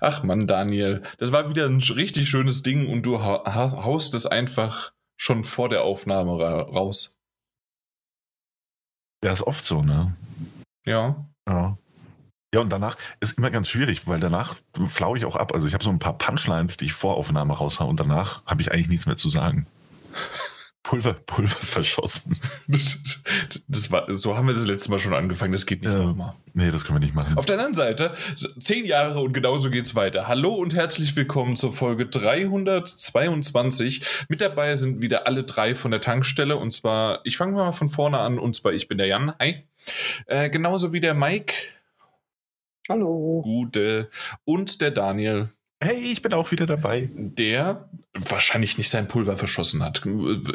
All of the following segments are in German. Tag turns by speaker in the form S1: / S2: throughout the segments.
S1: Ach Mann, Daniel, das war wieder ein richtig schönes Ding und du haust es einfach schon vor der Aufnahme ra raus.
S2: Ja, ist oft so, ne?
S1: Ja.
S2: Ja. Ja, und danach ist immer ganz schwierig, weil danach flaue ich auch ab. Also ich habe so ein paar Punchlines, die ich vor Aufnahme raushaue und danach habe ich eigentlich nichts mehr zu sagen. Pulver, Pulver verschossen.
S1: Das, das, war, so haben wir das letzte Mal schon angefangen. Das geht nicht ja, nochmal.
S2: Nee, das können wir nicht machen.
S1: Auf der anderen Seite, zehn Jahre und genauso geht's weiter. Hallo und herzlich willkommen zur Folge 322. Mit dabei sind wieder alle drei von der Tankstelle. Und zwar, ich fange mal von vorne an. Und zwar, ich bin der Jan. Hi. Äh, genauso wie der Mike.
S3: Hallo.
S1: Gute. Und der Daniel.
S2: Hey, ich bin auch wieder dabei.
S1: Der wahrscheinlich nicht sein Pulver verschossen hat.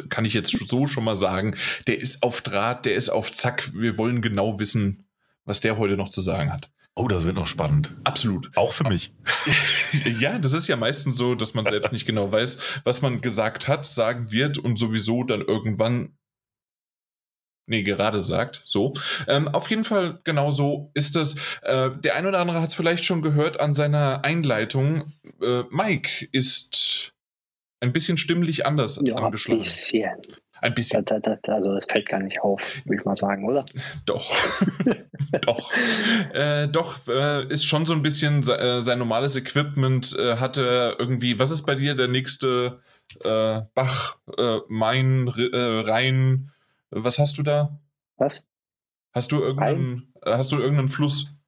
S1: Kann ich jetzt so schon mal sagen. Der ist auf Draht, der ist auf Zack. Wir wollen genau wissen, was der heute noch zu sagen hat.
S2: Oh, das wird noch spannend.
S1: Absolut.
S2: Auch für mich.
S1: ja, das ist ja meistens so, dass man selbst nicht genau weiß, was man gesagt hat, sagen wird und sowieso dann irgendwann nee, gerade sagt. So. Ähm, auf jeden Fall, genau so ist es. Äh, der ein oder andere hat es vielleicht schon gehört an seiner Einleitung. Äh, Mike ist ein bisschen stimmlich anders
S3: ja,
S1: angeschlagen.
S3: Ein bisschen.
S1: Ein bisschen.
S3: Da, da, da, also das fällt gar nicht auf, würde ich mal sagen, oder?
S1: Doch. doch. Äh, doch, äh, ist schon so ein bisschen äh, sein normales Equipment äh, hatte irgendwie, was ist bei dir der nächste äh, Bach, äh, Main, Rhein, was hast du da?
S3: Was?
S1: Hast du irgendeinen, Ein? hast du irgendeinen Fluss?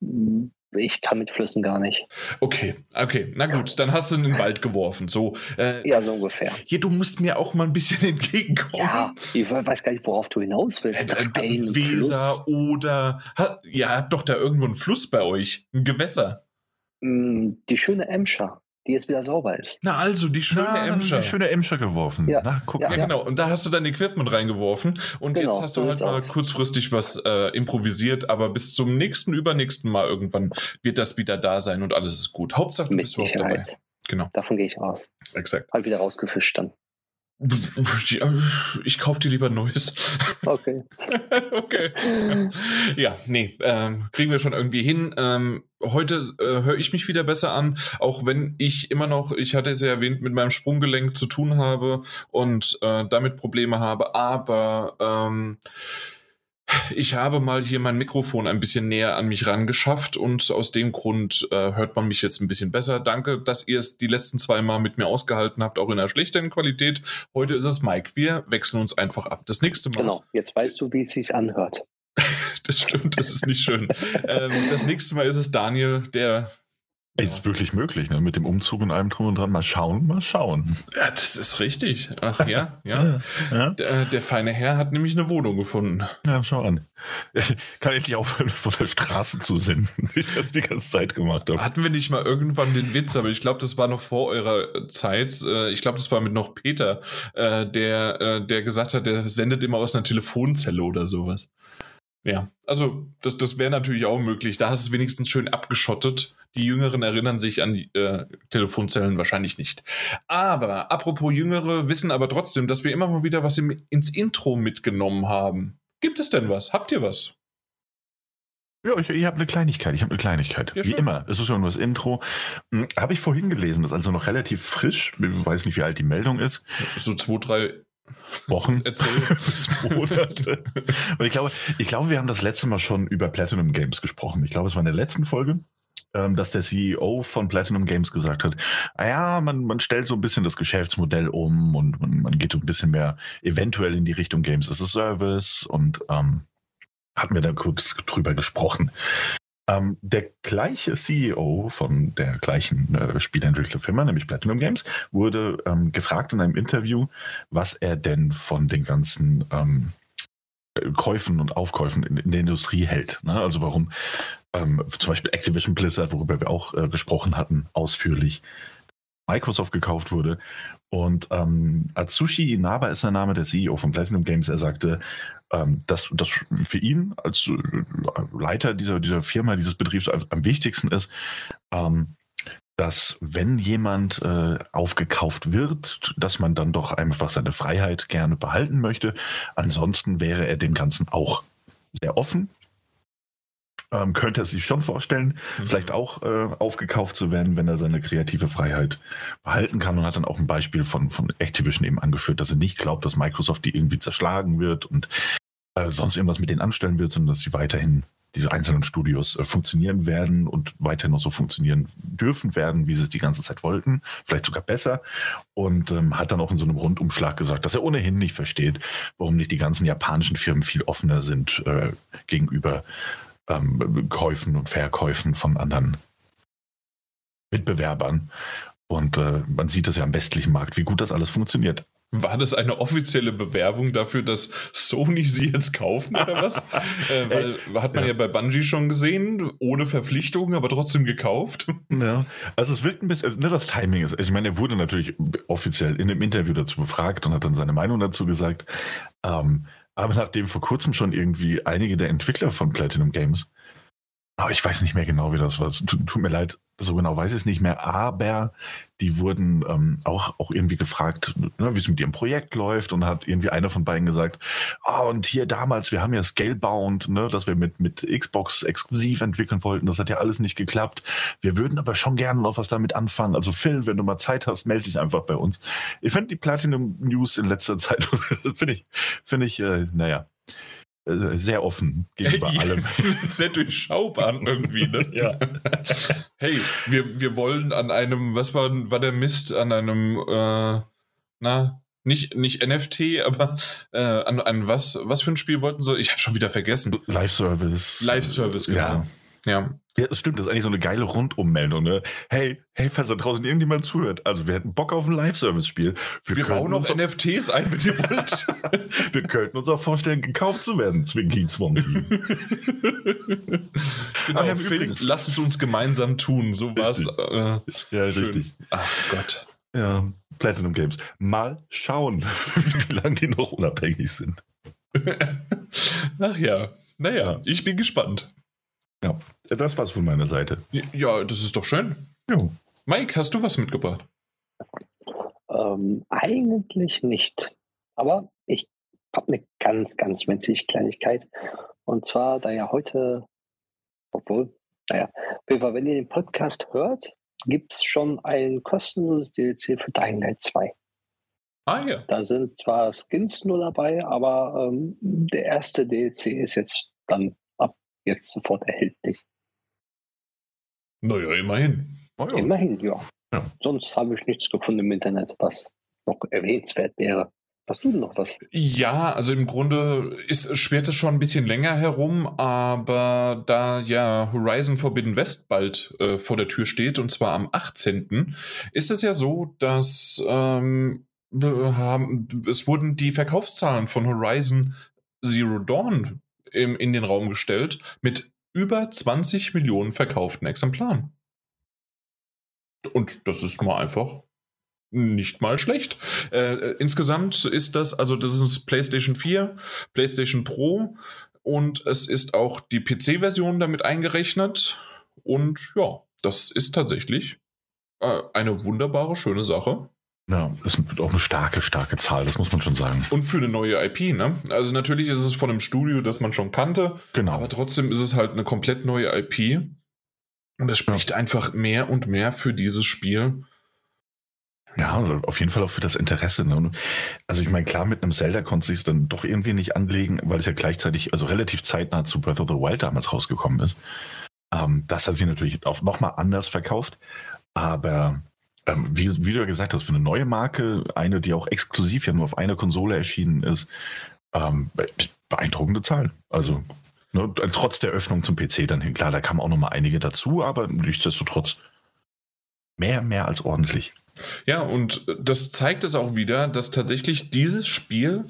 S3: Hm, ich kann mit Flüssen gar nicht.
S1: Okay, okay, na gut, dann hast du in den Wald geworfen. So,
S3: äh, ja, so ungefähr.
S1: Hier, du musst mir auch mal ein bisschen entgegenkommen.
S3: Ja, ich weiß gar nicht, worauf du hinaus willst.
S1: Äh, ein Weser Fluss. oder ja, habt doch da irgendwo einen Fluss bei euch, ein Gewässer.
S3: Hm, die schöne Emscher die jetzt wieder sauber ist.
S1: Na also, die schöne Na, Emscher.
S2: Die schöne Emscher geworfen.
S3: Ja,
S1: Na, guck ja, ja, genau. Und da hast du dein Equipment reingeworfen und genau, jetzt hast du halt mal aus. kurzfristig was äh, improvisiert, aber bis zum nächsten, übernächsten Mal irgendwann wird das wieder da sein und alles ist gut. Hauptsache, du
S3: Mit
S1: bist
S3: Sicherheit. dabei.
S1: Genau.
S3: Davon gehe ich aus.
S1: Exakt.
S3: Halt wieder rausgefischt dann.
S1: Ich kaufe dir lieber Neues.
S3: Okay.
S1: okay. Ja, nee, ähm, kriegen wir schon irgendwie hin. Ähm, heute äh, höre ich mich wieder besser an, auch wenn ich immer noch, ich hatte es ja erwähnt, mit meinem Sprunggelenk zu tun habe und äh, damit Probleme habe, aber ähm, ich habe mal hier mein Mikrofon ein bisschen näher an mich rangeschafft und aus dem Grund äh, hört man mich jetzt ein bisschen besser. Danke, dass ihr es die letzten zwei Mal mit mir ausgehalten habt, auch in einer schlechteren Qualität. Heute ist es Mike. Wir wechseln uns einfach ab. Das nächste Mal.
S3: Genau, jetzt weißt du, wie es sich anhört.
S1: das stimmt, das ist nicht schön. ähm, das nächste Mal ist es Daniel, der
S2: ist wirklich möglich, ne? Mit dem Umzug und allem drum und dran. Mal schauen, mal schauen.
S1: Ja, das ist richtig. Ach ja, ja. ja. Der, der, feine Herr hat nämlich eine Wohnung gefunden.
S2: Ja, schau an. Kann ich nicht aufhören, von der Straße zu senden, wie ich das die ganze Zeit gemacht habe.
S1: Hatten wir nicht mal irgendwann den Witz, aber ich glaube, das war noch vor eurer Zeit. Äh, ich glaube, das war mit noch Peter, äh, der, äh, der gesagt hat, der sendet immer aus einer Telefonzelle oder sowas. Ja, also das, das wäre natürlich auch möglich. Da hast du es wenigstens schön abgeschottet die Jüngeren erinnern sich an die, äh, Telefonzellen wahrscheinlich nicht. Aber apropos Jüngere wissen aber trotzdem, dass wir immer mal wieder was im, ins Intro mitgenommen haben. Gibt es denn was? Habt ihr was?
S2: Ja, ich, ich habe eine Kleinigkeit. Ich habe eine Kleinigkeit. Ja, Wie immer. Es ist schon das Intro. Hm, habe ich vorhin gelesen. Das ist also noch relativ frisch. Ich weiß nicht, wie alt die Meldung ist.
S1: So zwei, drei
S2: Wochen.
S1: Erzähl.
S2: Monate. Und ich glaube, ich glaube, wir haben das letzte Mal schon über Platinum Games gesprochen. Ich glaube, es war in der letzten Folge ähm, dass der CEO von Platinum Games gesagt hat, ah ja, man, man stellt so ein bisschen das Geschäftsmodell um und man, man geht ein bisschen mehr eventuell in die Richtung Games as a Service und ähm, hatten wir da kurz drüber gesprochen. Ähm, der gleiche CEO von der gleichen äh, Spielentwicklerfirma, nämlich Platinum Games, wurde ähm, gefragt in einem Interview, was er denn von den ganzen ähm, Käufen und Aufkäufen in, in der Industrie hält. Ne? Also warum ähm, zum Beispiel Activision Blizzard, worüber wir auch äh, gesprochen hatten, ausführlich, Microsoft gekauft wurde. Und ähm, Atsushi Inaba ist der Name der CEO von Platinum Games. Er sagte, ähm, dass das für ihn als äh, Leiter dieser, dieser Firma, dieses Betriebs am wichtigsten ist, ähm, dass wenn jemand äh, aufgekauft wird, dass man dann doch einfach seine Freiheit gerne behalten möchte. Ansonsten wäre er dem Ganzen auch sehr offen ähm, könnte er sich schon vorstellen, mhm. vielleicht auch äh, aufgekauft zu werden, wenn er seine kreative Freiheit behalten kann und hat dann auch ein Beispiel von, von Activision eben angeführt, dass er nicht glaubt, dass Microsoft die irgendwie zerschlagen wird und äh, sonst irgendwas mit denen anstellen wird, sondern dass sie weiterhin diese einzelnen Studios äh, funktionieren werden und weiterhin noch so funktionieren dürfen werden, wie sie es die ganze Zeit wollten, vielleicht sogar besser. Und ähm, hat dann auch in so einem Rundumschlag gesagt, dass er ohnehin nicht versteht, warum nicht die ganzen japanischen Firmen viel offener sind äh, gegenüber ähm, Käufen und Verkäufen von anderen Mitbewerbern. Und äh, man sieht das ja am westlichen Markt, wie gut das alles funktioniert.
S1: War das eine offizielle Bewerbung dafür, dass Sony sie jetzt kaufen oder was? äh, weil hat man ja. ja. bei Bungie schon gesehen, ohne Verpflichtungen, aber trotzdem gekauft.
S2: Ja, also es wirkt ein bisschen, also, ne, das Timing ist, ich meine, er wurde natürlich offiziell in dem Interview dazu befragt und hat dann seine Meinung dazu gesagt. Ähm, aber nachdem vor kurzem schon irgendwie einige der Entwickler von Platinum Games, aber ich weiß nicht mehr genau, wie das war. Tut, tut mir leid, so genau weiß ich es nicht mehr, aber die wurden ähm, auch, auch irgendwie gefragt, ne, wie es mit ihrem Projekt läuft und hat irgendwie einer von beiden gesagt, ah, oh, und hier damals, wir haben ja Scalebound, ne, dass wir mit, mit Xbox exklusiv entwickeln wollten, das hat ja alles nicht geklappt. Wir würden aber schon gerne noch was damit anfangen. Also Phil, wenn du mal Zeit hast, melde dich einfach bei uns. Ich finde die Platinum News in letzter Zeit, finde ich, finde ich, äh, naja, sehr offen gegenüber ja, allem.
S1: Sehr durchschaubar irgendwie, ne? ja. Hey, wir, wir wollen an einem, was war, war der Mist, an einem, äh, na, nicht, nicht NFT, aber äh, an, an was, was für ein Spiel wollten sie? Ich habe schon wieder vergessen.
S2: Live-Service.
S1: Live-Service, genau. Ja.
S2: Ja. Ja, das stimmt, das ist eigentlich so eine geile Rundummeldung. Ne? Hey, hey, falls da draußen irgendjemand zuhört, also wir hätten Bock auf ein Live-Service-Spiel.
S1: Wir, wir bauen noch NFTs ein, wenn ihr wollt.
S2: wir könnten uns auch vorstellen, gekauft zu werden, Zwinky Zwonky.
S1: genau, Ach, Phil, lass es uns gemeinsam tun, so war's. Äh,
S2: ja, schön. richtig.
S1: Ach Gott.
S2: Ja, Platinum Games. Mal schauen, wie lange die noch unabhängig sind.
S1: Ach ja, naja, ja. ich bin gespannt.
S2: Ja, das war's von meiner Seite.
S1: Ja, das ist doch schön. Jo. Mike, hast du was mitgebracht?
S3: Ähm, eigentlich nicht. Aber ich habe eine ganz, ganz winzige Kleinigkeit. Und zwar, da ja heute, obwohl, naja, wenn ihr den Podcast hört, gibt es schon ein kostenloses DLC für Dying Light 2.
S1: Ah ja.
S3: Da sind zwar Skins nur dabei, aber ähm, der erste DLC ist jetzt dann jetzt sofort erhältlich.
S1: Naja, immerhin.
S3: Oh, ja. Immerhin, ja. ja. Sonst habe ich nichts gefunden im Internet, was noch erwähnenswert wäre. Hast du noch was?
S1: Ja, also im Grunde ist, schwert es schon ein bisschen länger herum, aber da ja Horizon Forbidden West bald äh, vor der Tür steht, und zwar am 18., ist es ja so, dass ähm, haben, es wurden die Verkaufszahlen von Horizon Zero Dawn im, in den Raum gestellt mit über 20 Millionen verkauften Exemplaren. Und das ist mal einfach nicht mal schlecht. Äh, äh insgesamt ist das, also das ist PlayStation 4, PlayStation Pro und es ist auch die PC-Version damit eingerechnet. Und ja, das ist tatsächlich äh, eine wunderbare, schöne Sache.
S2: Ja, das ist auch eine starke, starke Zahl, das muss man schon sagen.
S1: Und für eine neue IP, ne? Also natürlich ist es von einem Studio, das man schon kannte.
S2: Genau.
S1: Aber trotzdem ist es halt eine komplett neue IP. Und es spricht ja. einfach mehr und mehr für dieses Spiel.
S2: Ja, auf jeden Fall auch für das Interesse. Ne? Also ich meine, klar, mit einem Zelda konnte es dann doch irgendwie nicht anlegen, weil es ja gleichzeitig, also relativ zeitnah zu Breath of the Wild damals rausgekommen ist. Ähm, das hat sich natürlich auch nochmal anders verkauft. Aber ähm, wie, wie, du ja gesagt hast, für eine neue Marke, eine, die auch exklusiv ja nur auf einer Konsole erschienen ist, ähm, beeindruckende Zahl. Also ne, trotz der Öffnung zum PC dann hin. Klar, da kamen auch noch mal einige dazu, aber nichtsdestotrotz mehr, mehr als ordentlich.
S1: Ja, und das zeigt es auch wieder, dass tatsächlich dieses Spiel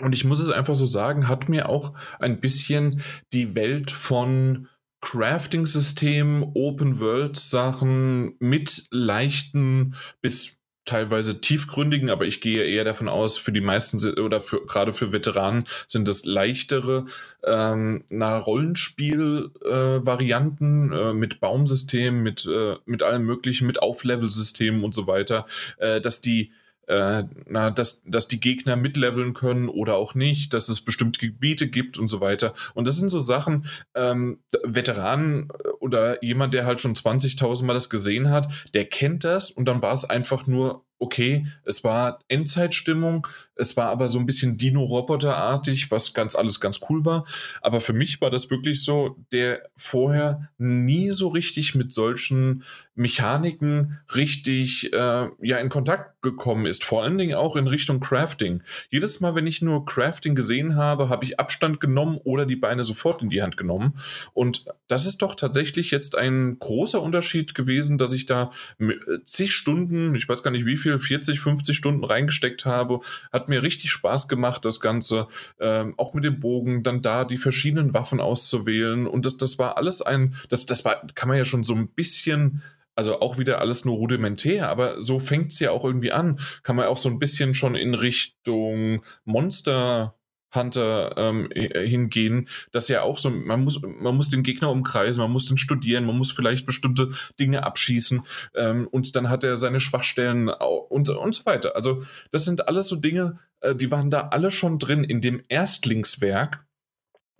S1: und ich muss es einfach so sagen, hat mir auch ein bisschen die Welt von Crafting-System, Open-World-Sachen mit leichten bis teilweise tiefgründigen, aber ich gehe eher davon aus, für die meisten oder für, gerade für Veteranen sind das leichtere ähm, Rollenspiel-Varianten äh, äh, mit Baumsystemen, mit, äh, mit allem möglichen, mit Auflevel-Systemen und so weiter, äh, dass die äh, na, dass, dass die Gegner mitleveln können oder auch nicht, dass es bestimmte Gebiete gibt und so weiter. Und das sind so Sachen, ähm, Veteranen äh, oder jemand, der halt schon 20.000 Mal das gesehen hat, der kennt das und dann war es einfach nur okay, es war Endzeitstimmung, es war aber so ein bisschen Dino-Roboter-artig, was ganz alles ganz cool war. Aber für mich war das wirklich so, der vorher nie so richtig mit solchen Mechaniken richtig äh, ja in Kontakt gekommen ist. Vor allen Dingen auch in Richtung Crafting. Jedes Mal, wenn ich nur Crafting gesehen habe, habe ich Abstand genommen oder die Beine sofort in die Hand genommen. Und das ist doch tatsächlich jetzt ein großer Unterschied gewesen, dass ich da äh, zig Stunden, ich weiß gar nicht wie viel, viel, 40, 50 Stunden reingesteckt habe. Hat mir richtig Spaß gemacht, das Ganze. Ähm, auch mit dem Bogen, dann da die verschiedenen Waffen auszuwählen. Und das, das war alles ein, das, das war, kann man ja schon so ein bisschen also auch wieder alles nur rudimentär, aber so fängt es ja auch irgendwie an. Kann man auch so ein bisschen schon in Richtung Monster Hunter ähm, äh, hingehen, dass ja auch so, man muss, man muss den Gegner umkreisen, man muss den studieren, man muss vielleicht bestimmte Dinge abschießen ähm, und dann hat er seine Schwachstellen und, und so weiter. Also das sind alles so Dinge, äh, die waren da alle schon drin in dem Erstlingswerk.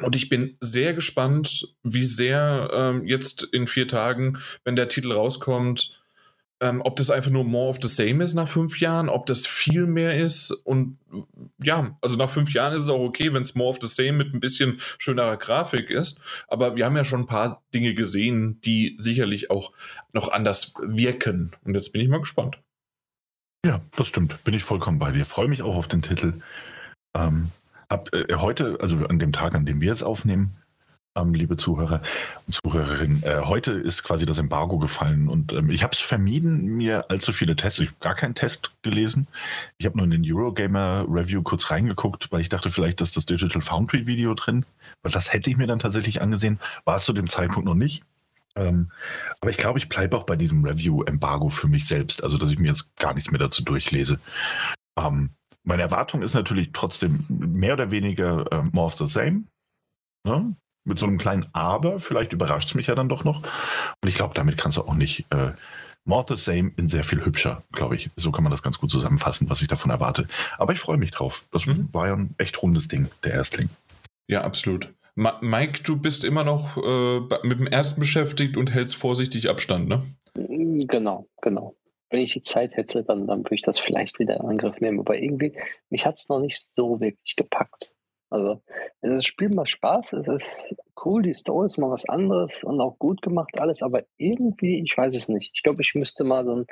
S1: Und ich bin sehr gespannt, wie sehr ähm, jetzt in vier Tagen, wenn der Titel rauskommt, ähm, ob das einfach nur more of the same ist nach fünf Jahren, ob das viel mehr ist. Und ja, also nach fünf Jahren ist es auch okay, wenn es more of the same mit ein bisschen schönerer Grafik ist. Aber wir haben ja schon ein paar Dinge gesehen, die sicherlich auch noch anders wirken. Und jetzt bin ich mal gespannt.
S2: Ja, das stimmt. Bin ich vollkommen bei dir. Freue mich auch auf den Titel. Ähm, ab äh, heute, also an dem Tag, an dem wir es aufnehmen, liebe Zuhörer und Zuhörerinnen. Äh, heute ist quasi das Embargo gefallen und ähm, ich habe es vermieden, mir allzu viele Tests, ich habe gar keinen Test gelesen. Ich habe nur in den Eurogamer Review kurz reingeguckt, weil ich dachte, vielleicht ist das Digital Foundry Video drin, weil das hätte ich mir dann tatsächlich angesehen. War es zu dem Zeitpunkt noch nicht. Ähm, aber ich glaube, ich bleibe auch bei diesem Review-Embargo für mich selbst, also dass ich mir jetzt gar nichts mehr dazu durchlese. Ähm, meine Erwartung ist natürlich trotzdem mehr oder weniger äh, more of the same. Ne? Mit so einem kleinen Aber. Vielleicht überrascht es mich ja dann doch noch. Und ich glaube, damit kannst du auch nicht. Äh, More the same in sehr viel hübscher, glaube ich. So kann man das ganz gut zusammenfassen, was ich davon erwarte. Aber ich freue mich drauf. Das mhm. war ja ein echt rundes Ding, der Erstling.
S1: Ja, absolut. Ma Mike, du bist immer noch äh, mit dem ersten beschäftigt und hältst vorsichtig Abstand, ne?
S3: Genau, genau. Wenn ich die Zeit hätte, dann, dann würde ich das vielleicht wieder in Angriff nehmen. Aber irgendwie, mich hat es noch nicht so wirklich gepackt. Also, das Spiel macht Spaß, es ist cool, die Story ist mal was anderes und auch gut gemacht alles, aber irgendwie, ich weiß es nicht. Ich glaube, ich müsste mal so ein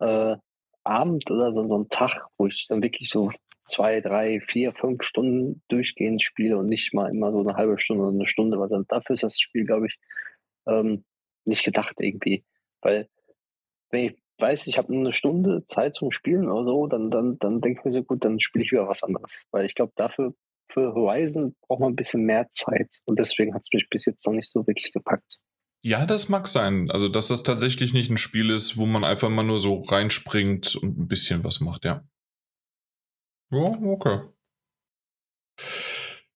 S3: äh, Abend oder so, so einen Tag, wo ich dann wirklich so zwei, drei, vier, fünf Stunden durchgehend spiele und nicht mal immer so eine halbe Stunde oder eine Stunde, weil dann dafür ist das Spiel, glaube ich, ähm, nicht gedacht irgendwie. Weil, wenn ich weiß, ich habe nur eine Stunde Zeit zum Spielen oder so, dann, dann, dann denke ich mir so, gut, dann spiele ich wieder was anderes. Weil ich glaube, dafür für Horizon braucht man ein bisschen mehr Zeit. Und deswegen hat es mich bis jetzt noch nicht so wirklich gepackt.
S1: Ja, das mag sein. Also, dass das tatsächlich nicht ein Spiel ist, wo man einfach mal nur so reinspringt und ein bisschen was macht, ja. Ja, okay.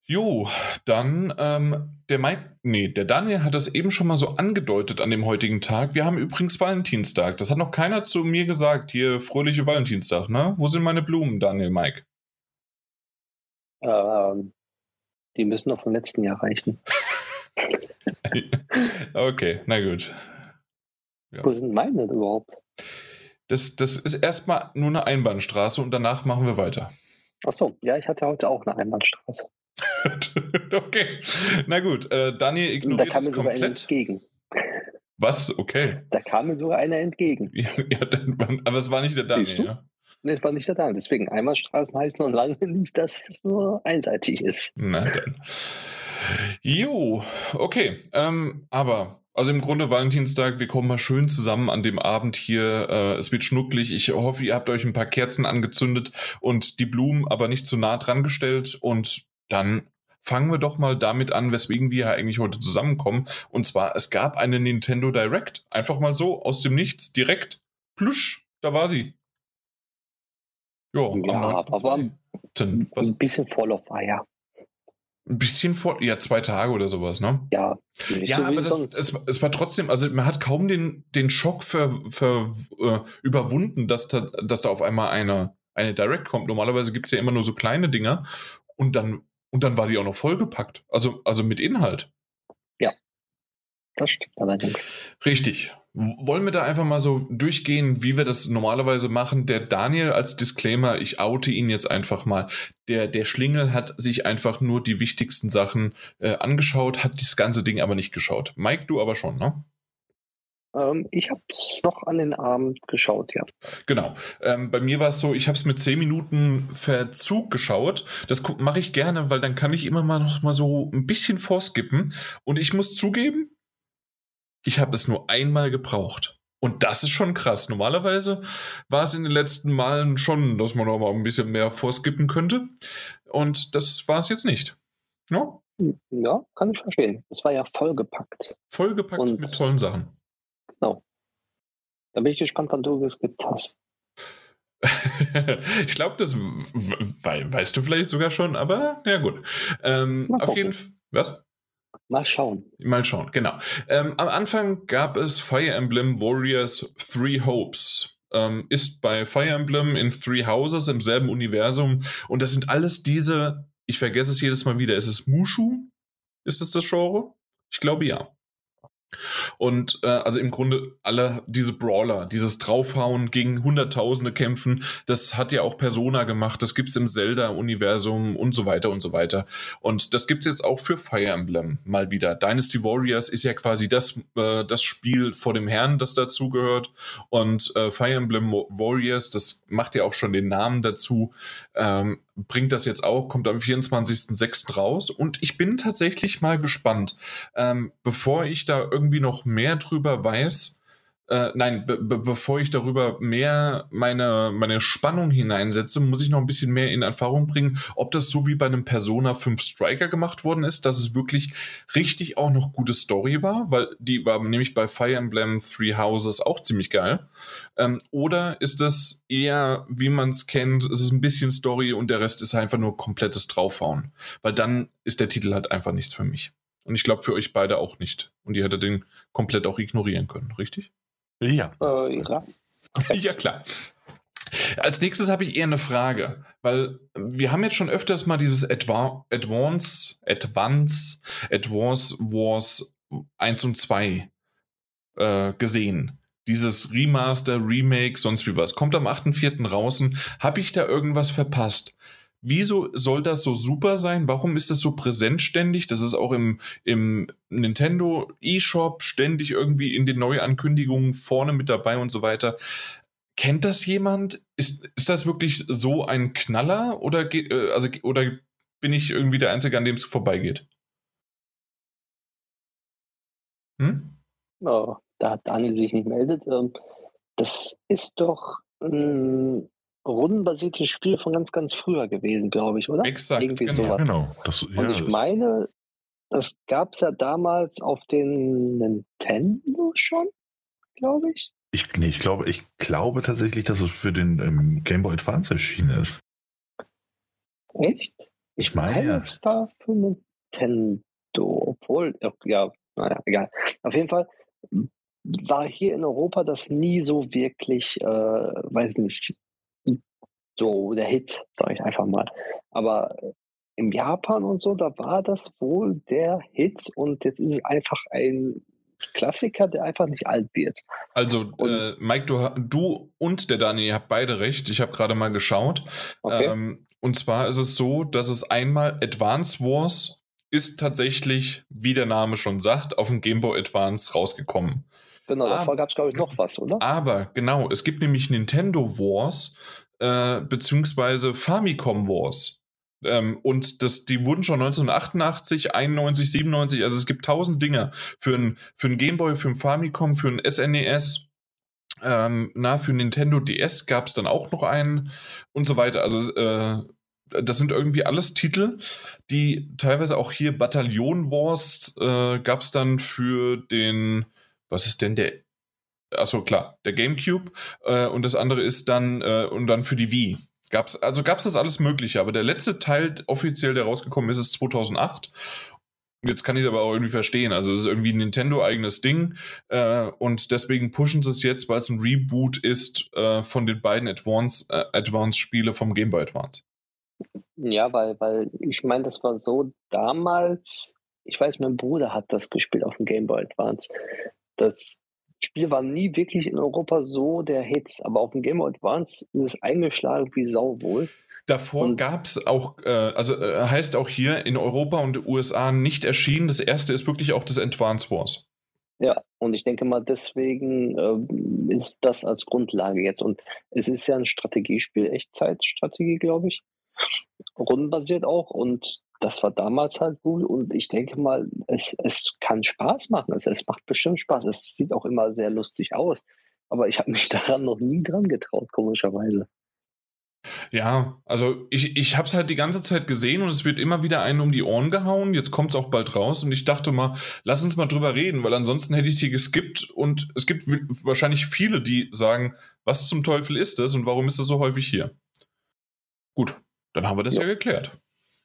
S1: Jo, dann ähm, der Mike, nee, der Daniel hat das eben schon mal so angedeutet an dem heutigen Tag. Wir haben übrigens Valentinstag. Das hat noch keiner zu mir gesagt. Hier, fröhliche Valentinstag, ne? Wo sind meine Blumen, Daniel, Mike?
S3: Ähm, die müssen noch vom letzten Jahr reichen.
S1: okay, na gut.
S3: Ja. Wo sind meine überhaupt?
S1: Das, das ist erstmal nur eine Einbahnstraße und danach machen wir weiter.
S3: Achso, ja, ich hatte heute auch eine Einbahnstraße.
S1: okay, na gut. Äh, Daniel ignoriert da kam mir sogar komplett. entgegen. Was? Okay.
S3: Da kam mir sogar einer entgegen.
S1: Ja, ja, aber es war nicht der Daniel, ja?
S3: War nicht da. Deswegen Einbahnstraßen heißen und lange nicht, dass es nur einseitig ist.
S1: Na dann. Jo, okay. Ähm, aber also im Grunde Valentinstag, wir kommen mal schön zusammen an dem Abend hier. Äh, es wird schnucklig. Ich hoffe, ihr habt euch ein paar Kerzen angezündet und die Blumen aber nicht zu nah dran gestellt. Und dann fangen wir doch mal damit an, weswegen wir eigentlich heute zusammenkommen. Und zwar, es gab eine Nintendo Direct. Einfach mal so, aus dem Nichts, direkt. Plusch, da war sie.
S3: Jo, ja, aber Was? ein bisschen voll auf Eier.
S1: Ein bisschen vor, ja, zwei Tage oder sowas, ne?
S3: Ja,
S1: ja so aber das, es, es, war trotzdem, also man hat kaum den, den Schock ver, ver, äh, überwunden, dass da, dass da auf einmal eine eine Direct kommt. Normalerweise gibt es ja immer nur so kleine Dinger und dann, und dann war die auch noch vollgepackt. Also, also mit Inhalt.
S3: Ja, das stimmt allerdings.
S1: Richtig. Wollen wir da einfach mal so durchgehen, wie wir das normalerweise machen? Der Daniel als Disclaimer, ich oute ihn jetzt einfach mal. Der, der Schlingel hat sich einfach nur die wichtigsten Sachen äh, angeschaut, hat das ganze Ding aber nicht geschaut. Mike, du aber schon, ne?
S3: Ähm, ich habe es noch an den Abend geschaut, ja.
S1: Genau. Ähm, bei mir war es so, ich habe es mit 10 Minuten Verzug geschaut. Das mache ich gerne, weil dann kann ich immer mal noch mal so ein bisschen vorskippen. Und ich muss zugeben, ich habe es nur einmal gebraucht. Und das ist schon krass. Normalerweise war es in den letzten Malen schon, dass man noch mal ein bisschen mehr vorskippen könnte. Und das war es jetzt nicht.
S3: Ja? ja, kann ich verstehen. Es war ja vollgepackt.
S1: Vollgepackt Und mit tollen Sachen.
S3: Genau. Da bin ich gespannt, wann du geskippt hast.
S1: ich glaube, das we weißt du vielleicht sogar schon, aber ja gut. Ähm, auf jeden Fall. Was?
S3: Mal schauen.
S1: Mal schauen, genau. Ähm, am Anfang gab es Fire Emblem Warriors Three Hopes. Ähm, ist bei Fire Emblem in Three Houses im selben Universum. Und das sind alles diese, ich vergesse es jedes Mal wieder, ist es Mushu? Ist das das Genre? Ich glaube ja. Und äh, also im Grunde alle diese Brawler, dieses Draufhauen gegen Hunderttausende kämpfen, das hat ja auch Persona gemacht, das gibt es im Zelda-Universum und so weiter und so weiter. Und das gibt es jetzt auch für Fire Emblem mal wieder. Dynasty Warriors ist ja quasi das, äh, das Spiel vor dem Herrn, das dazugehört. Und äh, Fire Emblem Warriors, das macht ja auch schon den Namen dazu, ähm, bringt das jetzt auch, kommt am 24.06. raus und ich bin tatsächlich mal gespannt. Ähm, bevor ich da irgendwie noch mehr drüber weiß, äh, nein, be bevor ich darüber mehr meine, meine Spannung hineinsetze, muss ich noch ein bisschen mehr in Erfahrung bringen, ob das so wie bei einem Persona 5 Striker gemacht worden ist, dass es wirklich richtig auch noch gute Story war, weil die war nämlich bei Fire Emblem Three Houses auch ziemlich geil. Ähm, oder ist das eher, wie man es kennt, es ist ein bisschen Story und der Rest ist einfach nur komplettes Draufhauen. Weil dann ist der Titel halt einfach nichts für mich. Und ich glaube für euch beide auch nicht. Und ihr hättet den komplett auch ignorieren können, richtig?
S2: Ja.
S3: Äh, ja.
S1: ja, klar. Als nächstes habe ich eher eine Frage, weil wir haben jetzt schon öfters mal dieses Adva Advance, Advance, Advance Wars 1 und 2 äh, gesehen. Dieses Remaster, Remake, sonst wie was. Kommt am 8.4. raus. Habe ich da irgendwas verpasst? Wieso soll das so super sein? Warum ist das so präsent ständig? Das ist auch im, im Nintendo eShop ständig irgendwie in den Neuankündigungen vorne mit dabei und so weiter. Kennt das jemand? Ist, ist das wirklich so ein Knaller oder, äh, also, oder bin ich irgendwie der Einzige, an dem es vorbeigeht?
S3: Hm? Oh, da hat Daniel sich nicht meldet. Ähm, das ist doch ein rundenbasiertes Spiel von ganz, ganz früher gewesen, glaube ich, oder?
S1: Exakt,
S3: Irgendwie
S1: genau.
S3: sowas.
S2: Genau. Das, ja,
S3: Und ich meine, das gab es ja damals auf den Nintendo schon, glaube ich.
S2: Ich, nee, ich, glaube, ich glaube tatsächlich, dass es für den ähm, Game Boy Advance erschienen ist.
S3: Echt? Ich meine,
S2: ja.
S3: es war für Nintendo, obwohl, ja, naja, egal. Auf jeden Fall war hier in Europa das nie so wirklich, äh, weiß nicht, so der Hit, sage ich einfach mal. Aber im Japan und so, da war das wohl der Hit und jetzt ist es einfach ein Klassiker, der einfach nicht alt wird.
S1: Also, äh, Mike, du, du und der Dani, ihr habt beide recht. Ich habe gerade mal geschaut.
S3: Okay.
S1: Ähm, und zwar ist es so, dass es einmal Advance Wars ist tatsächlich, wie der Name schon sagt, auf dem Game Boy Advance rausgekommen.
S3: genau, davor gab es, glaube ich, noch was, oder?
S1: Aber genau, es gibt nämlich Nintendo Wars äh, beziehungsweise Famicom Wars. Ähm, und das, die wurden schon 1988, 91, 97, also es gibt tausend Dinge für ein, für ein Gameboy, für ein Famicom, für ein SNES. Ähm, na, für Nintendo DS gab es dann auch noch einen und so weiter. Also äh, das sind irgendwie alles Titel, die teilweise auch hier Bataillon Wars äh, gab es dann für den, was ist denn der Achso, klar, der GameCube äh, und das andere ist dann äh, und dann für die Wii. Gab's, also gab es das alles Mögliche, aber der letzte Teil offiziell, der rausgekommen ist, ist 2008 Jetzt kann ich es aber auch irgendwie verstehen. Also es ist irgendwie ein Nintendo-eigenes Ding äh, und deswegen pushen sie es jetzt, weil es ein Reboot ist äh, von den beiden Advance, äh, Advance-Spiele vom Game Boy Advance.
S3: Ja, weil, weil ich meine, das war so damals, ich weiß, mein Bruder hat das gespielt auf dem Game Boy Advance. Das Spiel war nie wirklich in Europa so der Hit, aber auf dem Game Boy Advance ist es eingeschlagen wie Sau wohl.
S1: Davor gab es auch, äh, also äh, heißt auch hier in Europa und USA nicht erschienen. Das erste ist wirklich auch das Advance Wars.
S3: Ja, und ich denke mal, deswegen ähm, ist das als Grundlage jetzt. Und es ist ja ein Strategiespiel, Echtzeitstrategie, glaube ich. Rundenbasiert auch. Und das war damals halt gut. Und ich denke mal, es, es kann Spaß machen. Es, es macht bestimmt Spaß. Es sieht auch immer sehr lustig aus. Aber ich habe mich daran noch nie dran getraut, komischerweise.
S1: Ja, also ich, ich habe es halt die ganze Zeit gesehen und es wird immer wieder einen um die Ohren gehauen. Jetzt kommt es auch bald raus und ich dachte mal, lass uns mal drüber reden, weil ansonsten hätte ich es hier geskippt und es gibt wahrscheinlich viele, die sagen, was zum Teufel ist das und warum ist das so häufig hier? Gut, dann haben wir das ja, ja geklärt.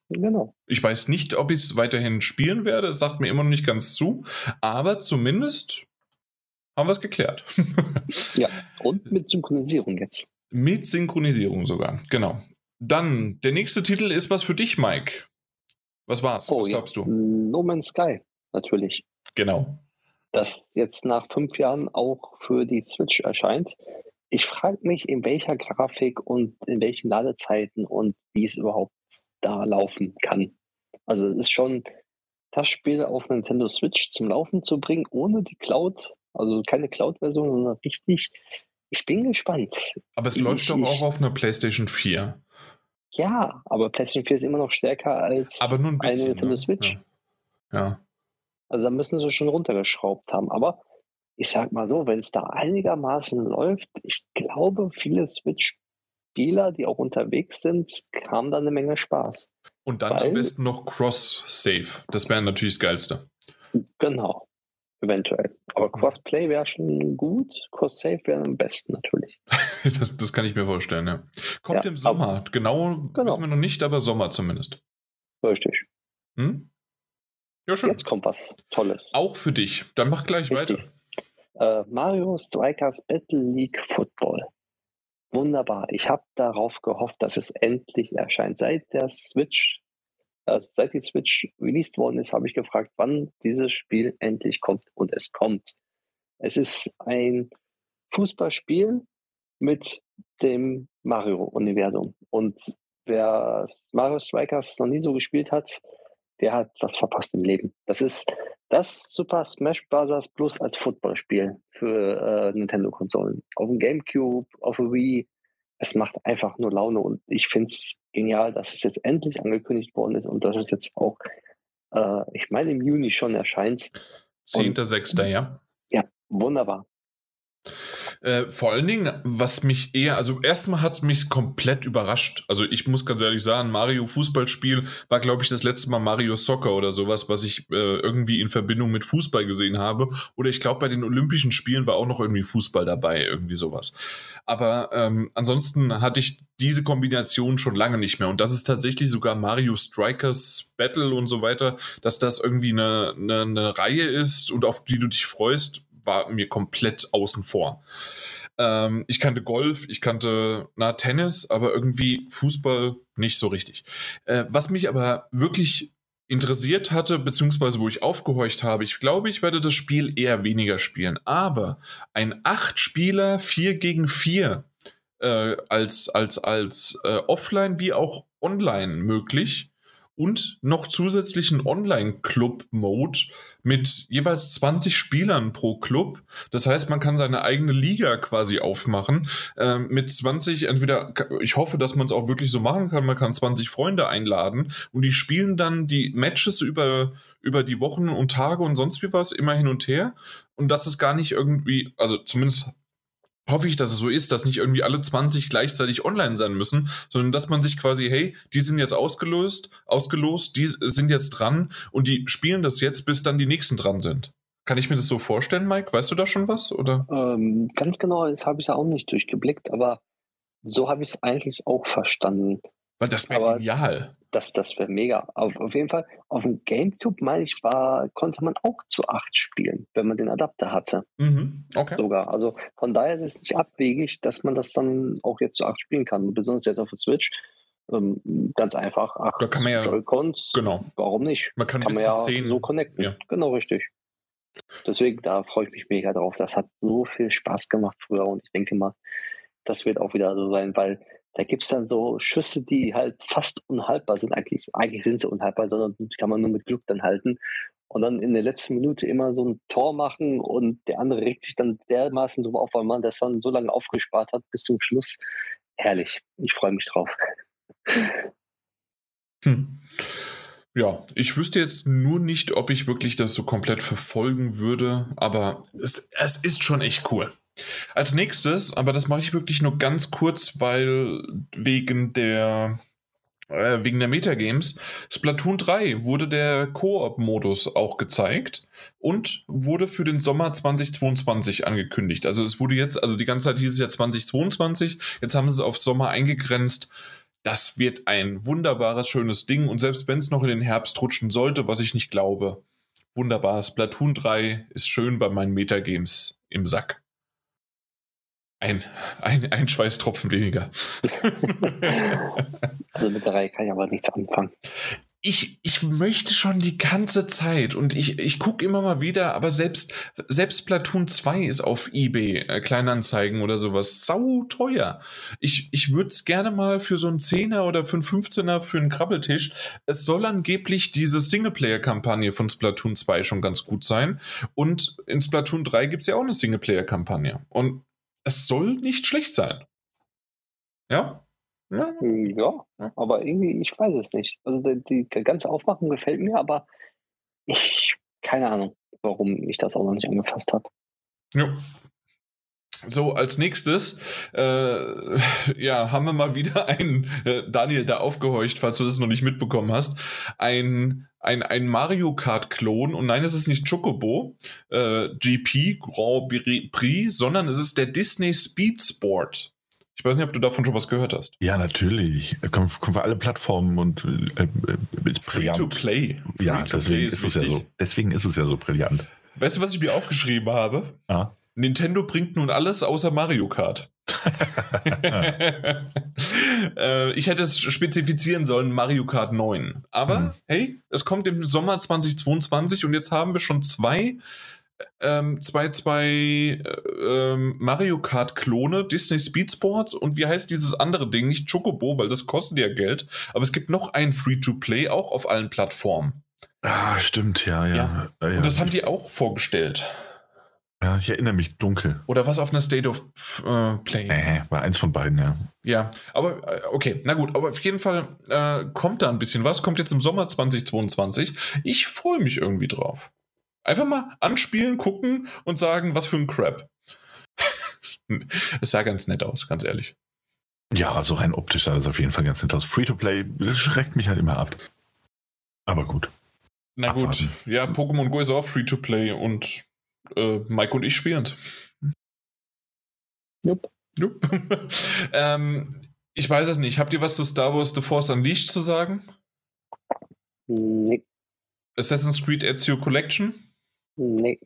S3: Genau.
S1: Ich weiß nicht, ob ich es weiterhin spielen werde, das sagt mir immer noch nicht ganz zu, aber zumindest haben wir es geklärt.
S3: ja, und mit Synchronisierung jetzt.
S1: Mit Synchronisierung sogar, genau. Dann, der nächste Titel ist was für dich, Mike. Was war's?
S3: Oh,
S1: was glaubst
S3: ja.
S1: du?
S3: No Man's Sky, natürlich.
S1: Genau.
S3: Das jetzt nach fünf Jahren auch für die Switch erscheint. Ich frage mich, in welcher Grafik und in welchen Ladezeiten und wie es überhaupt da laufen kann. Also es ist schon das Spiel auf Nintendo Switch zum Laufen zu bringen, ohne die Cloud, also keine Cloud-Version, sondern richtig ich bin gespannt.
S1: Aber es
S3: ich,
S1: läuft doch auch auf einer PlayStation 4.
S3: Ja, aber PlayStation 4 ist immer noch stärker als
S1: aber nur ein bisschen,
S3: eine Nintendo
S1: ne?
S3: Switch.
S1: Ja. ja.
S3: Also da müssen sie schon runtergeschraubt haben. Aber ich sag mal so, wenn es da einigermaßen läuft, ich glaube, viele Switch-Spieler, die auch unterwegs sind, haben da eine Menge Spaß.
S1: Und dann Weil, am besten noch Cross-Save. Das wäre natürlich das Geilste.
S3: Genau. Eventuell. Aber Crossplay wäre schon gut. Cross-Save wäre am besten natürlich.
S1: das, das kann ich mir vorstellen, ja. Kommt ja, im Sommer. Genau, genau, wissen wir noch nicht, aber Sommer zumindest.
S3: Richtig.
S1: Hm? Ja, schön.
S3: Jetzt kommt was Tolles.
S1: Auch für dich. Dann mach gleich Richtig.
S3: weiter. Äh, Mario Strikers Battle League Football. Wunderbar. Ich habe darauf gehofft, dass es endlich erscheint. Seit der Switch also seit die Switch released worden ist, habe ich gefragt, wann dieses Spiel endlich kommt. Und es kommt. Es ist ein Fußballspiel mit dem Mario-Universum. Und wer Mario Strikers noch nie so gespielt hat, der hat was verpasst im Leben. Das ist das Super Smash Bros. Plus als Footballspiel für äh, Nintendo-Konsolen. Auf dem GameCube, auf dem Wii. Es macht einfach nur Laune und ich finde es genial, dass es jetzt endlich angekündigt worden ist und dass es jetzt auch, äh, ich meine, im Juni schon erscheint.
S1: 10.6. ja.
S3: Ja, wunderbar.
S1: Äh, vor allen Dingen, was mich eher, also erstmal hat es mich komplett überrascht. Also ich muss ganz ehrlich sagen, Mario Fußballspiel war, glaube ich, das letzte Mal Mario Soccer oder sowas, was ich äh, irgendwie in Verbindung mit Fußball gesehen habe. Oder ich glaube, bei den Olympischen Spielen war auch noch irgendwie Fußball dabei, irgendwie sowas. Aber ähm, ansonsten hatte ich diese Kombination schon lange nicht mehr. Und das ist tatsächlich sogar Mario Strikers Battle und so weiter, dass das irgendwie eine, eine, eine Reihe ist und auf die du dich freust, war mir komplett außen vor. Ähm, ich kannte Golf, ich kannte na, Tennis, aber irgendwie Fußball nicht so richtig. Äh, was mich aber wirklich interessiert hatte, beziehungsweise wo ich aufgehorcht habe, ich glaube, ich werde das Spiel eher weniger spielen. Aber ein 8-Spieler 4 gegen 4 äh, als, als, als äh, offline wie auch online möglich und noch zusätzlichen Online-Club-Mode mit jeweils 20 Spielern pro Club. Das heißt, man kann seine eigene Liga quasi aufmachen äh, mit 20, entweder, ich hoffe, dass man es auch wirklich so machen kann, man kann 20 Freunde einladen und die spielen dann die Matches über, über die Wochen und Tage und sonst wie was immer hin und her. Und das ist gar nicht irgendwie, also zumindest hoffe ich, dass es so ist, dass nicht irgendwie alle 20 gleichzeitig online sein müssen, sondern dass man sich quasi, hey, die sind jetzt ausgelöst, ausgelost, die sind jetzt dran und die spielen das jetzt, bis dann die nächsten dran sind. Kann ich mir das so vorstellen, Mike? Weißt du da schon was? Oder?
S3: Ähm, ganz genau, das habe ich ja auch nicht durchgeblickt, aber so habe ich es eigentlich auch verstanden.
S1: Weil das wäre genial.
S3: Das, das wäre mega. Auf, auf jeden Fall, auf dem Gamecube, meine ich, war, konnte man auch zu 8 spielen, wenn man den Adapter hatte.
S1: Mhm. Okay.
S3: Sogar. Also von daher ist es nicht abwegig, dass man das dann auch jetzt zu 8 spielen kann. Besonders jetzt auf der Switch. Ähm, ganz einfach. Acht
S1: Da kann man ja-
S3: Joy-Cons.
S1: Genau.
S3: Warum nicht?
S1: Man kann,
S3: Kann
S1: bis
S3: man ja
S1: zu 10.
S3: so connecten.
S1: Ja.
S3: Genau, richtig. Deswegen, da freue ich mich mega drauf. Das hat so viel Spaß gemacht früher und ich denke mal, das wird auch wieder so sein, weil da gibt es dann so Schüsse, die halt fast unhaltbar sind. Eigentlich, eigentlich sind sie unhaltbar, sondern die kann man nur mit Glück dann halten. Und dann in der letzten Minute immer so ein Tor machen und der andere regt sich dann dermaßen drüber auf, weil man das dann so lange aufgespart hat bis zum Schluss. Herrlich. Ich freue mich drauf.
S1: Hm. Ja, ich wüsste jetzt nur nicht, ob ich wirklich das so komplett verfolgen würde, aber es, es ist schon echt cool. Als nächstes, aber das mache ich wirklich nur ganz kurz, weil wegen der äh, wegen der Metagames, Splatoon 3 wurde der Koop-Modus auch gezeigt und wurde für den Sommer 2022 angekündigt. Also es wurde jetzt, also die ganze Zeit hieß es ja 2022, jetzt haben sie es auf Sommer eingegrenzt. Das wird ein wunderbares, schönes Ding. Und selbst wenn es noch in den Herbst rutschen sollte, was ich nicht glaube, wunderbar. Splatoon 3 ist schön bei meinen Metagames im Sack. Ein, ein, ein Schweißtropfen weniger.
S3: Also mit der Reihe kann ich aber nichts anfangen.
S1: ich, ich möchte schon die ganze Zeit und ich, ich gucke immer mal wieder, aber selbst, selbst Platoon 2 ist auf Ebay, äh, Kleinanzeigen oder sowas, sau teuer. Ich, ich würde es gerne mal für so einen 10er oder für einen 15er für einen Krabbeltisch. Es soll angeblich diese Singleplayer-Kampagne von Splatoon 2 schon ganz gut sein. Und in Splatoon 3 gibt es ja auch eine Singleplayer-Kampagne. Und es soll nicht schlecht sein. Ja? Ja,
S3: Ja, aber irgendwie, ich weiß es nicht. Also die, die ganze Aufmachung gefällt mir, aber ich, keine Ahnung, warum ich das auch noch nicht angefasst habe.
S1: Ja. So, als nächstes, äh, ja, haben wir mal wieder einen, äh, Daniel, da aufgehorcht, falls du das noch nicht mitbekommen hast, ein, ein, ein Mario Kart-Klon. Und nein, es ist nicht Chocobo äh, GP Grand Prix, sondern es ist der Disney Speed Sport. Ich weiß nicht, ob du davon schon was gehört hast.
S2: Ja, natürlich. Kommt, kommt für alle Plattformen und äh, äh, ist
S1: Free
S2: brillant.
S1: to play. Free
S2: Ja,
S1: to
S2: deswegen
S1: play
S2: ist, es ja so. Deswegen ist es ja so brillant.
S1: Weißt du, was ich mir aufgeschrieben habe?
S2: Ja.
S1: Nintendo bringt nun alles außer Mario Kart. äh, ich hätte es spezifizieren sollen, Mario Kart 9. Aber
S2: Hm.
S1: hey, es kommt im Sommer 2022 und jetzt haben wir schon zwei, ähm, zwei, zwei äh, ähm, Mario Kart Klone, Disney Speed Sports und wie heißt dieses andere Ding? Nicht Chocobo, weil das kostet ja Geld. Aber es gibt noch ein Free-to-Play, auch auf allen Plattformen.
S2: Ah, stimmt, ja, ja.
S1: Ja.
S2: ja. ja.
S1: Und das haben die auch vorgestellt.
S2: Ja ich erinnere mich dunkel.
S1: Oder was auf einer State of äh, Play.
S2: Äh, war eins von beiden, ja.
S1: Ja, aber äh, okay, na gut, aber auf jeden Fall äh, kommt da ein bisschen was, kommt jetzt im Sommer 2022. Ich freue mich irgendwie drauf. Einfach mal anspielen, gucken und sagen, was für ein Crap. es sah ganz nett aus, ganz ehrlich.
S2: Ja, also rein optisch sah das auf jeden Fall ganz nett aus. Free-to-Play, das schreckt mich halt immer ab. Aber gut.
S1: Na gut,
S2: Abwarten.
S1: ja, Pokémon Go ist auch Free-to-Play und äh, Mike und ich spielen.
S3: Jupp.
S1: Jupp. ähm, ich weiß es nicht. Habt ihr was zu Star Wars The Force Unleashed zu sagen?
S3: Nee,
S1: Assassin's Creed Ezio Collection?
S3: nee.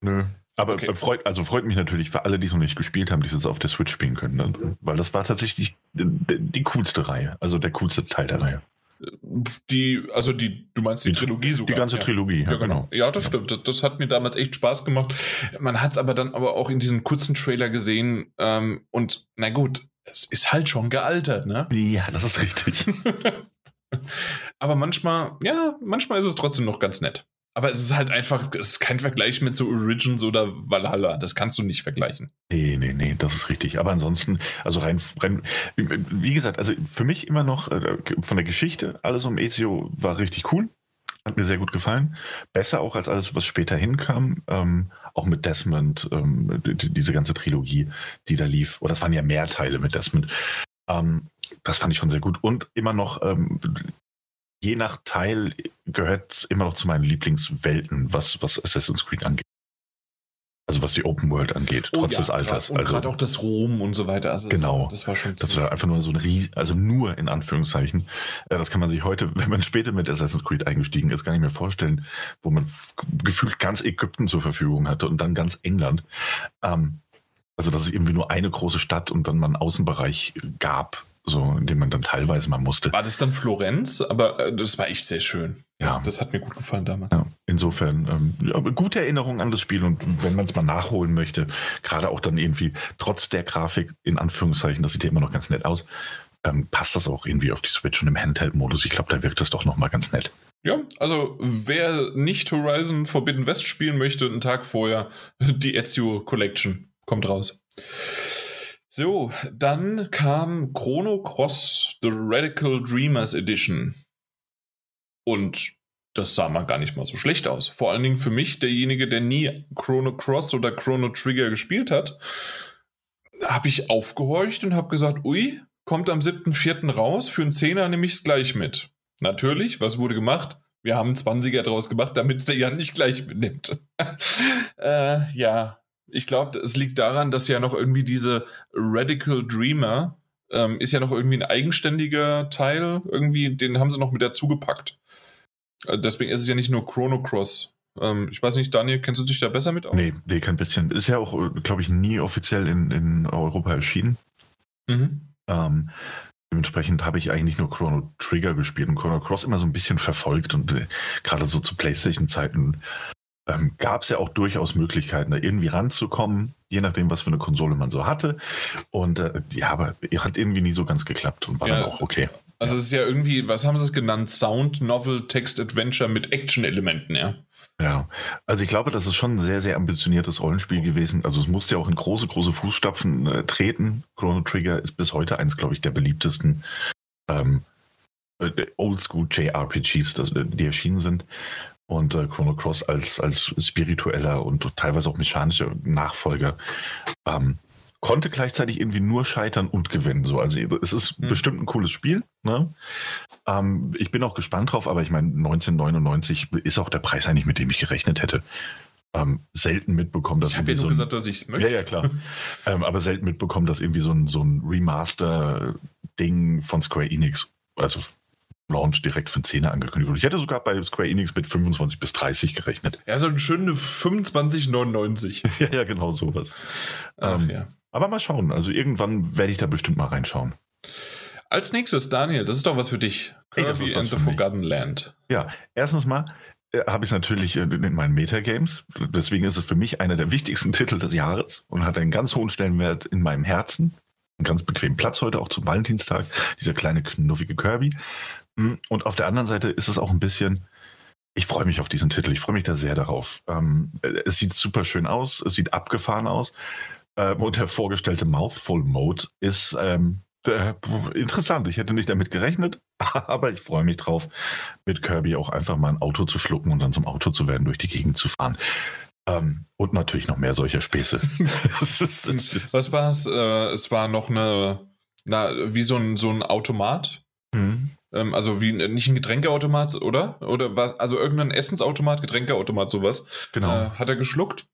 S2: Nö. Aber
S1: Okay.
S2: äh, freut, also freut mich natürlich für alle, die es noch nicht gespielt haben, die es jetzt auf der Switch spielen können. Ne? Weil das war tatsächlich die, die coolste Reihe, also der coolste Teil der Reihe.
S1: Die, also die, du meinst die,
S2: Die-
S1: Trilogie sogar.
S2: Die ganze
S1: ja.
S2: Trilogie,
S1: Ja, genau. Ja, das stimmt. Das, das hat mir damals echt Spaß gemacht. Man hat es aber dann aber auch in diesem kurzen Trailer gesehen. Ähm, und na gut, es ist halt schon gealtert, ne?
S2: Ja, das ist richtig.
S1: aber manchmal, ja, manchmal ist es trotzdem noch ganz nett. Aber es ist halt einfach, es ist kein Vergleich mit so Origins oder Valhalla. Das kannst du nicht vergleichen.
S2: Nee, nee, nee, das ist richtig. Aber ansonsten, also rein, rein wie gesagt, also für mich immer noch äh, von der Geschichte, alles um Ezio war richtig cool. Hat mir sehr gut gefallen. Besser auch als alles, was später hinkam. Ähm, auch mit Desmond, ähm, die, die- diese ganze Trilogie, die da lief. Oder das waren ja mehr Teile mit Desmond. Ähm, das fand ich schon sehr gut. Und immer noch, ähm, je nach Teil gehört es immer noch zu meinen Lieblingswelten, was, was Assassin's Creed angeht. Also was die Open World angeht,
S1: Oh
S2: trotz
S1: ja,
S2: des Alters.
S1: Und
S2: also
S1: gerade auch das Rom und so weiter. Also
S2: Genau.
S1: Das, das war schon
S2: das war einfach nur so ein Ries also nur in Anführungszeichen. Äh, Das kann man sich heute, wenn man später mit Assassin's Creed eingestiegen ist, gar nicht mehr vorstellen, wo man gefühlt ganz Ägypten zur Verfügung hatte und dann ganz England. Ähm, also dass es irgendwie nur eine große Stadt und dann mal einen Außenbereich gab, so in dem man dann teilweise mal musste.
S1: War das dann Florenz? Aber äh, das war echt sehr schön. Das,
S2: Ja.
S1: das hat mir gut gefallen damals.
S2: Ja, insofern, ähm, ja, gute Erinnerung an das Spiel und wenn man es mal nachholen möchte, gerade auch dann irgendwie trotz der Grafik, in Anführungszeichen, das sieht ja immer noch ganz nett aus, ähm, passt das auch irgendwie auf die Switch und im Handheld-Modus. Ich glaube, da wirkt das doch nochmal ganz nett.
S1: Ja, also wer nicht Horizon Forbidden West spielen möchte, einen Tag vorher, die Ezio Collection kommt raus. So, dann kam Chrono Cross The Radical Dreamers Edition. Und das sah mal gar nicht mal so schlecht aus. Vor allen Dingen für mich, derjenige, der nie Chrono Cross oder Chrono Trigger gespielt hat, habe ich aufgehorcht und habe gesagt, ui, kommt am 7.4. raus, für einen Zehner nehme ich es gleich mit. Natürlich, was wurde gemacht? Wir haben einen 20er draus gemacht, damit der Jan nicht gleich mitnimmt. äh, ja, ich glaube, es liegt daran, dass ja noch irgendwie diese Radical Dreamer ähm, ist ja noch irgendwie ein eigenständiger Teil, irgendwie, den haben sie noch mit dazu gepackt. Äh, deswegen ist es ja nicht nur Chrono Cross. Ähm, ich weiß nicht, Daniel, kennst du dich da besser mit aus?
S2: Nee, nee, kein bisschen. Ist ja auch, glaube ich, nie offiziell in, in Europa erschienen.
S1: Mhm.
S2: Ähm, dementsprechend habe ich eigentlich nur Chrono Trigger gespielt und Chrono Cross immer so ein bisschen verfolgt und äh, gerade so zu PlayStation-Zeiten ähm, gab es ja auch durchaus Möglichkeiten, da irgendwie ranzukommen, je nachdem, was für eine Konsole man so hatte. Und äh, ja, aber hat irgendwie nie so ganz geklappt und war
S1: Ja,
S2: dann auch okay.
S1: Also es ist ja irgendwie, was haben sie es genannt? Sound, Novel, Text, Adventure mit Action-Elementen, ja.
S2: Ja, also ich glaube, das ist schon ein sehr, sehr ambitioniertes Rollenspiel gewesen. Also es musste ja auch in große, große Fußstapfen äh, treten. Chrono Trigger ist bis heute eins, glaube ich, der beliebtesten ähm, äh, Oldschool JRPGs, das, äh, die erschienen sind. Und äh, Chrono Cross als, als spiritueller und teilweise auch mechanischer Nachfolger ähm, konnte gleichzeitig irgendwie nur scheitern und gewinnen. So, also es ist
S1: Hm.
S2: bestimmt ein cooles Spiel. Ne? Ähm, ich bin auch gespannt drauf, aber ich meine, 1999 ist auch der Preis eigentlich, mit dem ich gerechnet hätte. Ähm, selten mitbekommen, dass
S1: Ich habe ja
S2: irgendwie
S1: nur
S2: so
S1: gesagt, dass ich es möchte.
S2: ja, ja, klar. ähm, aber selten mitbekommen, dass irgendwie so ein, so ein Remaster-Ding von Square Enix, also Launch direkt für 10 angekündigt wurde. Ich hätte sogar bei Square Enix mit 25 bis 30 gerechnet.
S1: Ja, so eine schöne 25,99.
S2: ja, ja, genau sowas.
S1: Ach,
S2: Ähm,
S1: ja.
S2: Aber mal schauen. Also irgendwann werde ich da bestimmt mal reinschauen.
S1: Als nächstes, Daniel, das ist doch was für dich.
S2: Ey, das
S1: Kirby
S2: ist
S1: and the. Forgotten Land.
S2: Ja, erstens mal äh, habe ich es natürlich in, in meinen Metagames. Deswegen ist es für mich einer der wichtigsten Titel des Jahres und hat einen ganz hohen Stellenwert in meinem Herzen. Einen ganz bequemen Platz heute, auch zum Valentinstag. Dieser kleine knuffige Kirby. Mm, Und auf der anderen Seite ist es auch ein bisschen. Ich freue mich auf diesen Titel. Ich freue mich da sehr darauf. Ähm, äh, es sieht super schön aus. Es sieht abgefahren aus. Ähm, und der vorgestellte Mouthful Mode ist ähm, äh, interessant. Ich hätte nicht damit gerechnet, aber ich freue mich drauf, mit Kirby auch einfach mal ein Auto zu schlucken und dann zum Auto zu werden, durch die Gegend zu fahren. Ähm, und natürlich noch mehr solcher Späße. Ist-
S1: Was war es? Äh, es war noch eine, na, wie so ein, so ein Automat.
S2: Hm.
S1: Ähm, also wie nicht ein Getränkeautomat, oder? Oder was? Also irgendein Essensautomat, Getränkeautomat, sowas.
S2: Genau.
S1: Äh, hat er geschluckt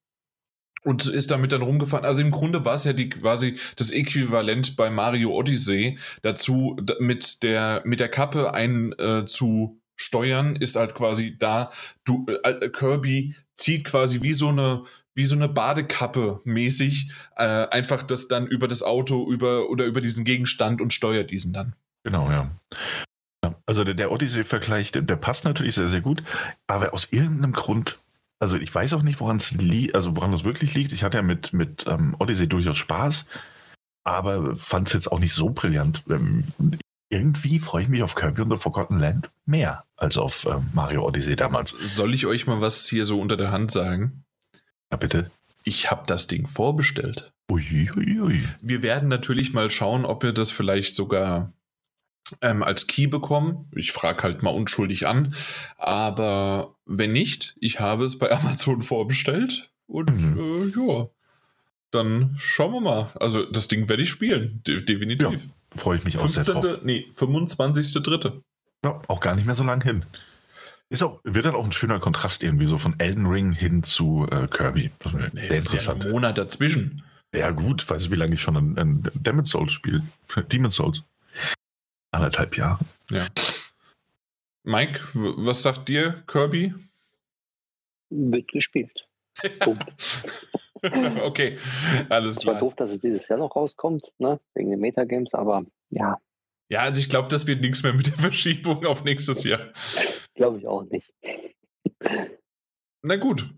S1: und ist damit dann rumgefahren. Also im Grunde war es ja die quasi das Äquivalent bei Mario Odyssey dazu, mit der, mit der Kappe einen äh, zu steuern, ist halt quasi da, du, äh, Kirby zieht quasi wie so eine, wie so eine Badekappe mäßig äh, einfach das dann über das Auto über oder über diesen Gegenstand und steuert diesen dann.
S2: Genau, ja. Also der, der Odyssey-Vergleich, der, der passt natürlich sehr, sehr gut, aber aus irgendeinem Grund, also ich weiß auch nicht, woran es liegt, also woran das wirklich liegt. Ich hatte ja mit, mit ähm, Odyssey durchaus Spaß, aber fand es jetzt auch nicht so brillant. Ähm, irgendwie freue ich mich auf Kirby und the Forgotten Land mehr als auf ähm, Mario Odyssey damals.
S1: Soll ich euch mal was hier so unter der Hand sagen?
S2: Ja, bitte.
S1: Ich habe das Ding vorbestellt.
S2: Ui, ui, ui.
S1: Wir werden natürlich mal schauen, ob wir das vielleicht sogar ähm, als Key bekommen. Ich frage halt mal unschuldig an. Aber wenn nicht, ich habe es bei Amazon vorbestellt. Und
S2: Mhm.
S1: äh, ja, dann schauen wir mal. Also das Ding werde ich spielen. De definitiv.
S2: Freue ich mich auch sehr drauf.
S1: 15. Nee, 25.3.
S2: Ja, auch gar nicht mehr so lang hin. Ist auch, wird dann auch ein schöner Kontrast irgendwie so von Elden Ring hin zu äh, Kirby.
S1: Nee, Sehr interessant. Ja ein Monat dazwischen.
S2: Ja, gut, weiß ich, wie lange ich schon ein, ein Demon's Souls spiele. Demon's Souls. Anderthalb Jahre.
S1: Ja. Mike, was sagt dir Kirby?
S3: Wird gespielt.
S1: okay, alles
S3: klar. Es war doof, dass es dieses Jahr noch rauskommt, ne? wegen den Metagames, aber ja.
S1: Ja, also ich glaube, das wird nichts mehr mit der Verschiebung auf nächstes Jahr.
S3: glaube ich auch nicht.
S1: Na gut.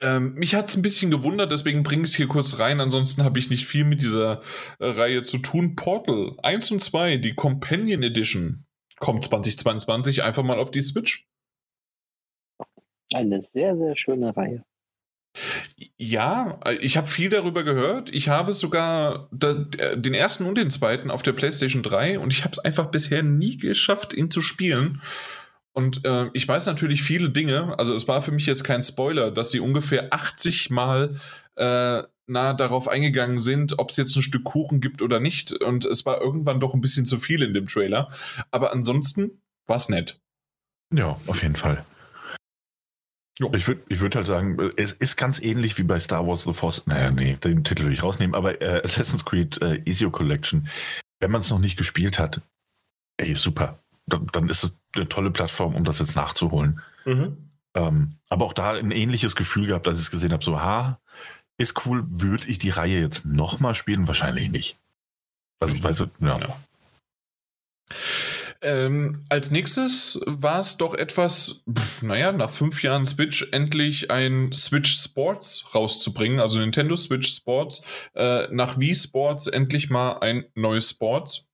S1: Ähm, mich hat es ein bisschen gewundert, deswegen bringe ich es hier kurz rein. Ansonsten habe ich nicht viel mit dieser äh, Reihe zu tun. Portal 1 und 2, die Companion Edition, kommt 2022 einfach mal auf die Switch.
S3: Eine sehr, sehr schöne Reihe.
S1: Ja, ich habe viel darüber gehört. Ich habe sogar den ersten und den zweiten auf der PlayStation 3 und ich habe es einfach bisher nie geschafft, ihn zu spielen. Und äh, ich weiß natürlich viele Dinge. Also es war für mich jetzt kein Spoiler, dass die ungefähr 80 Mal äh, nah darauf eingegangen sind, ob es jetzt ein Stück Kuchen gibt oder nicht. Und es war irgendwann doch ein bisschen zu viel in dem Trailer. Aber ansonsten war es nett.
S2: Ja, auf jeden Fall. Jo. Ich würde ich würd halt sagen, es ist ganz ähnlich wie bei Star Wars The Force. Naja, nee, den Titel will ich rausnehmen, aber äh, Assassin's Creed äh, Ezio Collection, wenn man es noch nicht gespielt hat, ey, super. Dann, ist es eine tolle Plattform, um das jetzt nachzuholen. Mhm. Ähm, aber auch da ein ähnliches Gefühl gehabt, als ich es gesehen habe, so, ha, ist cool, würde ich die Reihe jetzt nochmal spielen? Wahrscheinlich nicht. Also, weißt du, ja. ja.
S1: Ähm, als nächstes war es doch etwas, pf, naja, nach fünf Jahren Switch endlich ein Switch Sports rauszubringen, also Nintendo Switch Sports, äh, nach Wii Sports endlich mal ein neues Sports.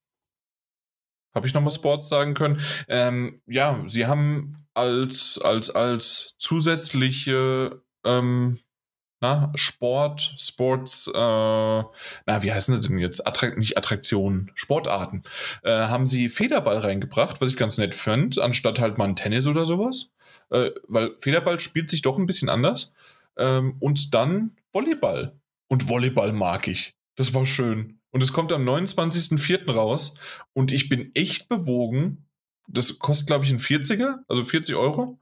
S1: Habe ich nochmal Sports sagen können? Ähm, ja, sie haben als, als, als zusätzliche ähm, na, Sport, Sports, äh, na, wie heißen sie denn jetzt? Attrakt, nicht Attraktionen, Sportarten. Äh, haben sie Federball reingebracht, was ich ganz nett fand, anstatt halt mal ein Tennis oder sowas. Äh, weil Federball spielt sich doch ein bisschen anders. Ähm, und dann Volleyball. Und Volleyball mag ich. Das war schön. Und es kommt am 29.04. raus. Und ich bin echt bewogen. Das kostet, glaube ich, ein 40er, also 40 Euro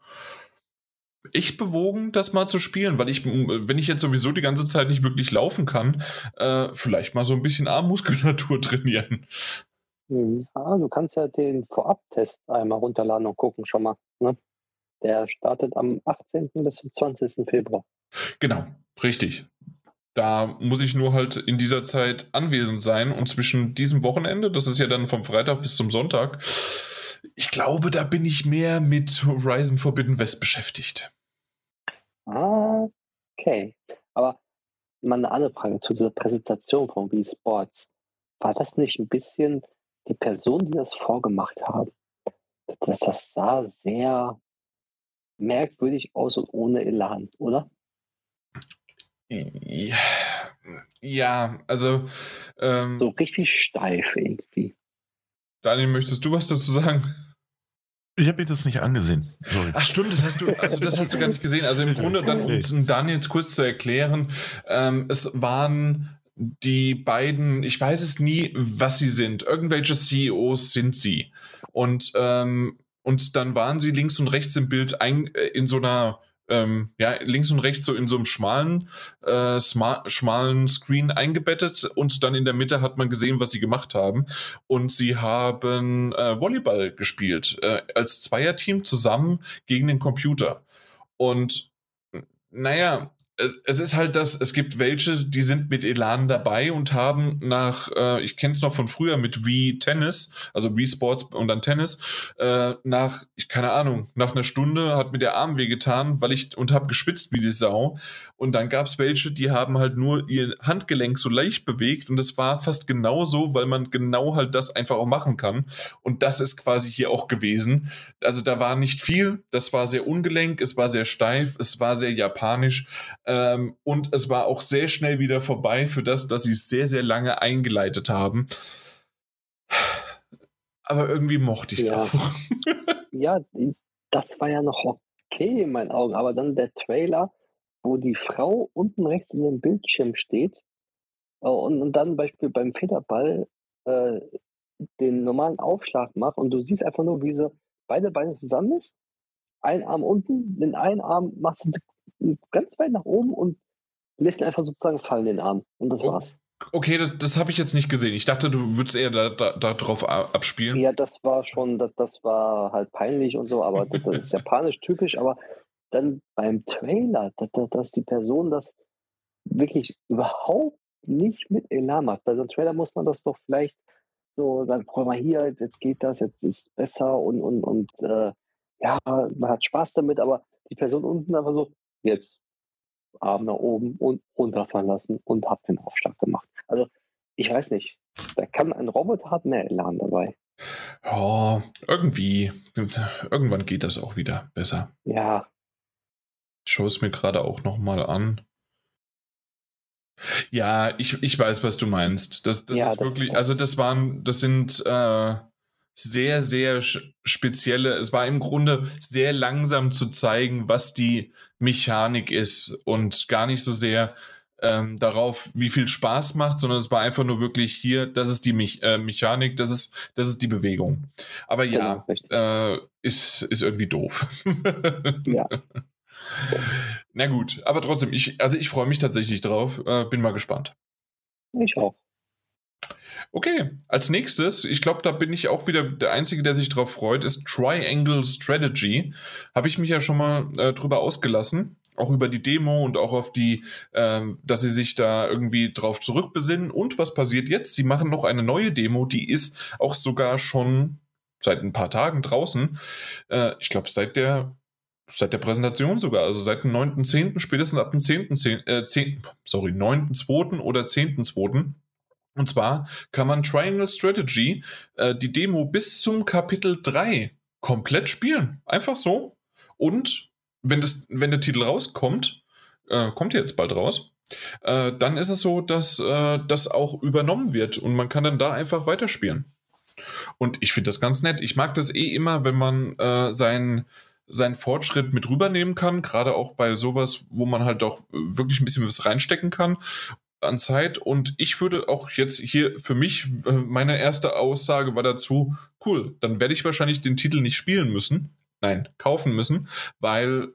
S1: echt bewogen, das mal zu spielen, weil ich, wenn ich jetzt sowieso die ganze Zeit nicht wirklich laufen kann, äh, vielleicht mal so ein bisschen Armmuskulatur trainieren.
S3: Hm, ja, du kannst ja den Vorab-Test einmal runterladen und gucken schon mal. Ne? Der startet am 18. bis zum 20. Februar.
S1: Genau, richtig. Da muss ich nur halt in dieser Zeit anwesend sein und zwischen diesem Wochenende, das ist ja dann vom Freitag bis zum Sonntag, ich glaube, da bin ich mehr mit Horizon Forbidden West beschäftigt.
S3: Okay. Aber mal eine andere Frage zu dieser Präsentation von Wii Sports. War das nicht ein bisschen die Person, die das vorgemacht haben? Das, das sah sehr merkwürdig aus und ohne Elan, oder?
S1: Ja, ja also. Ähm,
S3: so richtig steif irgendwie.
S1: Daniel, möchtest du was dazu sagen?
S2: Ich habe mir das nicht angesehen.
S1: Sorry. Ach stimmt, das hast du, also das hast du gar nicht gesehen. Also im Grunde dann, um Daniel jetzt kurz zu erklären, ähm, es waren die beiden, ich weiß es nie, was sie sind. Irgendwelche CEOs sind sie. Und, ähm, und dann waren sie links und rechts im Bild ein, äh, in so einer ähm, ja, links und rechts so in so einem schmalen, äh, schmalen Screen eingebettet und dann in der Mitte hat man gesehen, was sie gemacht haben. Und sie haben äh, Volleyball gespielt, äh, als Zweierteam zusammen gegen den Computer. Und naja, es ist halt das, es gibt welche, die sind mit Elan dabei und haben nach, äh, ich kenne es noch von früher mit Wii Tennis, also Wii Sports und dann Tennis, äh, nach, ich keine Ahnung, nach einer Stunde hat mir der Arm wehgetan, weil ich und habe geschwitzt wie die Sau. Und dann gab es welche, die haben halt nur ihr Handgelenk so leicht bewegt und das war fast genauso, weil man genau halt das einfach auch machen kann. Und das ist quasi hier auch gewesen. Also da war nicht viel, das war sehr ungelenk, es war sehr steif, es war sehr japanisch ähm, und es war auch sehr schnell wieder vorbei für das, dass sie es sehr, sehr lange eingeleitet haben. Aber irgendwie mochte ich es
S3: ja.
S1: auch.
S3: ja, das war ja noch okay in meinen Augen. Aber dann der Trailer, wo die Frau unten rechts in dem Bildschirm steht äh, und, und dann Beispiel beim Federball äh, den normalen Aufschlag macht und du siehst einfach nur, wie sie beide Beine zusammen ist einen Arm unten, den einen Arm machst du ganz weit nach oben und lässt ihn einfach sozusagen fallen, den Arm. Und das
S1: Oh.
S3: war's.
S1: Okay, das, das habe ich jetzt nicht gesehen. Ich dachte, du würdest eher darauf da, da drauf abspielen.
S3: Ja, das war schon, das, das war halt peinlich und so, aber das, das ist japanisch typisch, aber dann beim Trailer, dass, dass, dass die Person das wirklich überhaupt nicht mit Elan macht. Bei so einem Trailer muss man das doch vielleicht so sagen, guck mal hier, jetzt geht das, jetzt ist es besser und, und, und äh, ja, man hat Spaß damit, aber die Person unten einfach so, jetzt Arm nach oben und runterfahren lassen und hab den Aufschlag gemacht. Also, ich weiß nicht, da kann ein Roboter hat mehr Elan dabei.
S1: Oh, irgendwie. Irgendwann geht das auch wieder besser.
S3: Ja,
S1: Ich schaue es mir gerade auch nochmal an. Ja, ich, ich weiß, was du meinst. Das, das
S3: Ja,
S1: ist
S3: das-
S1: wirklich,
S3: das-
S1: also das waren, das sind äh, sehr, sehr spezielle, es war im Grunde sehr langsam zu zeigen, was die Mechanik ist und gar nicht so sehr ähm, darauf, wie viel Spaß macht, sondern es war einfach nur wirklich hier, das ist die Me äh, Mechanik, das ist, das ist die Bewegung. Aber ja,
S3: Genau, richtig.
S1: äh, ist, ist irgendwie doof.
S3: Ja.
S1: Na gut, aber trotzdem, ich, also ich freue mich tatsächlich drauf. Äh, bin mal gespannt.
S3: ich auch.
S1: Okay, als nächstes, ich glaube, da bin ich auch wieder der Einzige, der sich drauf freut, ist Triangle Strategy. Habe ich mich ja schon mal äh, drüber ausgelassen. Auch über die Demo und auch auf die, ähm, dass sie sich da irgendwie drauf zurückbesinnen. Und was passiert jetzt? Sie machen noch eine neue Demo, die ist auch sogar schon seit ein paar Tagen draußen. Äh, ich glaube, seit der seit der Präsentation sogar, also seit dem 9.10., spätestens ab dem 10.10., äh, 10., sorry, 9.2. oder 10.2. Und zwar kann man Triangle Strategy, äh, die Demo bis zum Kapitel 3 komplett spielen. Einfach so. Und wenn, das, wenn der Titel rauskommt, äh, kommt jetzt bald raus, äh, dann ist es so, dass äh, das auch übernommen wird und man kann dann da einfach weiterspielen. Und ich finde das ganz nett. Ich mag das eh immer, wenn man äh, seinen seinen Fortschritt mit rübernehmen kann, gerade auch bei sowas, wo man halt auch wirklich ein bisschen was reinstecken kann an Zeit. Und ich würde auch jetzt hier für mich, äh, meine erste Aussage war dazu, cool, dann werde ich wahrscheinlich den Titel nicht spielen müssen, nein, kaufen müssen, weil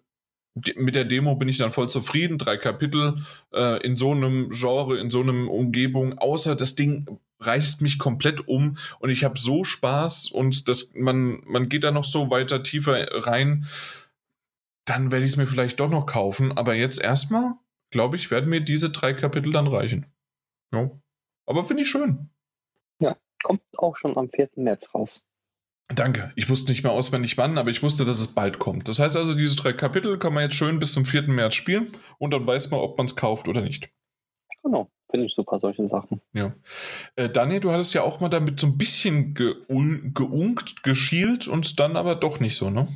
S1: mit der Demo bin ich dann voll zufrieden. Drei Kapitel äh, in so einem Genre, in so einem Umgebung, außer das Ding reißt mich komplett um und ich habe so Spaß und das, man, man geht da noch so weiter tiefer rein. Dann werde ich es mir vielleicht doch noch kaufen, aber jetzt erstmal, glaube ich, werden mir diese drei Kapitel dann reichen. Ja. Aber finde ich schön.
S3: Kommt auch schon am 4. März raus.
S1: Danke. Ich wusste nicht mehr auswendig wann, aber ich wusste, dass es bald kommt. Das heißt also, diese drei Kapitel kann man jetzt schön bis zum 4. März spielen und dann weiß man, ob man es kauft oder nicht.
S3: Genau, finde ich super, solche Sachen.
S1: Ja. Äh, Daniel, du hattest ja auch mal damit so ein bisschen geun geunkt, geschielt und dann aber doch nicht so, ne?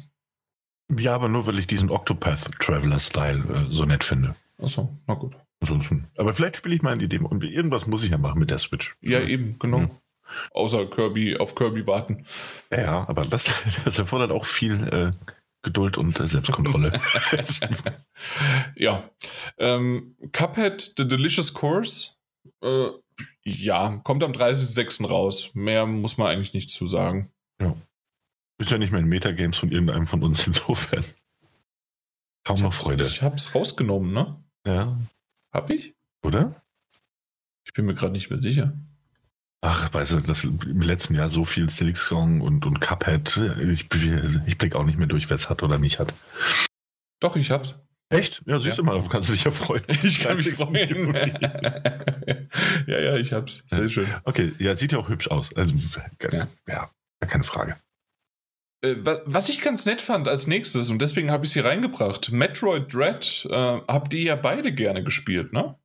S2: Ja, aber nur, weil ich diesen Octopath Traveler Style äh, so nett finde.
S1: Achso, na gut.
S2: Ansonsten. Aber vielleicht spiele ich mal in die Demo. Und irgendwas muss ich ja machen mit der Switch.
S1: Ja, eben, genau.
S2: Ja.
S1: Außer Kirby, auf Kirby warten.
S2: Ja, ja, aber das, das erfordert auch viel äh, Geduld und äh, Selbstkontrolle.
S1: ja. Ähm, Cuphead, The Delicious Course, äh, ja, kommt am 30.06. raus. Mehr muss man eigentlich nicht zu sagen.
S2: Ist ja nicht mehr in Metagames von irgendeinem von uns insofern. Kaum noch Freude.
S1: Ich hab's rausgenommen, ne?
S2: Ja.
S1: Hab ich?
S2: Oder?
S1: Ich bin mir gerade nicht mehr sicher.
S2: Ach, weißt du, das im letzten Jahr so viel Silk Song und, und Cuphead. Ich, ich blicke auch nicht mehr durch, wer es hat oder nicht hat.
S1: Doch, ich hab's.
S2: Echt? Ja, siehst
S1: Ja.
S2: du mal, du kannst dich ja freuen.
S1: Ich kann mich
S2: 30.
S1: freuen. Ja, ja, ich hab's. Sehr
S2: Ja.
S1: schön.
S2: Okay, ja, sieht ja auch hübsch aus. Also, ja,
S1: Ja.
S2: keine Frage.
S1: Äh, wa- Was ich ganz nett fand als nächstes, und deswegen habe ich sie reingebracht, Metroid Dread, äh, habt ihr ja beide gerne gespielt, ne?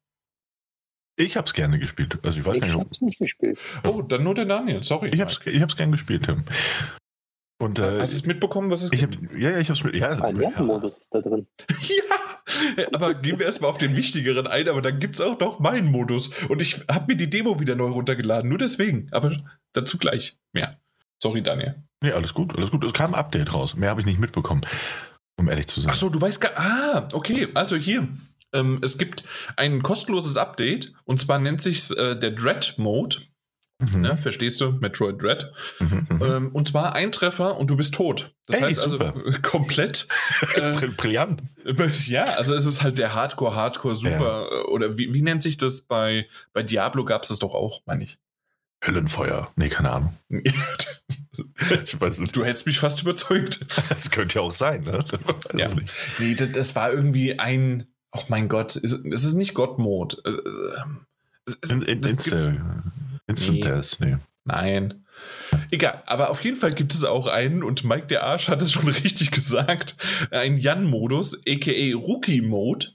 S2: Ich hab's gerne gespielt. Also ich weiß
S3: Ich
S2: gar nicht,
S3: habe es nicht gespielt.
S1: Oh, dann nur der Daniel, sorry.
S2: ich hab's, ich hab's gern gespielt, Tim. Und äh,
S1: Hast du es mitbekommen, was es
S2: ich hab, ja, ja, ich hab's mit. Ja,
S3: Ein
S2: ja.
S3: Ist da drin.
S1: Ja, aber gehen wir erstmal auf den wichtigeren ein, aber dann gibt es auch noch meinen Modus. Und ich habe mir die Demo wieder neu runtergeladen, nur deswegen. Aber dazu gleich mehr. Sorry, Daniel.
S2: Nee, alles gut, alles gut. Es kam ein Update raus. Mehr habe ich nicht mitbekommen, um ehrlich zu sein.
S1: Ach so, du weißt gar. Ah, okay. Also hier. Ähm, es gibt ein kostenloses Update und zwar nennt sich äh, der Dread Mode. Mhm. Ne, verstehst du? Metroid Dread. Mhm, mhm, ähm, und zwar ein Treffer und du bist tot. Das hey, heißt also komplett.
S2: Äh, Brillant.
S1: Ja, also es ist halt der Hardcore, Hardcore, super. Ja. Oder wie, wie nennt sich das bei, bei Diablo gab es das doch auch, meine ich.
S2: Höllenfeuer. Nee, keine Ahnung.
S1: ich weiß nicht. Du hättest mich fast überzeugt.
S2: Das könnte ja auch sein, ne?
S1: Ja. Nee, das, das, war irgendwie ein. Oh mein Gott, es ist nicht God-Mode. Äh, äh,
S2: in, in, Insta, Instant nee. Death, nee.
S1: Nein. Egal, aber auf jeden Fall gibt es auch einen, und Mike der Arsch hat es schon richtig gesagt, einen Jan-Modus, aka Rookie-Mode.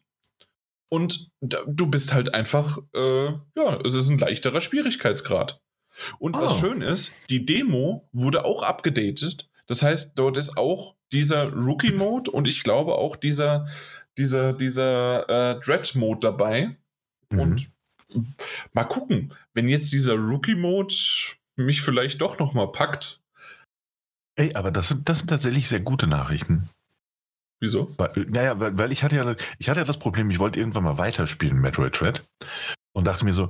S1: Und du bist halt einfach, äh, ja, es ist ein leichterer Schwierigkeitsgrad. Und oh. was schön ist, die Demo wurde auch abgedatet. Das heißt, dort ist auch dieser Rookie-Mode und ich glaube auch dieser, dieser, dieser äh, Dread-Mode dabei. Mhm. Und mal gucken, wenn jetzt dieser Rookie-Mode mich vielleicht doch nochmal packt.
S2: Ey, aber das sind, das sind tatsächlich sehr gute Nachrichten.
S1: Wieso?
S2: Weil, naja, weil, weil ich hatte ja, ich hatte ja das Problem, ich wollte irgendwann mal weiterspielen, Metroid Dread. Und dachte mir so,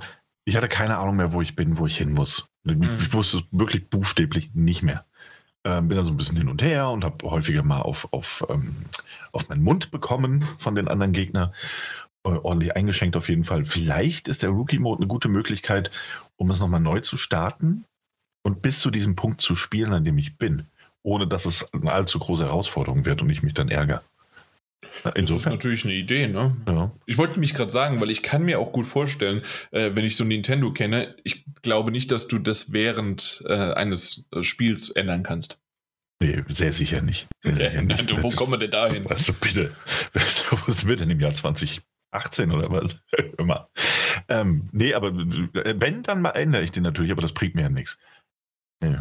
S2: ich hatte keine Ahnung mehr, wo ich bin, wo ich hin muss. Mhm. Ich wusste es wirklich buchstäblich nicht mehr. Ähm, bin dann so ein bisschen hin und her und habe häufiger mal auf, auf, ähm, auf meinen Mund bekommen von den anderen Gegnern. Äh, ordentlich eingeschenkt auf jeden Fall. Vielleicht ist der Rookie-Mode eine gute Möglichkeit, um es nochmal neu zu starten und bis zu diesem Punkt zu spielen, an dem ich bin, ohne dass es eine allzu große Herausforderung wird und ich mich dann ärgere.
S1: Insofern. Das ist natürlich eine Idee, ne? Ja. Ich wollte mich gerade sagen, weil ich kann mir auch gut vorstellen, äh, wenn ich so Nintendo kenne, ich glaube nicht, dass du das während äh, eines äh, Spiels ändern kannst.
S2: Nee, sehr sicher nicht. Sehr
S1: sicher nicht. Wo kommen wir denn da hin?
S2: Also bitte, was wird denn im Jahr 20, 18 oder was immer. Ähm, nee, aber wenn, dann ändere ich den natürlich, aber das bringt mir ja nichts. Nee.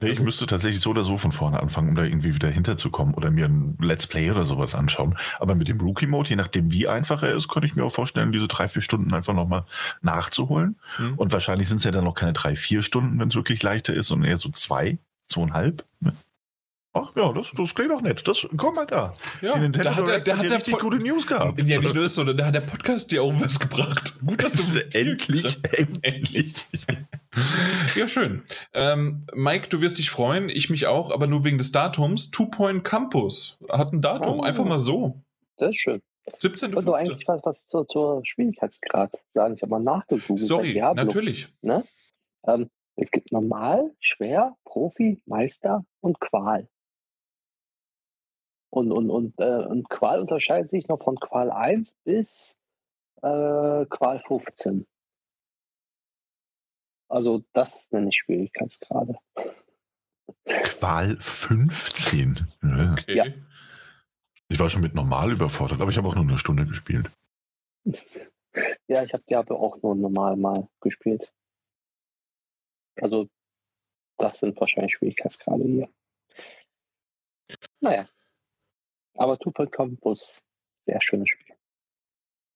S2: Ich müsste tatsächlich so oder so von vorne anfangen, um da irgendwie wieder hinterzukommen oder mir ein Let's Play oder sowas anschauen. Aber mit dem Rookie-Mode, je nachdem wie einfach er ist, könnte ich mir auch vorstellen, diese drei, vier Stunden einfach nochmal nachzuholen. Mhm. Und wahrscheinlich sind es ja dann noch keine drei, vier Stunden, wenn es wirklich leichter ist, sondern eher so zwei, zweieinhalb. Ne? Ach ja, das, das klingt doch nett. Das, komm mal da.
S1: Ja,
S2: da
S1: hat der, der hat der richtig
S2: gute News gehabt.
S1: Ja, nicht nur das, sondern da hat der Podcast dir auch was gebracht.
S2: Gut, dass du endlich, endlich.
S1: ja, schön. Ähm, Mike, du wirst dich freuen, ich mich auch, aber nur wegen des Datums. Two Point Campus hat ein Datum, oh, einfach mal so.
S3: Das ist schön.
S1: 17.
S3: Und du eigentlich was, was zur, zur Schwierigkeitsgrad sagen. Ich habe mal nachgegoogelt.
S1: Sorry, natürlich.
S3: Ne? Ähm, es gibt normal, schwer, Profi, Meister und Qual. Und, und, und, äh, und Qual unterscheidet sich noch von Qual 1 bis äh, Qual 15. Also das nenne ich Schwierigkeitsgrade.
S2: Qual 15?
S1: Okay. Ja.
S2: Ich war schon mit normal überfordert, aber ich habe auch nur eine Stunde gespielt.
S3: ja, ich habe Diablo auch nur normal mal gespielt. Also das sind wahrscheinlich Schwierigkeitsgrade hier. Naja. Aber Two-Point Campus, sehr schönes Spiel.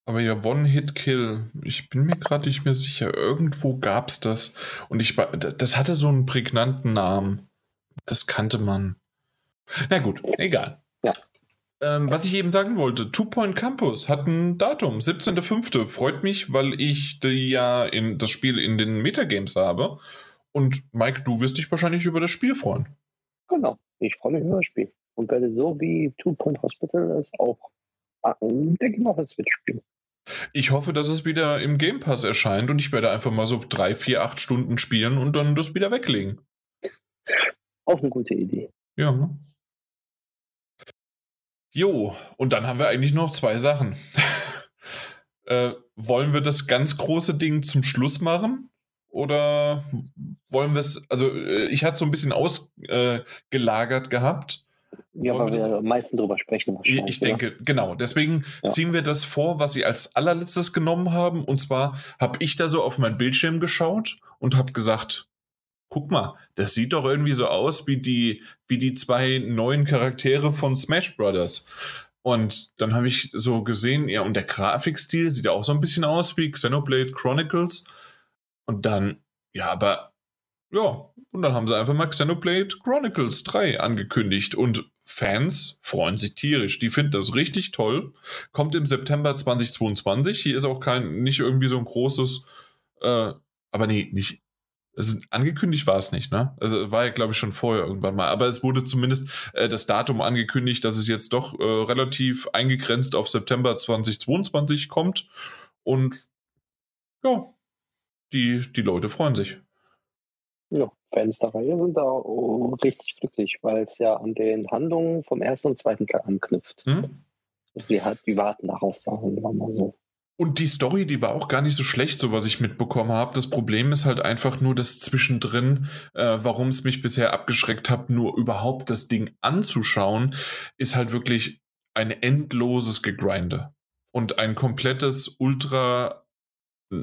S1: Aber ja, One-Hit-Kill, ich bin mir gerade nicht mehr sicher. Irgendwo gab es das. Und ich das hatte so einen prägnanten Namen. Das kannte man. Na gut, egal.
S3: Ja.
S1: Ähm, was ich eben sagen wollte, Two Point Campus hat ein Datum, 17.05. Freut mich, weil ich ja in das Spiel in den Metagames habe. Und Mike, du wirst dich wahrscheinlich über das Spiel freuen.
S3: Genau, ich freue mich über das Spiel und werde so wie Two Point Hospital es auch, ah, denke ich mal, es wird spielen.
S1: Ich hoffe, dass es wieder im Game Pass erscheint und ich werde einfach mal so drei, vier, acht Stunden spielen und dann das wieder weglegen.
S3: Auch eine gute Idee.
S1: Ja. Ne? Jo, und dann haben wir eigentlich noch zwei Sachen. äh, wollen wir das ganz große Ding zum Schluss machen? Oder wollen wir es, also äh, ich hatte so ein bisschen ausgelagert äh, gehabt.
S3: Ja, weil wir, wir am meisten drüber sprechen
S1: wahrscheinlich. Ich denke, oder? genau. Deswegen ja. ziehen wir das vor, was sie als allerletztes genommen haben. Und zwar habe ich da so auf meinen Bildschirm geschaut und habe gesagt, guck mal, das sieht doch irgendwie so aus wie die, wie die zwei neuen Charaktere von Smash Brothers. Und dann habe ich so gesehen, ja, und der Grafikstil sieht ja auch so ein bisschen aus wie Xenoblade Chronicles. Und dann, ja, aber ja, und dann haben sie einfach mal Xenoblade Chronicles 3 angekündigt und Fans freuen sich tierisch. Die finden das richtig toll. Kommt im September 2022. Hier ist auch kein, nicht irgendwie so ein großes, äh, aber nee, nicht, Es angekündigt war es nicht, ne? Also war ja, glaube ich, schon vorher irgendwann mal. Aber es wurde zumindest äh, das Datum angekündigt, dass es jetzt doch äh, relativ eingegrenzt auf September 2022 kommt. Und ja, die, die Leute freuen sich.
S3: Ja, Fans der Reihe sind da oh, richtig glücklich, weil es ja an den Handlungen vom ersten und zweiten Teil anknüpft. Hm? Wir, halt, wir warten darauf, sagen wir mal so.
S1: Und die Story, die war auch gar nicht so schlecht, so was ich mitbekommen habe. Das Problem ist halt einfach nur das Zwischendrin, äh, warum es mich bisher abgeschreckt hat, nur überhaupt das Ding anzuschauen, ist halt wirklich ein endloses Gegrinde. Und ein komplettes, ultra äh,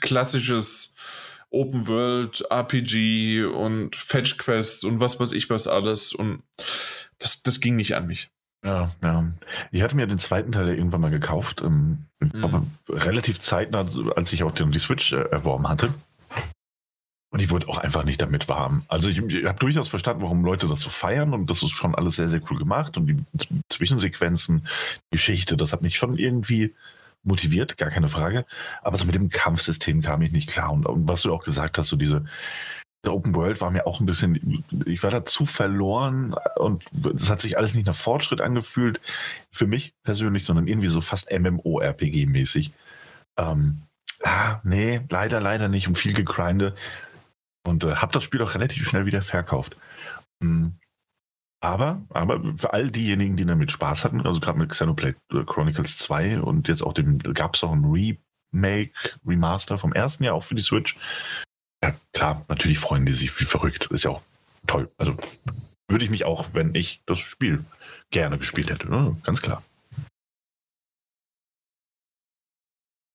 S1: klassisches Open World, RPG und Fetch Quests und was weiß ich was alles. Und das, das ging nicht an mich.
S2: Ja, ja. Ich hatte mir den zweiten Teil irgendwann mal gekauft, ähm, mhm. aber relativ zeitnah, als ich auch die Switch äh, erworben hatte. Und ich wurde auch einfach nicht damit warm. Also ich, ich habe durchaus verstanden, warum Leute das so feiern und das ist schon alles sehr, sehr cool gemacht und die Zwischensequenzen, Geschichte, das hat mich schon irgendwie motiviert, gar keine Frage. Aber so mit dem Kampfsystem kam ich nicht klar. Und, und was du auch gesagt hast, so diese, Open World war mir auch ein bisschen, ich war da zu verloren und das hat sich alles nicht nach Fortschritt angefühlt, für mich persönlich, sondern irgendwie so fast MMORPG-mäßig. Ähm, ah, nee, leider, leider nicht und viel gegrinde und äh, habe das Spiel auch relativ schnell wieder verkauft. Mhm. Aber, aber für all diejenigen, die damit Spaß hatten, also gerade mit Xenoblade Chronicles 2 und jetzt auch dem, gab es auch ein Remake, Remaster vom ersten Jahr auch für die Switch, ja, klar, natürlich freuen die sich wie verrückt. Ist ja auch toll. Also würde ich mich auch, wenn ich das Spiel gerne gespielt hätte. Ne? Ganz klar.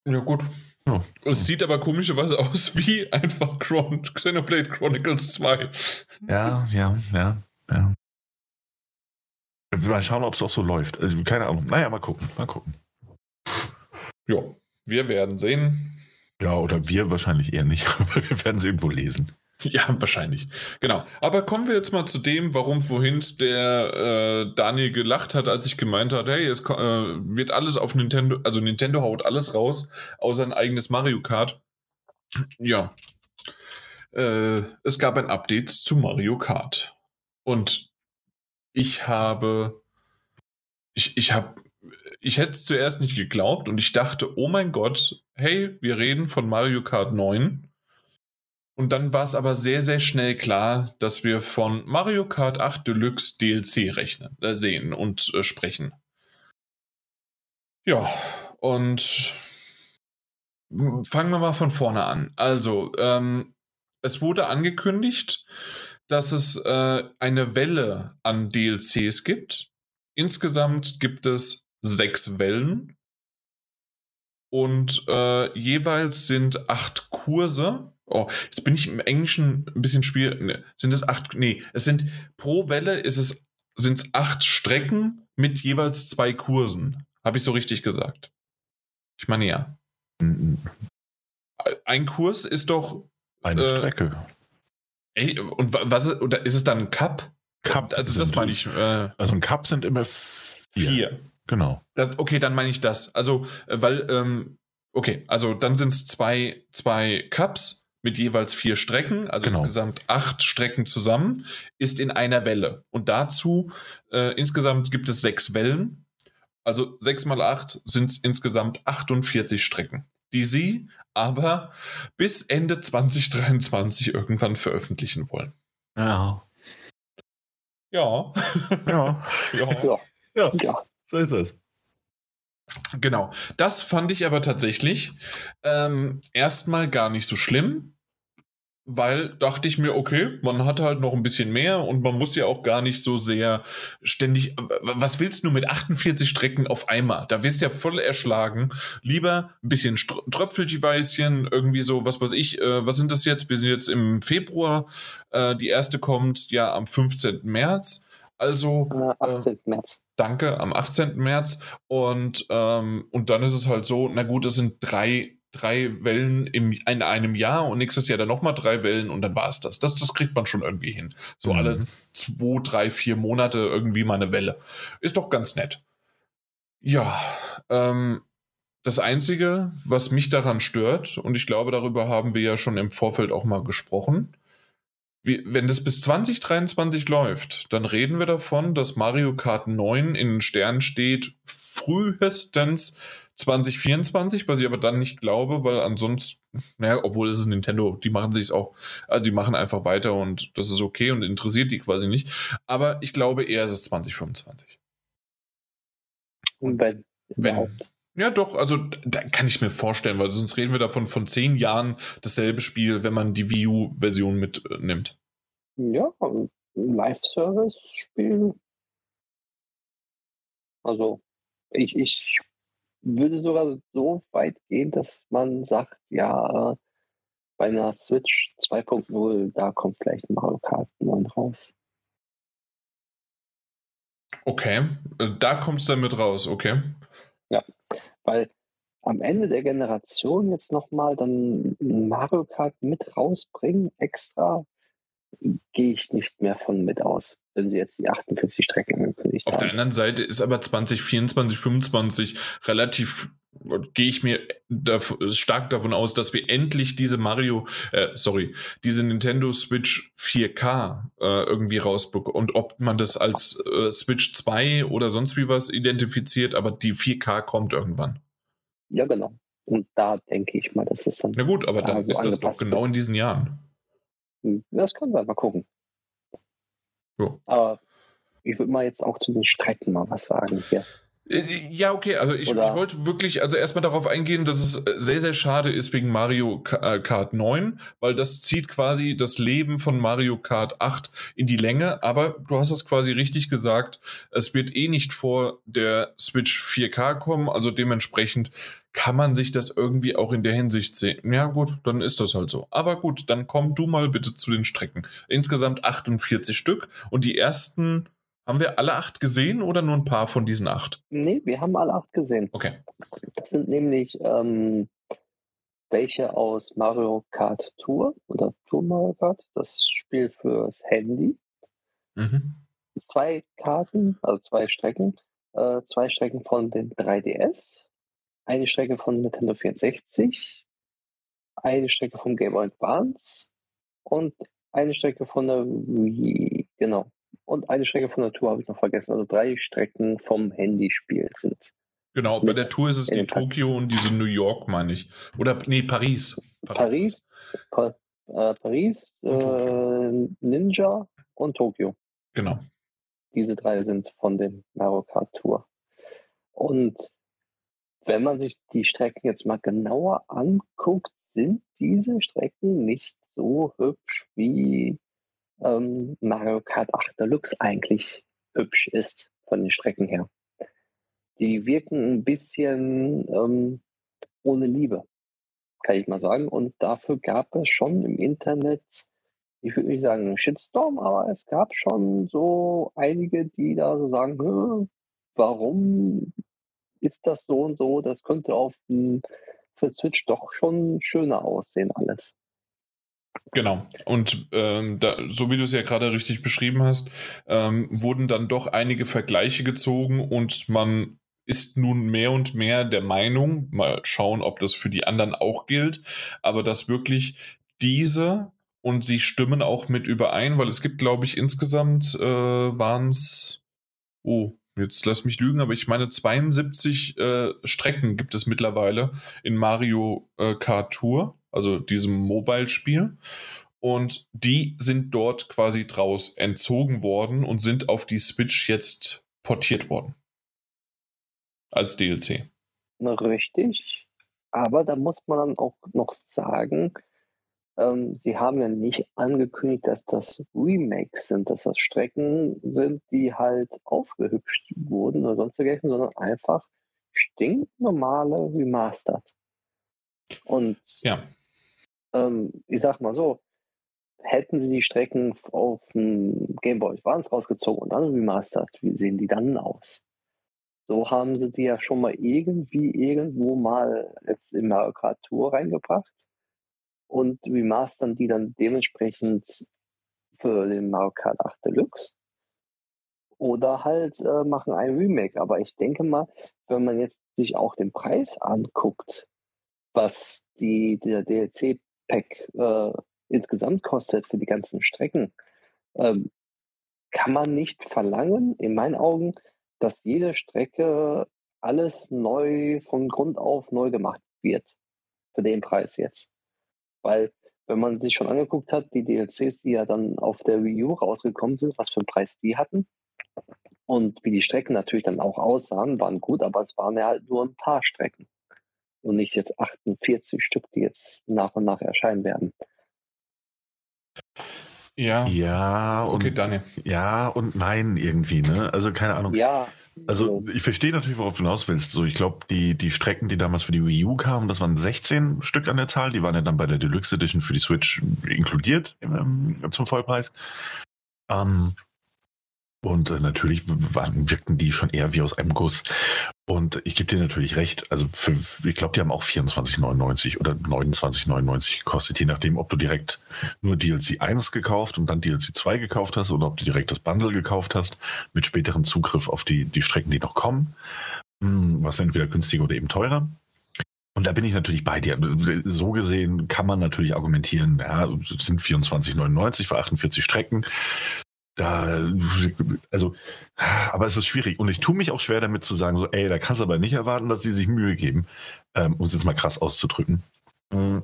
S1: Ja, gut. Ja. Es sieht aber komischerweise aus wie einfach Chron Xenoblade Chronicles 2.
S2: Ja, ja, ja, ja. Mal schauen, ob es auch so läuft. Also, keine Ahnung. Naja, mal gucken. Mal gucken.
S1: Ja, wir werden sehen.
S2: Ja, oder wir wahrscheinlich eher nicht, aber wir werden sie irgendwo lesen.
S1: Ja, wahrscheinlich. Genau. Aber kommen wir jetzt mal zu dem, warum vorhin der äh, Daniel gelacht hat, als ich gemeint habe, hey, es äh, wird alles auf Nintendo, also Nintendo haut alles raus, außer ein eigenes Mario Kart. Ja. Äh, es gab ein Update zu Mario Kart. Und ich habe, ich, ich habe ich hätte es zuerst nicht geglaubt und ich dachte, oh mein Gott, hey, wir reden von Mario Kart 9. Und dann war es aber sehr, sehr schnell klar, dass wir von Mario Kart 8 Deluxe DLC rechnen, äh, sehen und äh, sprechen. Ja, und fangen wir mal von vorne an. Also, ähm, es wurde angekündigt, dass es äh, eine Welle an DLCs gibt. Insgesamt gibt es sechs Wellen und äh, jeweils sind acht Kurse. Oh, jetzt bin ich im Englischen ein bisschen schwierig. Ne, sind es acht? Nee, es sind pro Welle ist es sind es acht Strecken mit jeweils zwei Kursen. Habe ich so richtig gesagt? Ich meine ja. Ein Kurs ist doch
S2: eine äh, Strecke.
S1: Ey, und was ist, oder ist es dann ein Cup?
S2: Cup.
S1: Also das meine ich. Äh,
S2: also ein Cup sind immer vier. vier. Genau.
S1: Das, okay, dann meine ich das. Also, äh, weil, ähm, okay, also dann sind es zwei, zwei Cups mit jeweils vier Strecken, also genau. insgesamt acht Strecken zusammen, ist in einer Welle. Und dazu äh, insgesamt gibt es sechs Wellen. Also sechs mal acht sind insgesamt 48 Strecken, die sie aber bis Ende 2023 irgendwann veröffentlichen wollen.
S2: Ja.
S1: Ja.
S2: Ja.
S1: ja.
S2: ja. ja. So ist es.
S1: Genau. Das fand ich aber tatsächlich ähm, erstmal gar nicht so schlimm, weil dachte ich mir, okay, man hat halt noch ein bisschen mehr und man muss ja auch gar nicht so sehr ständig. Was willst du mit 48 Strecken auf einmal? Da wirst du ja voll erschlagen. Lieber ein bisschen Tröpfelchen, irgendwie so, was weiß ich, äh, was sind das jetzt? Wir sind jetzt im Februar. Äh, die erste kommt ja am 15. März. Also.
S3: Äh, 18. März.
S1: Danke, am 18. März. Und, ähm, und dann ist es halt so, na gut, es sind drei, drei Wellen im, in einem Jahr und nächstes Jahr dann nochmal drei Wellen und dann war es das. das. Das kriegt man schon irgendwie hin. So mhm. alle zwei, drei, vier Monate irgendwie mal eine Welle. Ist doch ganz nett. Ja, ähm, das Einzige, was mich daran stört, und ich glaube, darüber haben wir ja schon im Vorfeld auch mal gesprochen, wie, wenn das bis 2023 läuft, dann reden wir davon, dass Mario Kart 9 in den Sternen steht, frühestens 2024, was ich aber dann nicht glaube, weil ansonsten, naja, obwohl es ist Nintendo, die machen sich auch, also die machen einfach weiter und das ist okay und interessiert die quasi nicht. Aber ich glaube eher ist es 2025.
S3: Und wenn,
S1: wenn ja, doch, also da kann ich mir vorstellen, weil sonst reden wir davon von zehn Jahren dasselbe Spiel, wenn man die Wii U-Version mitnimmt.
S3: Ja, ein Live-Service-Spiel. Also, ich, ich würde sogar so weit gehen, dass man sagt, ja, bei einer Switch 2.0, da kommt vielleicht Mario Kart 9 raus.
S1: Okay, äh, da kommt es dann mit raus, okay.
S3: Ja, weil am Ende der Generation jetzt nochmal dann Mario Kart mit rausbringen, extra, gehe ich nicht mehr von mit aus, wenn sie jetzt die 48 Strecken angekündigt
S1: Auf
S3: haben.
S1: der anderen Seite ist aber 2024, 2025 relativ gehe ich mir dav stark davon aus, dass wir endlich diese Mario, äh, sorry, diese Nintendo Switch 4K äh, irgendwie rausbekommen. Und ob man das als äh, Switch 2 oder sonst wie was identifiziert, aber die 4K kommt irgendwann.
S3: Ja, genau. Und da denke ich mal, dass es dann.
S1: Na gut, aber dann
S3: so
S1: ist das doch genau
S3: wird.
S1: in diesen Jahren.
S3: Das können wir mal gucken.
S1: Jo.
S3: Aber ich würde mal jetzt auch zu den Strecken mal was sagen hier.
S1: Äh, Ja, okay, also ich, ich wollte wirklich also erstmal darauf eingehen, dass es äh, sehr, sehr schade ist wegen Mario äh, Kart 9, weil das zieht quasi das Leben von Mario Kart 8 in die Länge, aber du hast es quasi richtig gesagt, es wird eh nicht vor der Switch 4K kommen, also dementsprechend kann man sich das irgendwie auch in der Hinsicht sehen. Ja gut, dann ist das halt so. Aber gut, dann komm du mal bitte zu den Strecken. Insgesamt 48 Stück und die ersten, haben wir alle acht gesehen oder nur ein paar von diesen acht?
S3: Nee, wir haben alle acht gesehen.
S1: Okay.
S3: Das sind nämlich ähm, welche aus Mario Kart Tour oder Tour Mario Kart, das Spiel fürs Handy.
S1: Mhm.
S3: Zwei Karten, also zwei Strecken. Äh, zwei Strecken von den 3DS, eine Strecke von Nintendo 64, eine Strecke vom Game Boy Advance und eine Strecke von der Wii, genau. Und eine Strecke von der Tour habe ich noch vergessen. Also drei Strecken vom Handyspiel sind.
S1: Genau, bei der Tour ist es
S3: in
S1: die. Tokio und diese New York, meine ich. Oder, nee, Paris.
S3: Paris, pa äh, Paris,
S1: Und
S3: äh, Ninja und Tokio.
S1: Genau.
S3: Diese drei sind von den Mario Kart Tour. Und wenn man sich die Strecken jetzt mal genauer anguckt, sind diese Strecken nicht so hübsch, wie ähm, Mario Kart 8 Deluxe eigentlich hübsch ist von den Strecken her. Die wirken ein bisschen ähm, ohne Liebe, kann ich mal sagen. Und dafür gab es schon im Internet, ich würde nicht sagen einen Shitstorm, aber es gab schon so einige, die da so sagen, "Hä, warum ist das so und so? Das könnte auf dem für Switch doch schon schöner aussehen alles.
S1: Genau. Und ähm, da, so wie du es ja gerade richtig beschrieben hast, ähm, wurden dann doch einige Vergleiche gezogen und man ist nun mehr und mehr der Meinung, mal schauen, ob das für die anderen auch gilt, aber dass wirklich diese und sie stimmen auch mit überein, weil es gibt, glaube ich, insgesamt äh, waren es, oh, jetzt lass mich lügen, aber ich meine 72 äh, Strecken gibt es mittlerweile in Mario äh, Kart Tour, also diesem Mobile-Spiel. Und die sind dort quasi draus entzogen worden und sind auf die Switch jetzt portiert worden. Als DLC.
S3: Richtig. Aber da muss man dann auch noch sagen, ähm, sie haben ja nicht angekündigt, dass das Remakes sind, dass das Strecken sind, die halt aufgehübscht wurden oder sonst dergleichen, sondern einfach stinknormale Remastered. Und
S1: Ja.
S3: Ähm, ich sag mal so, hätten sie die Strecken auf dem Game Boy Advance rausgezogen und dann remastered, wie sehen die dann aus? So haben sie die ja schon mal irgendwie irgendwo mal jetzt in Mario Kart Tour reingebracht und remastern die dann dementsprechend für den Mario Kart 8 Deluxe. oder halt äh, machen ein Remake. Aber ich denke mal, wenn man jetzt sich auch den Preis anguckt, was die, der DLC-Pack äh, insgesamt kostet für die ganzen Strecken, ähm, kann man nicht verlangen, in meinen Augen, dass jede Strecke alles neu von Grund auf neu gemacht wird. Für den Preis jetzt. Weil, wenn man sich schon angeguckt hat, die DLCs, die ja dann auf der Wii U rausgekommen sind, was für einen Preis die hatten und wie die Strecken natürlich dann auch aussahen, waren gut, aber es waren ja halt nur ein paar Strecken und nicht jetzt 48 Stück, die jetzt nach und nach erscheinen werden.
S2: Ja. Ja,
S1: okay, und, Daniel.
S2: Ja und nein irgendwie, ne? Also keine Ahnung.
S3: Ja.
S2: Also ich verstehe natürlich, worauf du hinaus willst. So, ich glaube, die, die Strecken, die damals für die Wii U kamen, das waren 16 Stück an der Zahl. Die waren ja dann bei der Deluxe Edition für die Switch inkludiert im, zum Vollpreis. Ähm, und äh, natürlich waren, wirkten die schon eher wie aus einem Guss. Und ich gebe dir natürlich recht, also für, ich glaube, die haben auch 24,99 oder 29,99 gekostet, je nachdem, ob du direkt nur DLC 1 gekauft und dann DLC 2 gekauft hast oder ob du direkt das Bundle gekauft hast, mit späterem Zugriff auf die, die Strecken, die noch kommen, hm, was entweder günstiger oder eben teurer. Und da bin ich natürlich bei dir. So gesehen kann man natürlich argumentieren, ja, es sind 24,99 für 48 Strecken da, also, aber es ist schwierig. Und ich tue mich auch schwer damit zu sagen, so, ey, da kannst du aber nicht erwarten, dass sie sich Mühe geben, ähm, um es jetzt mal krass auszudrücken. Mm,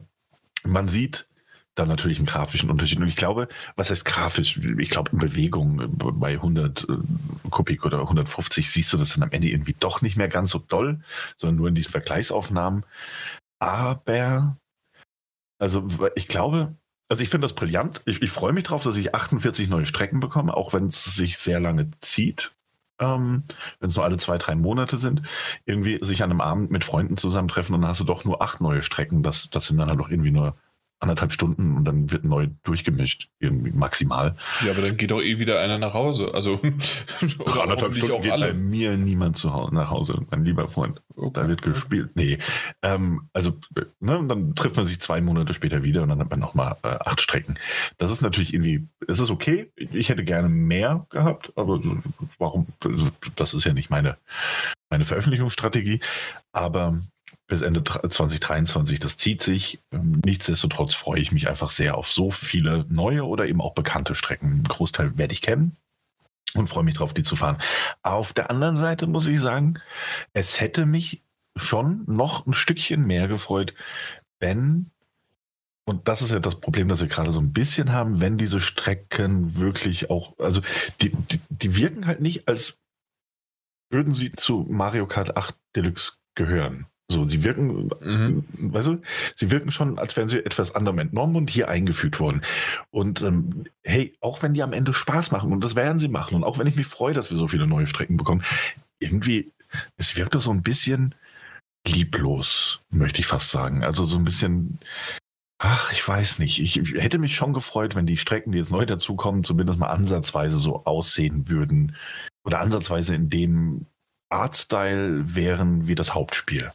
S2: man sieht dann natürlich einen grafischen Unterschied. Und ich glaube, was heißt grafisch? Ich glaube, in Bewegung äh, bei 100 äh, Kubik oder 150 siehst du das dann am Ende irgendwie doch nicht mehr ganz so doll, sondern nur in diesen Vergleichsaufnahmen. Aber, also, ich glaube, also ich finde das brillant. Ich, ich freue mich darauf, dass ich 48 neue Strecken bekomme, auch wenn es sich sehr lange zieht. Ähm, wenn es nur alle zwei, drei Monate sind, irgendwie sich an einem Abend mit Freunden zusammentreffen und dann hast du doch nur acht neue Strecken. Das, das sind dann halt doch irgendwie nur anderthalb Stunden und dann wird neu durchgemischt, irgendwie maximal.
S1: Ja, aber dann geht doch eh wieder einer nach Hause. Also
S2: anderthalb Stunden auch geht alle. bei mir niemand zu Hause, nach Hause, mein lieber Freund. Okay. Da wird gespielt. Nee, ähm, also ne, dann trifft man sich zwei Monate später wieder und dann hat man nochmal äh, acht Strecken. Das ist natürlich irgendwie, es ist okay. Ich hätte gerne mehr gehabt, aber warum? Also, das ist ja nicht meine, meine Veröffentlichungsstrategie. Aber bis Ende 2023. Das zieht sich. Ähm, nichtsdestotrotz freue ich mich einfach sehr auf so viele neue oder eben auch bekannte Strecken. Ein Großteil werde ich kennen und freue mich darauf, die zu fahren. Auf der anderen Seite muss ich sagen, es hätte mich schon noch ein Stückchen mehr gefreut, wenn, und das ist ja das Problem, das wir gerade so ein bisschen haben, wenn diese Strecken wirklich auch, also die, die, die wirken halt nicht, als würden sie zu Mario Kart 8 Deluxe gehören. So, sie wirken, mhm. weißt du, sie wirken schon, als wären sie etwas anderem entnommen und hier eingefügt worden. Und ähm, hey, auch wenn die am Ende Spaß machen, und das werden sie machen, und auch wenn ich mich freue, dass wir so viele neue Strecken bekommen, irgendwie, es wirkt doch so ein bisschen lieblos, möchte ich fast sagen. Also so ein bisschen, ach, ich weiß nicht. Ich hätte mich schon gefreut, wenn die Strecken, die jetzt neu dazukommen, zumindest mal ansatzweise so aussehen würden. Oder ansatzweise in dem Artstyle wären wie das Hauptspiel.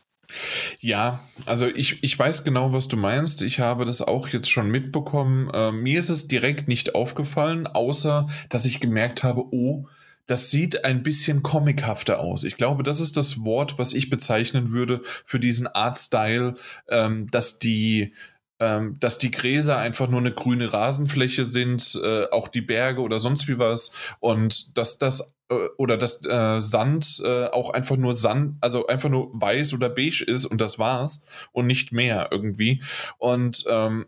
S1: Ja, also ich, ich weiß genau, was du meinst. Ich habe das auch jetzt schon mitbekommen. Äh, mir ist es direkt nicht aufgefallen, außer dass ich gemerkt habe, oh, das sieht ein bisschen comichafter aus. Ich glaube, das ist das Wort, was ich bezeichnen würde für diesen Artstyle, ähm, dass die ähm, dass die Gräser einfach nur eine grüne Rasenfläche sind, äh, auch die Berge oder sonst wie was und dass das oder dass äh, Sand äh, auch einfach nur Sand, also einfach nur weiß oder beige ist und das war's und nicht mehr irgendwie. Und ähm,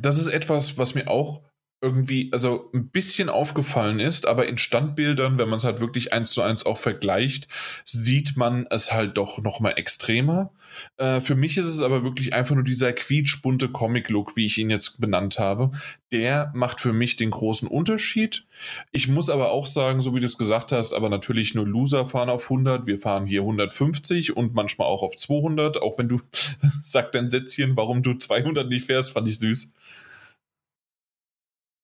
S1: das ist etwas, was mir auch irgendwie, also ein bisschen aufgefallen ist, aber in Standbildern, wenn man es halt wirklich eins zu eins auch vergleicht, sieht man es halt doch nochmal extremer. Äh, für mich ist es aber wirklich einfach nur dieser quietschbunte Comic-Look, wie ich ihn jetzt benannt habe. Der macht für mich den großen Unterschied. Ich muss aber auch sagen, so wie du es gesagt hast, aber natürlich nur Loser fahren auf 100. Wir fahren hier 150 und manchmal auch auf 200. Auch wenn du, sag dein Sätzchen, warum du 200 nicht fährst, fand ich süß.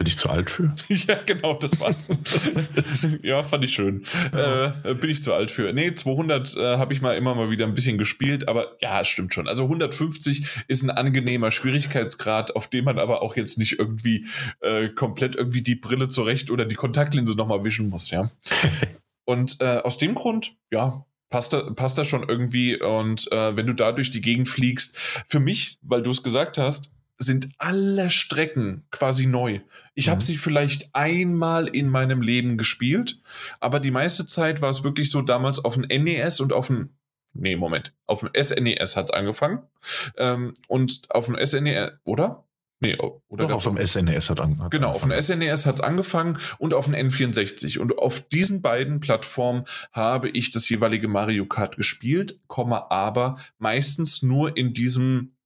S2: Bin ich zu alt für?
S1: ja, genau, das war's. ja, fand ich schön. Äh, bin ich zu alt für. Nee, 200 äh, habe ich mal immer mal wieder ein bisschen gespielt, aber ja, stimmt schon. Also 150 ist ein angenehmer Schwierigkeitsgrad, auf dem man aber auch jetzt nicht irgendwie äh, komplett irgendwie die Brille zurecht oder die Kontaktlinse nochmal wischen muss, ja. Und äh, aus dem Grund, ja, passt da, passt da schon irgendwie. Und äh, wenn du da durch die Gegend fliegst, für mich, weil du es gesagt hast, sind alle Strecken quasi neu. Ich mhm. habe sie vielleicht einmal in meinem Leben gespielt, aber die meiste Zeit war es wirklich so damals auf dem NES und auf dem Nee, Moment. Auf dem SNES hat es angefangen. Ähm, und auf dem SNES, oder?
S2: Nee, oder Doch, auf dem SNES hat
S1: angefangen. Genau, auf dem SNES hat es angefangen und auf dem N64. Und auf diesen beiden Plattformen habe ich das jeweilige Mario Kart gespielt, aber meistens nur in diesem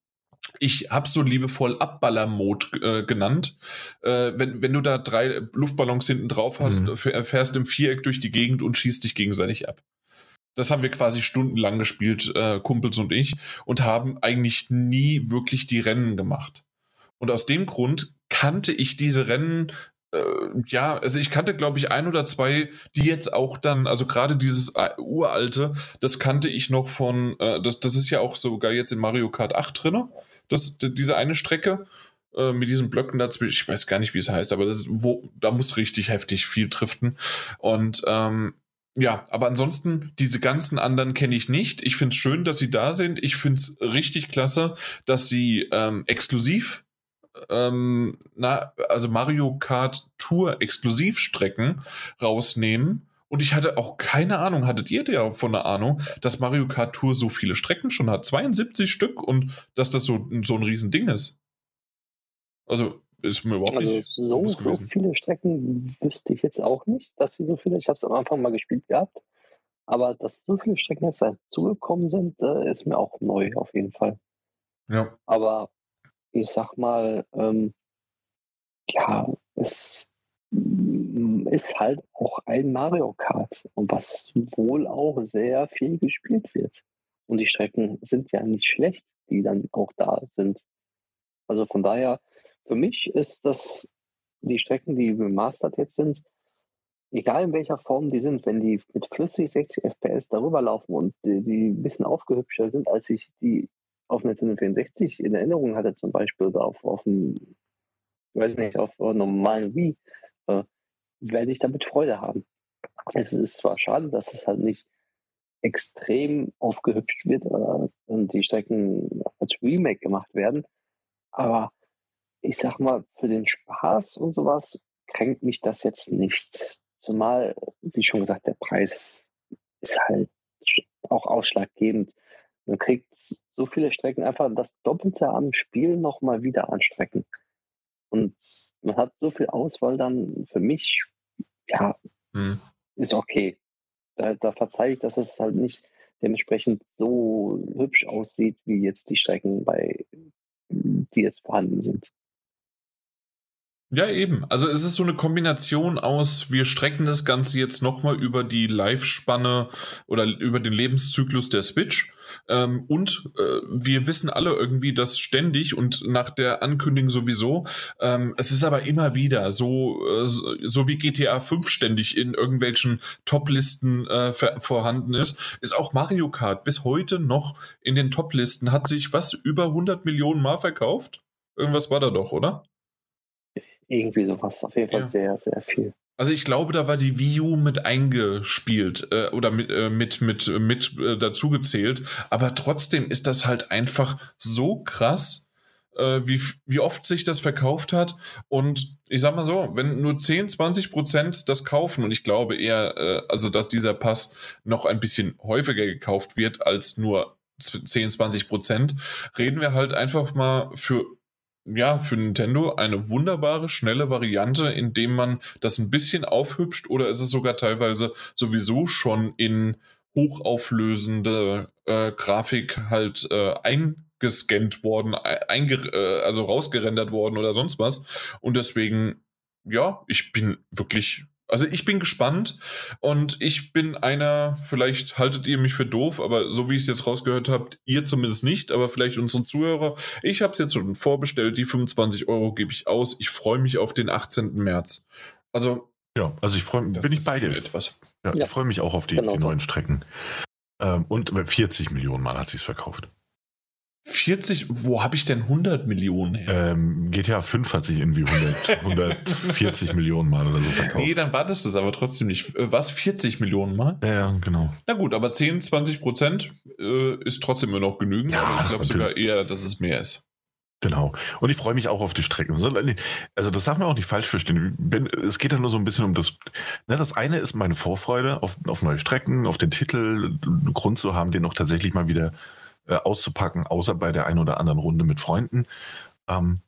S1: ich habe so liebevoll Abballer-Mode äh, genannt. Äh, wenn, wenn du da drei Luftballons hinten drauf hast, mhm. fährst im Viereck durch die Gegend und schießt dich gegenseitig ab. Das haben wir quasi stundenlang gespielt, äh, Kumpels und ich, und haben eigentlich nie wirklich die Rennen gemacht. Und aus dem Grund kannte ich diese Rennen äh, ja, also ich kannte, glaube ich, ein oder zwei, die jetzt auch dann, also gerade dieses äh, uralte, das kannte ich noch von, äh, das, das ist ja auch sogar jetzt in Mario Kart 8 drin, das, diese eine Strecke äh, mit diesen Blöcken dazwischen, ich weiß gar nicht, wie es heißt, aber das ist, wo, da muss richtig heftig viel driften. Und ähm, ja, aber ansonsten, diese ganzen anderen kenne ich nicht. Ich finde es schön, dass sie da sind. Ich finde es richtig klasse, dass sie ähm, exklusiv ähm, na, also Mario Kart Tour Exklusivstrecken rausnehmen. Und ich hatte auch keine Ahnung, hattet ihr ja von der Ahnung, dass Mario Kart Tour so viele Strecken schon hat? 72 Stück und dass das so, so ein Riesending ist. Also ist mir überhaupt also nicht.
S3: So, so viele Strecken wüsste ich jetzt auch nicht, dass sie so viele. Ich habe es am Anfang mal gespielt gehabt. Aber dass so viele Strecken jetzt dazugekommen sind, äh, ist mir auch neu auf jeden Fall. Ja. Aber ich sag mal, ähm, ja, es ist halt auch ein Mario Kart und was wohl auch sehr viel gespielt wird. Und die Strecken sind ja nicht schlecht, die dann auch da sind. Also von daher, für mich ist das die Strecken, die remastert jetzt sind, egal in welcher Form die sind, wenn die mit flüssig 60 FPS darüber laufen und die, die ein bisschen aufgehübscher sind, als ich die auf Nintendo 64 in Erinnerung hatte, zum Beispiel, oder auf, auf einem, weiß nicht, auf normalen Wii, äh, werde ich damit Freude haben. Es ist zwar schade, dass es halt nicht extrem aufgehübscht wird äh, und die Strecken als Remake gemacht werden, aber ich sag mal, für den Spaß und sowas kränkt mich das jetzt nicht. Zumal, wie schon gesagt, der Preis ist halt auch ausschlaggebend. Man kriegt so viele Strecken einfach das Doppelte am Spiel nochmal wieder anstrecken. Und man hat so viel Auswahl dann für mich, ja, hm. ist okay. Da, da verzeihe ich, dass es halt nicht dementsprechend so hübsch aussieht, wie jetzt die Strecken bei, die jetzt vorhanden sind.
S1: Ja, eben. Also es ist so eine Kombination aus, wir strecken das Ganze jetzt nochmal über die Live-Spanne oder über den Lebenszyklus der Switch. Ähm, und äh, wir wissen alle irgendwie, dass ständig und nach der Ankündigung sowieso, ähm, es ist aber immer wieder so, äh, so wie GTA 5 ständig in irgendwelchen Top-Listen äh, vorhanden ist, ist auch Mario Kart bis heute noch in den Top-Listen. Hat sich was über 100 Millionen Mal verkauft? Irgendwas war da doch, oder?
S3: Irgendwie sowas. Auf jeden Fall ja. sehr, sehr viel.
S1: Also ich glaube, da war die Wii U mit eingespielt äh, oder mit, äh, mit, mit, mit äh, dazugezählt. Aber trotzdem ist das halt einfach so krass, äh, wie, wie oft sich das verkauft hat. Und ich sag mal so, wenn nur 10, 20 Prozent das kaufen, und ich glaube eher, äh, also dass dieser Pass noch ein bisschen häufiger gekauft wird als nur 10, 20 Prozent, reden wir halt einfach mal für ja, für Nintendo eine wunderbare, schnelle Variante, indem man das ein bisschen aufhübscht oder ist es sogar teilweise sowieso schon in hochauflösende äh, Grafik halt äh, eingescannt worden, einge äh, also rausgerendert worden oder sonst was. Und deswegen, ja, ich bin wirklich Also ich bin gespannt und ich bin einer, vielleicht haltet ihr mich für doof, aber so wie ich es jetzt rausgehört habt, ihr zumindest nicht, aber vielleicht unsere Zuhörer. Ich habe es jetzt schon vorbestellt, die 25 Euro gebe ich aus. Ich freue mich auf den 18. März. Also
S2: ja, also ich freue mich, bin ich bei dir. Etwas. Ja, ja. Ich freue mich auch auf die, genau. die neuen Strecken. Ähm, und 40 Millionen Mal hat sie es verkauft.
S1: 40, wo habe ich denn 100 Millionen
S2: her? Ähm, GTA 5 hat sich irgendwie 100, 140 Millionen Mal oder so verkauft.
S1: Nee, dann war das das aber trotzdem nicht. Äh, was? 40 Millionen Mal?
S2: Ja, genau.
S1: Na gut, aber 10, 20 Prozent äh, ist trotzdem immer noch genügend. Ja, ich glaube sogar eher, dass es mehr ist.
S2: Genau. Und ich freue mich auch auf die Strecken. Also das darf man auch nicht falsch verstehen. Es geht ja nur so ein bisschen um das. Ne, das eine ist meine Vorfreude auf, auf neue Strecken, auf den Titel, einen Grund zu haben, den noch tatsächlich mal wieder äh, auszupacken, außer bei der einen oder anderen Runde mit Freunden. Ähm,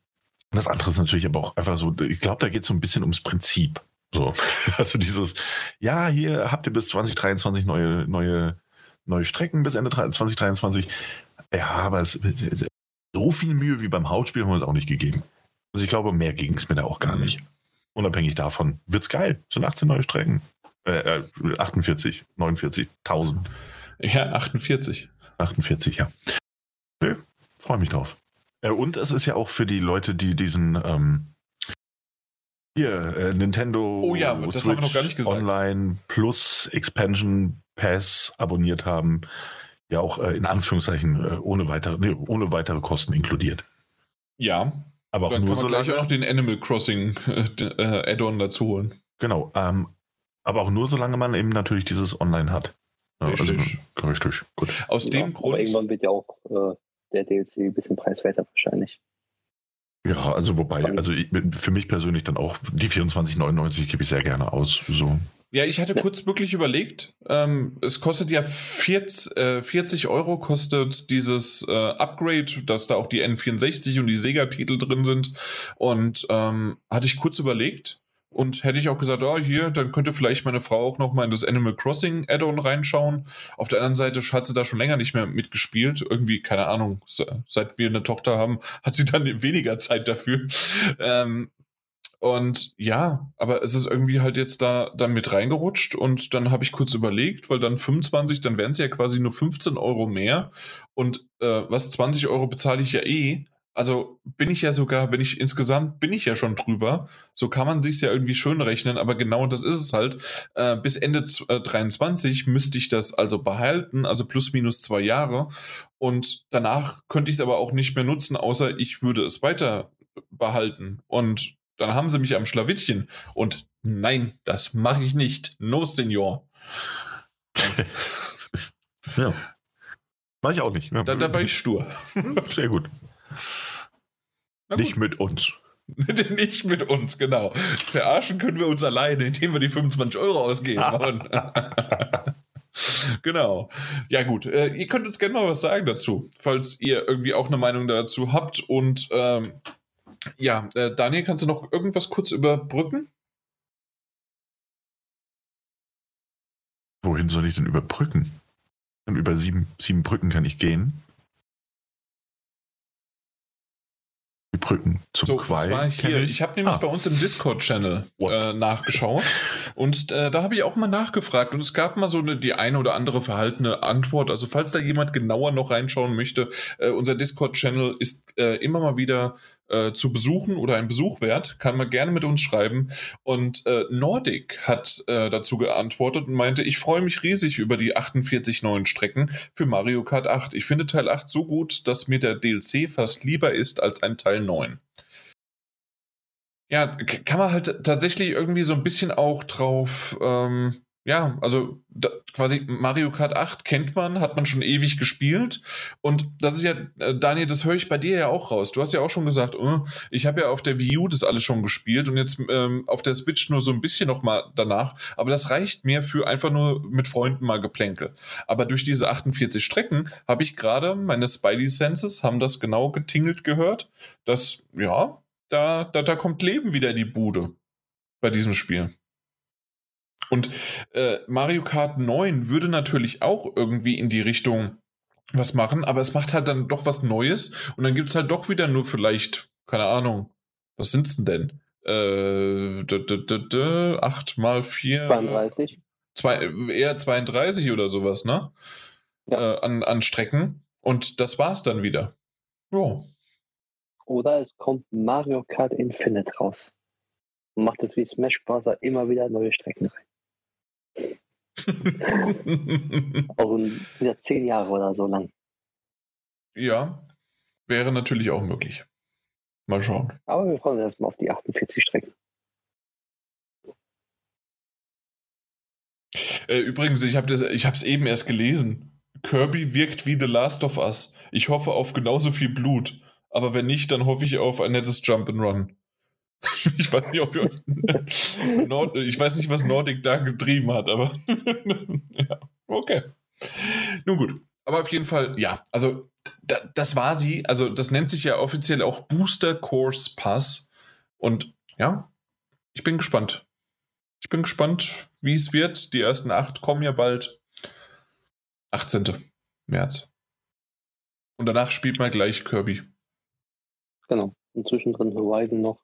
S2: das andere ist natürlich aber auch einfach so, ich glaube, da geht es so ein bisschen ums Prinzip. So, also dieses, ja, hier habt ihr bis 2023 neue, neue, neue Strecken bis Ende 2023. Ja, aber es, so viel Mühe wie beim Hauptspiel haben wir uns auch nicht gegeben. Also ich glaube, mehr ging es mir da auch gar nicht. Unabhängig davon wird's geil. Es sind 18 neue Strecken. Äh, 48, 49, 1000.
S1: Ja, 48.
S2: 48, ja. Okay, freue mich drauf. Äh, und es ist ja auch für die Leute, die diesen ähm, hier, äh, Nintendo
S1: oh ja, das Switch haben wir noch gar nicht gesagt.
S2: Online Plus Expansion Pass abonniert haben, ja auch äh, in Anführungszeichen äh, ohne, weitere, nee, ohne weitere Kosten inkludiert.
S1: Ja. Aber auch Dann nur kann man gleich auch noch den Animal Crossing äh, äh, Add-on dazu holen.
S2: Genau. Ähm, aber auch nur solange man eben natürlich dieses Online hat.
S1: Richtig.
S2: Also, richtig. Gut.
S1: Aus ja, dem Grund.
S3: irgendwann wird ja auch äh, der DLC ein bisschen preiswerter wahrscheinlich.
S2: Ja, also wobei, also ich, für mich persönlich dann auch die 24,99 gebe ich sehr gerne aus. So.
S1: Ja, ich hatte kurz wirklich überlegt, ähm, es kostet ja 40, äh, 40 Euro kostet dieses äh, Upgrade, dass da auch die N64 und die Sega-Titel drin sind. Und ähm, hatte ich kurz überlegt, und hätte ich auch gesagt, oh, hier, dann könnte vielleicht meine Frau auch noch mal in das Animal Crossing Add-on reinschauen. Auf der anderen Seite hat sie da schon länger nicht mehr mitgespielt. Irgendwie, keine Ahnung, seit wir eine Tochter haben, hat sie dann weniger Zeit dafür. Ähm, und ja, aber es ist irgendwie halt jetzt da, da mit reingerutscht und dann habe ich kurz überlegt, weil dann 25, dann wären es ja quasi nur 15 Euro mehr. Und äh, was 20 Euro bezahle ich ja eh. Also bin ich ja sogar, wenn ich insgesamt bin ich ja schon drüber. So kann man sich ja irgendwie schön rechnen, aber genau das ist es halt. Äh, bis Ende äh, 23 müsste ich das also behalten, also plus minus zwei Jahre. Und danach könnte ich es aber auch nicht mehr nutzen, außer ich würde es weiter behalten. Und dann haben sie mich am Schlawittchen. Und nein, das mache ich nicht. No, Senior.
S2: ja. War ich auch nicht.
S1: Da, da war ich stur.
S2: Sehr gut. Nicht mit uns.
S1: Nicht mit uns, genau. Verarschen können wir uns alleine, indem wir die 25 Euro ausgeben. genau. Ja, gut. Äh, ihr könnt uns gerne mal was sagen dazu, falls ihr irgendwie auch eine Meinung dazu habt. Und ähm, ja, äh, Daniel, kannst du noch irgendwas kurz überbrücken?
S2: Wohin soll ich denn überbrücken? Und über sieben, sieben Brücken kann ich gehen. Die Brücken zum so, Quai.
S1: Hier, ich, ich habe nämlich ah. bei uns im Discord-Channel äh, nachgeschaut und äh, da habe ich auch mal nachgefragt und es gab mal so eine, die eine oder andere verhaltene Antwort. Also falls da jemand genauer noch reinschauen möchte, äh, unser Discord-Channel ist äh, immer mal wieder äh, zu besuchen oder ein Besuch wert, kann man gerne mit uns schreiben. Und äh, Nordic hat äh, dazu geantwortet und meinte, ich freue mich riesig über die 48 neuen Strecken für Mario Kart 8. Ich finde Teil 8 so gut, dass mir der DLC fast lieber ist als ein Teil 9. Ja, kann man halt tatsächlich irgendwie so ein bisschen auch drauf ähm, ja, also da, quasi Mario Kart 8 kennt man, hat man schon ewig gespielt. Und das ist ja, äh, Daniel, das höre ich bei dir ja auch raus. Du hast ja auch schon gesagt, oh, ich habe ja auf der Wii U das alles schon gespielt und jetzt ähm, auf der Switch nur so ein bisschen noch mal danach. Aber das reicht mir für einfach nur mit Freunden mal Geplänkel. Aber durch diese 48 Strecken habe ich gerade, meine Spidey Senses haben das genau getingelt gehört, dass, ja, da, da, da kommt Leben wieder in die Bude bei diesem Spiel. Und äh, Mario Kart 9 würde natürlich auch irgendwie in die Richtung was machen, aber es macht halt dann doch was Neues und dann gibt es halt doch wieder nur vielleicht, keine Ahnung, was sind's denn denn? äh, 8 mal 4.
S3: 32.
S1: Zwei, eher 32 oder sowas, ne?
S3: Ja.
S1: Äh, an, an Strecken. Und das war's dann wieder. Ja.
S3: Oder es kommt Mario Kart Infinite raus. Und macht es wie Smash Bros. immer wieder neue Strecken rein. Auch in- wieder zehn Jahre oder so lang.
S1: ja, wäre natürlich auch möglich. Mal schauen.
S3: Aber wir freuen uns erstmal auf die 48 Strecken.
S1: Äh, übrigens, ich habe es eben erst gelesen. Kirby wirkt wie The Last of Us. Ich hoffe auf genauso viel Blut. Aber wenn nicht, dann hoffe ich auf ein nettes Jump'n'Run. Ich weiß nicht, ob ihr Nord ich weiß nicht, was Nordic da getrieben hat, aber ja, okay. Nun gut. Aber auf jeden Fall, ja, also da, das war sie. Also das nennt sich ja offiziell auch Booster Course Pass. Und ja, ich bin gespannt. Ich bin gespannt, wie es wird. Die ersten acht kommen ja bald. 18. März. Und danach spielt man gleich Kirby.
S3: Genau. Und zwischendrin Horizon noch.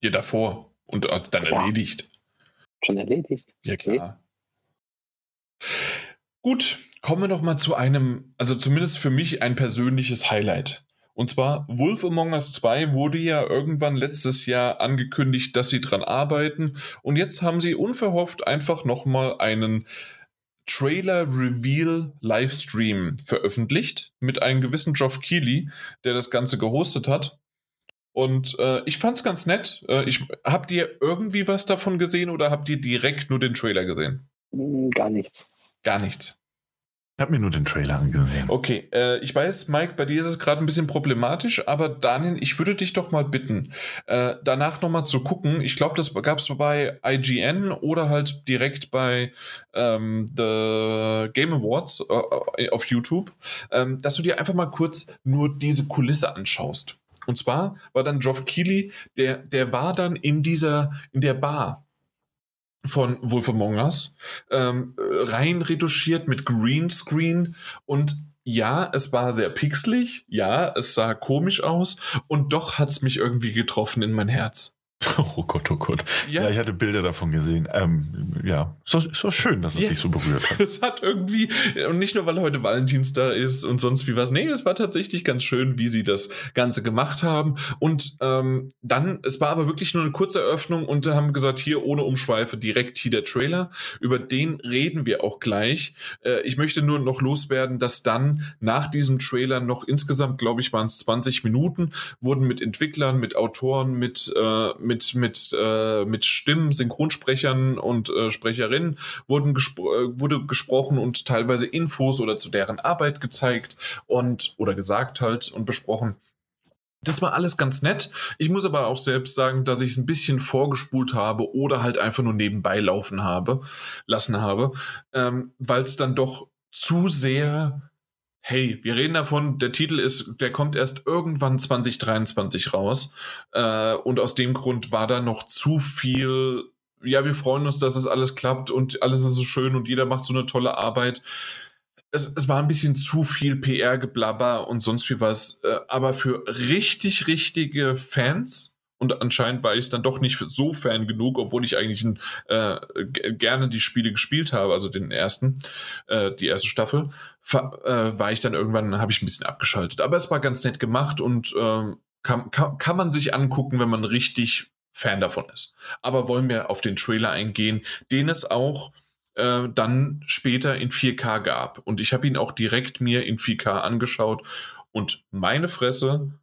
S1: Hier davor. Und äh, dann
S3: Ja.
S1: erledigt.
S3: Schon erledigt.
S1: Ja, klar. Gut, kommen wir noch mal zu einem, also zumindest für mich ein persönliches Highlight. Und zwar Wolf Among Us 2 wurde ja irgendwann letztes Jahr angekündigt, dass sie dran arbeiten. Und jetzt haben sie unverhofft einfach noch mal einen Trailer-Reveal-Livestream veröffentlicht mit einem gewissen Geoff Keighley, der das Ganze gehostet hat. Und äh, ich fand's ganz nett. Äh, ich, habt ihr irgendwie was davon gesehen oder habt ihr direkt nur den Trailer gesehen?
S3: Hm, Gar nichts.
S1: Gar nichts.
S2: Ich habe mir nur den Trailer angesehen.
S1: Okay, äh, ich weiß, Mike, bei dir ist es gerade ein bisschen problematisch, aber Daniel, ich würde dich doch mal bitten, äh, danach nochmal zu gucken. Ich glaube, das gab es bei IGN oder halt direkt bei ähm, The Game Awards äh, auf YouTube, ähm, dass du dir einfach mal kurz nur diese Kulisse anschaust. Und zwar war dann Geoff Keighley, der, der war dann in dieser, in der Bar von Wolf Among Us, ähm, äh, rein retuschiert mit Greenscreen und ja, es war sehr pixelig, ja, es sah komisch aus und doch hat es mich irgendwie getroffen in mein Herz.
S2: Oh Gott, oh Gott. Ja, ich hatte Bilder davon gesehen. Ähm, ja, so, so schön, dass es
S1: Ja.
S2: dich so berührt hat.
S1: Es hat irgendwie, und nicht nur, weil heute Valentinstag ist und sonst wie was, nee, es war tatsächlich ganz schön, wie sie das Ganze gemacht haben. Und ähm, dann, es war aber wirklich nur eine kurze Eröffnung und haben gesagt, hier ohne Umschweife direkt hier der Trailer. Über den reden wir auch gleich. Äh, ich möchte nur noch loswerden, dass dann nach diesem Trailer noch insgesamt, glaube ich, waren es 20 Minuten, wurden mit Entwicklern, mit Autoren, mit, äh, mit, mit, äh, mit Stimmen, Synchronsprechern und äh, Sprecherinnen wurden gespro äh, wurde gesprochen und teilweise Infos oder zu deren Arbeit gezeigt und oder gesagt halt und besprochen. Das war alles ganz nett. Ich muss aber auch selbst sagen, dass ich es ein bisschen vorgespult habe oder halt einfach nur nebenbei laufen habe, lassen habe, ähm, weil es dann doch zu sehr Hey, wir reden davon, der Titel ist, der kommt erst irgendwann 2023 raus. Äh, und aus dem Grund war da noch zu viel. Ja, wir freuen uns, dass es alles klappt und alles ist so schön und jeder macht so eine tolle Arbeit. Es, es war ein bisschen zu viel PR-Geblabber und sonst wie was. Äh, aber für richtig, richtige Fans, und anscheinend war ich dann doch nicht so Fan genug, obwohl ich eigentlich äh, gerne die Spiele gespielt habe, also den ersten, äh, die erste Staffel, äh, war ich dann irgendwann, habe ich ein bisschen abgeschaltet. Aber es war ganz nett gemacht und ähm, kann, kann, kann man sich angucken, wenn man richtig Fan davon ist. Aber wollen wir auf den Trailer eingehen, den es auch äh, dann später in 4K gab. Und ich habe ihn auch direkt mir in 4K angeschaut und meine Fresse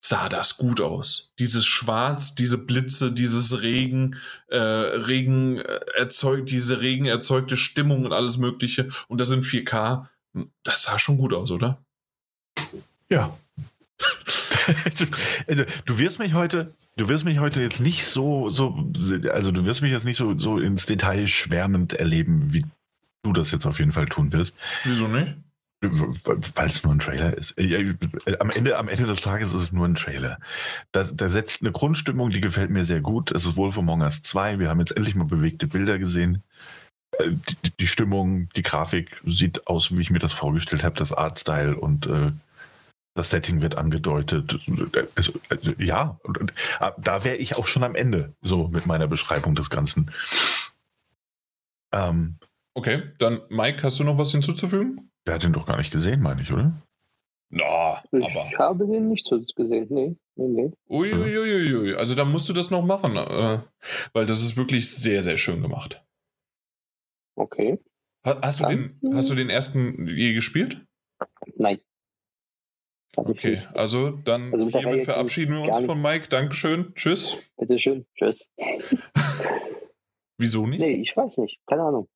S1: sah das gut aus. Dieses Schwarz, diese Blitze, dieses Regen, äh, Regen äh, erzeugt, diese Regen erzeugte Stimmung und alles Mögliche. Und das in 4K, das sah schon gut aus, oder?
S2: Ja. du wirst mich heute, du wirst mich heute jetzt nicht so, so, also du wirst mich jetzt nicht so, so ins Detail schwärmend erleben, wie du das jetzt auf jeden Fall tun wirst.
S1: Wieso nicht?
S2: Weil es nur ein Trailer ist. Äh, Am Ende, am Ende des Tages ist es nur ein Trailer. Da, da setzt eine Grundstimmung, die gefällt mir sehr gut. Es ist Wolf Among Us 2. Wir haben jetzt endlich mal bewegte Bilder gesehen. Äh, Die, die Stimmung, die Grafik sieht aus, wie ich mir das vorgestellt habe, das Artstyle und äh, Das Setting wird angedeutet. Also, also, ja, ah, da wäre ich auch schon am Ende, so mit meiner Beschreibung des Ganzen.
S1: Ähm, okay, dann Mike, hast du noch was hinzuzufügen?
S2: Der hat den doch gar nicht gesehen, meine ich, oder?
S3: Na, no, aber. Ich habe den nicht so gesehen, nee. nee, nee.
S1: Uiuiuiui, ui, ui. also da musst du das noch machen, äh, weil das ist wirklich sehr, sehr schön gemacht.
S3: Okay.
S1: Ha hast, du den, hast du den ersten je gespielt?
S3: Nein.
S1: Okay, also dann also hiermit verabschieden wir uns von Mike. Dankeschön. Tschüss.
S3: Bitteschön. Tschüss.
S1: Wieso nicht?
S3: Nee, ich weiß nicht. Keine Ahnung.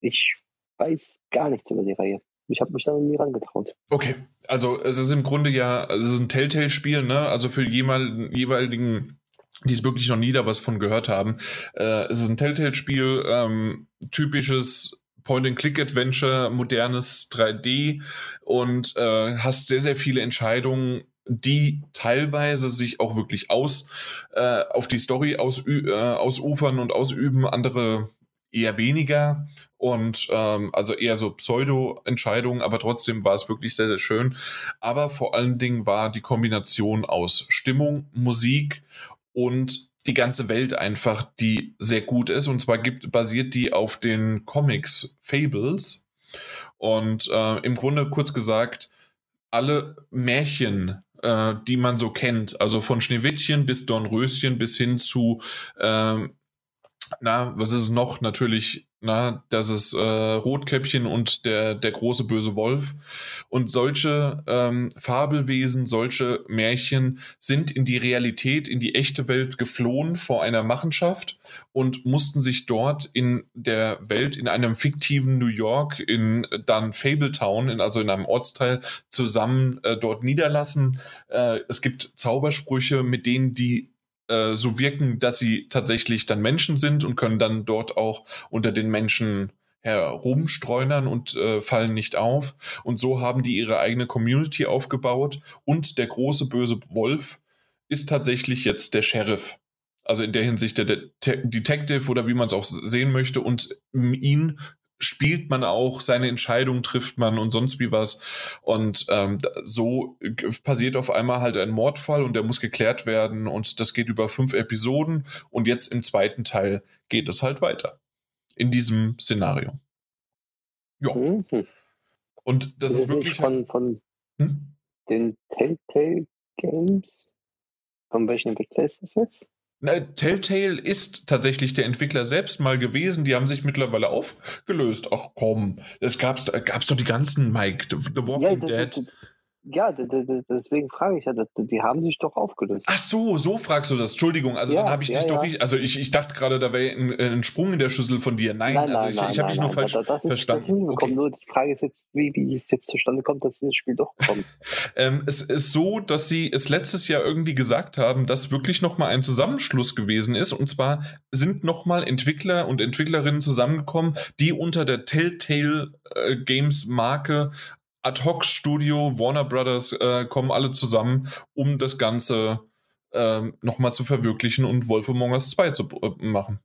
S3: Ich weiß gar nichts über die Reihe. Ich habe mich da noch nie rangetraut.
S1: Okay, also es ist im Grunde ja, es ist ein Telltale-Spiel, ne? Also für jeweiligen, jeweiligen die es wirklich noch nie da was von gehört haben. Äh, es ist ein Telltale-Spiel, ähm, typisches Point-and-Click-Adventure, modernes 3D und äh, hast sehr, sehr viele Entscheidungen, die teilweise sich auch wirklich aus äh, auf die Story ausü äh, ausufern und ausüben, andere eher weniger und ähm, also eher so Pseudo-Entscheidungen, aber trotzdem war es wirklich sehr, sehr schön. Aber vor allen Dingen war die Kombination aus Stimmung, Musik und die ganze Welt einfach, die sehr gut ist. Und zwar gibt, basiert die auf den Comics Fables. Und äh, im Grunde kurz gesagt, alle Märchen, äh, die man so kennt, also von Schneewittchen bis Dornröschen bis hin zu, äh, na, was ist es noch? Natürlich na, das ist äh, Rotkäppchen und der, der große böse Wolf. Und solche ähm, Fabelwesen, solche Märchen sind in die Realität, in die echte Welt geflohen vor einer Machenschaft und mussten sich dort in der Welt, in einem fiktiven New York, in dann Fabletown, in, also in einem Ortsteil, zusammen äh, dort niederlassen. Äh, es gibt Zaubersprüche, mit denen die äh, so wirken, dass sie tatsächlich dann Menschen sind und können dann dort auch unter den Menschen herumstreunern und äh, fallen nicht auf. Und so haben die ihre eigene Community aufgebaut. Und der große böse Wolf ist tatsächlich jetzt der Sheriff. Also in der Hinsicht der Detective oder wie man es auch sehen möchte. Und ihn spielt man auch, seine Entscheidung trifft man und sonst wie was. Und ähm, so passiert auf einmal halt ein Mordfall und der muss geklärt werden und das geht über fünf Episoden und jetzt im zweiten Teil geht es halt weiter. In diesem Szenario. Ja. Mhm. Und das ist, ist wirklich.
S3: Von, von hm? den Telltale Games. Von welchen Entwickler ist das jetzt?
S1: Telltale ist tatsächlich der Entwickler selbst mal gewesen. Die haben sich mittlerweile aufgelöst. Ach komm, es gab's, gab's doch die ganzen Mike, The Walking ja, Dead.
S3: Ja, deswegen frage ich ja, die haben sich doch aufgelöst.
S1: Ach so, so fragst du das. Entschuldigung, also ja, dann habe ich ja, dich doch richtig. Also ich, ich dachte gerade, da wäre ein, ein, Sprung in der Schüssel von dir. Nein, nein also ich, ich habe dich nur falsch das, das verstanden.
S3: Okay. Nur die Frage ist jetzt, wie, wie es jetzt zustande kommt, dass dieses Spiel doch kommt.
S1: ähm, es ist so, dass sie es letztes Jahr irgendwie gesagt haben, dass wirklich nochmal ein Zusammenschluss gewesen ist. Und zwar sind nochmal Entwickler und Entwicklerinnen zusammengekommen, die unter der Telltale äh, Games Marke Ad-Hoc-Studio, Warner Brothers äh, kommen alle zusammen, um das Ganze äh, nochmal zu verwirklichen und Wolf Among Us 2 zu äh, machen.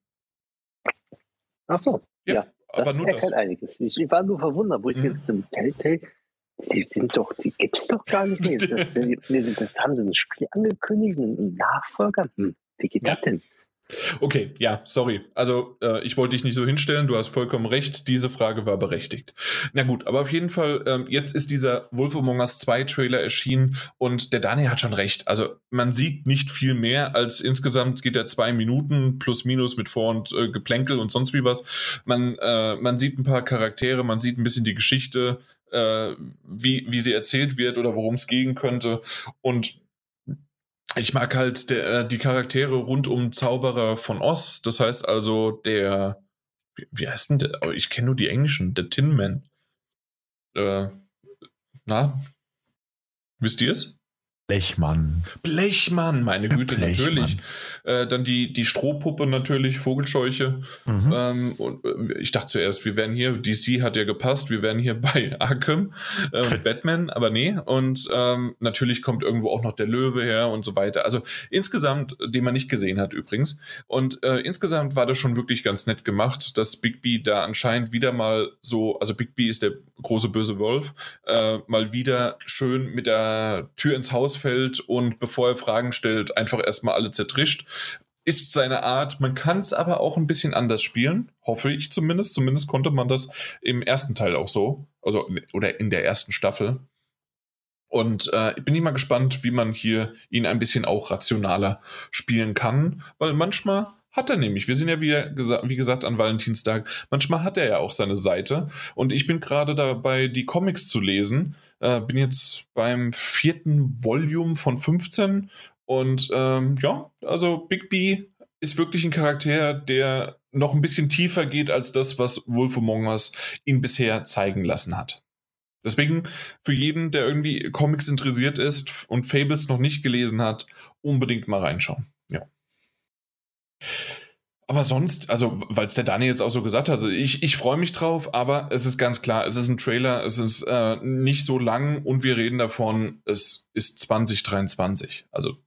S3: Ach so, ja. ja aber das nur erklärt das. einiges. Ich war nur verwundert, wo ich mhm. jetzt Telltale, die sind doch, die gibt es doch gar nicht mehr. Das, das, das, haben sie ein Spiel angekündigt, einen Nachfolger. Hm, wie geht ja. das denn?
S1: Okay, ja, sorry. Also äh, ich wollte dich nicht so hinstellen, du hast vollkommen recht, diese Frage war berechtigt. Na gut, aber auf jeden Fall, ähm, jetzt ist dieser Wolf Among Us 2 Trailer erschienen und der Daniel hat schon recht. Also man sieht nicht viel mehr als insgesamt geht er zwei Minuten plus minus mit Vor- und äh, Geplänkel und sonst wie was. Man, äh, man sieht ein paar Charaktere, man sieht ein bisschen die Geschichte, äh, wie, wie sie erzählt wird oder worum es gehen könnte und ich mag halt der, äh, die Charaktere rund um Zauberer von Oz. Das heißt also der, wie, heißt denn der? Oh, ich kenne nur die englischen, der Tin Man. Äh, na, wisst ihr es?
S2: Blechmann.
S1: Blechmann, meine Güte,
S2: Blechmann.
S1: natürlich. Äh, dann die, die Strohpuppe natürlich, Vogelscheuche.
S2: Mhm.
S1: Ähm, und äh, ich dachte zuerst, wir wären hier, DC hat ja gepasst, wir wären hier bei Arkham äh, und Batman, aber nee. Und ähm, natürlich kommt irgendwo auch noch der Löwe her und so weiter. Also insgesamt, den man nicht gesehen hat übrigens. Und äh, insgesamt war das schon wirklich ganz nett gemacht, dass Bigby da anscheinend wieder mal so, also Bigby ist der große böse Wolf, äh, mal wieder schön mit der Tür ins Haus fällt und bevor er Fragen stellt, einfach erstmal alle zertrischt. Ist seine Art. Man kann es aber auch ein bisschen anders spielen, hoffe ich zumindest. Zumindest konnte man das im ersten Teil auch so, also oder in der ersten Staffel. Und äh, ich bin immer gespannt, wie man hier ihn ein bisschen auch rationaler spielen kann, weil manchmal hat er nämlich. Wir sind ja, wie, gesa wie gesagt, an Valentinstag. Manchmal hat er ja auch seine Seite. Und ich bin gerade dabei, die Comics zu lesen. Äh, bin jetzt beim vierten Volume von 15. Und ähm, ja, also Bigby ist wirklich ein Charakter, der noch ein bisschen tiefer geht als das, was Wolf Among Us ihn bisher zeigen lassen hat. Deswegen für jeden, der irgendwie Comics interessiert ist und Fables noch nicht gelesen hat, unbedingt mal reinschauen. Ja. Aber sonst, also, weil es der Daniel jetzt auch so gesagt hat, also ich, ich freue mich drauf, aber es ist ganz klar, es ist ein Trailer, es ist äh, nicht so lang und wir reden davon, es ist 2023. Also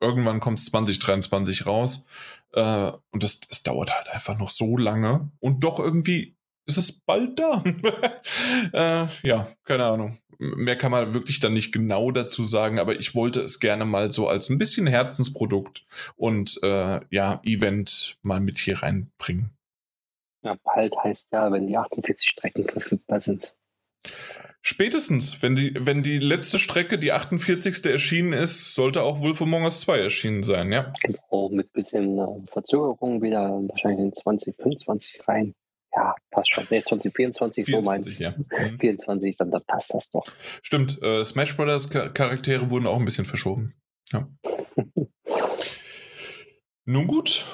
S1: irgendwann kommt es 2023 raus äh, und das, das dauert halt einfach noch so lange und doch irgendwie ist es bald da. äh, ja, keine Ahnung mehr kann man wirklich dann nicht genau dazu sagen, aber ich wollte es gerne mal so als ein bisschen Herzensprodukt und äh, ja, Event mal mit hier reinbringen.
S3: Ja, bald heißt ja, wenn die 48 Strecken verfügbar sind.
S1: Spätestens, wenn die, wenn die letzte Strecke, die 48. erschienen ist, sollte auch Wolf Among Us 2 erschienen sein, ja.
S3: Genau, mit bisschen äh, Verzögerung wieder wahrscheinlich in 2025 rein ja, passt schon. Nee, 2024,
S1: 24,
S3: so mein.
S1: ja. Mhm.
S3: 24, dann, dann passt das doch.
S1: Stimmt, äh, Smash Brothers Charaktere wurden auch ein bisschen verschoben. Ja. Nun gut.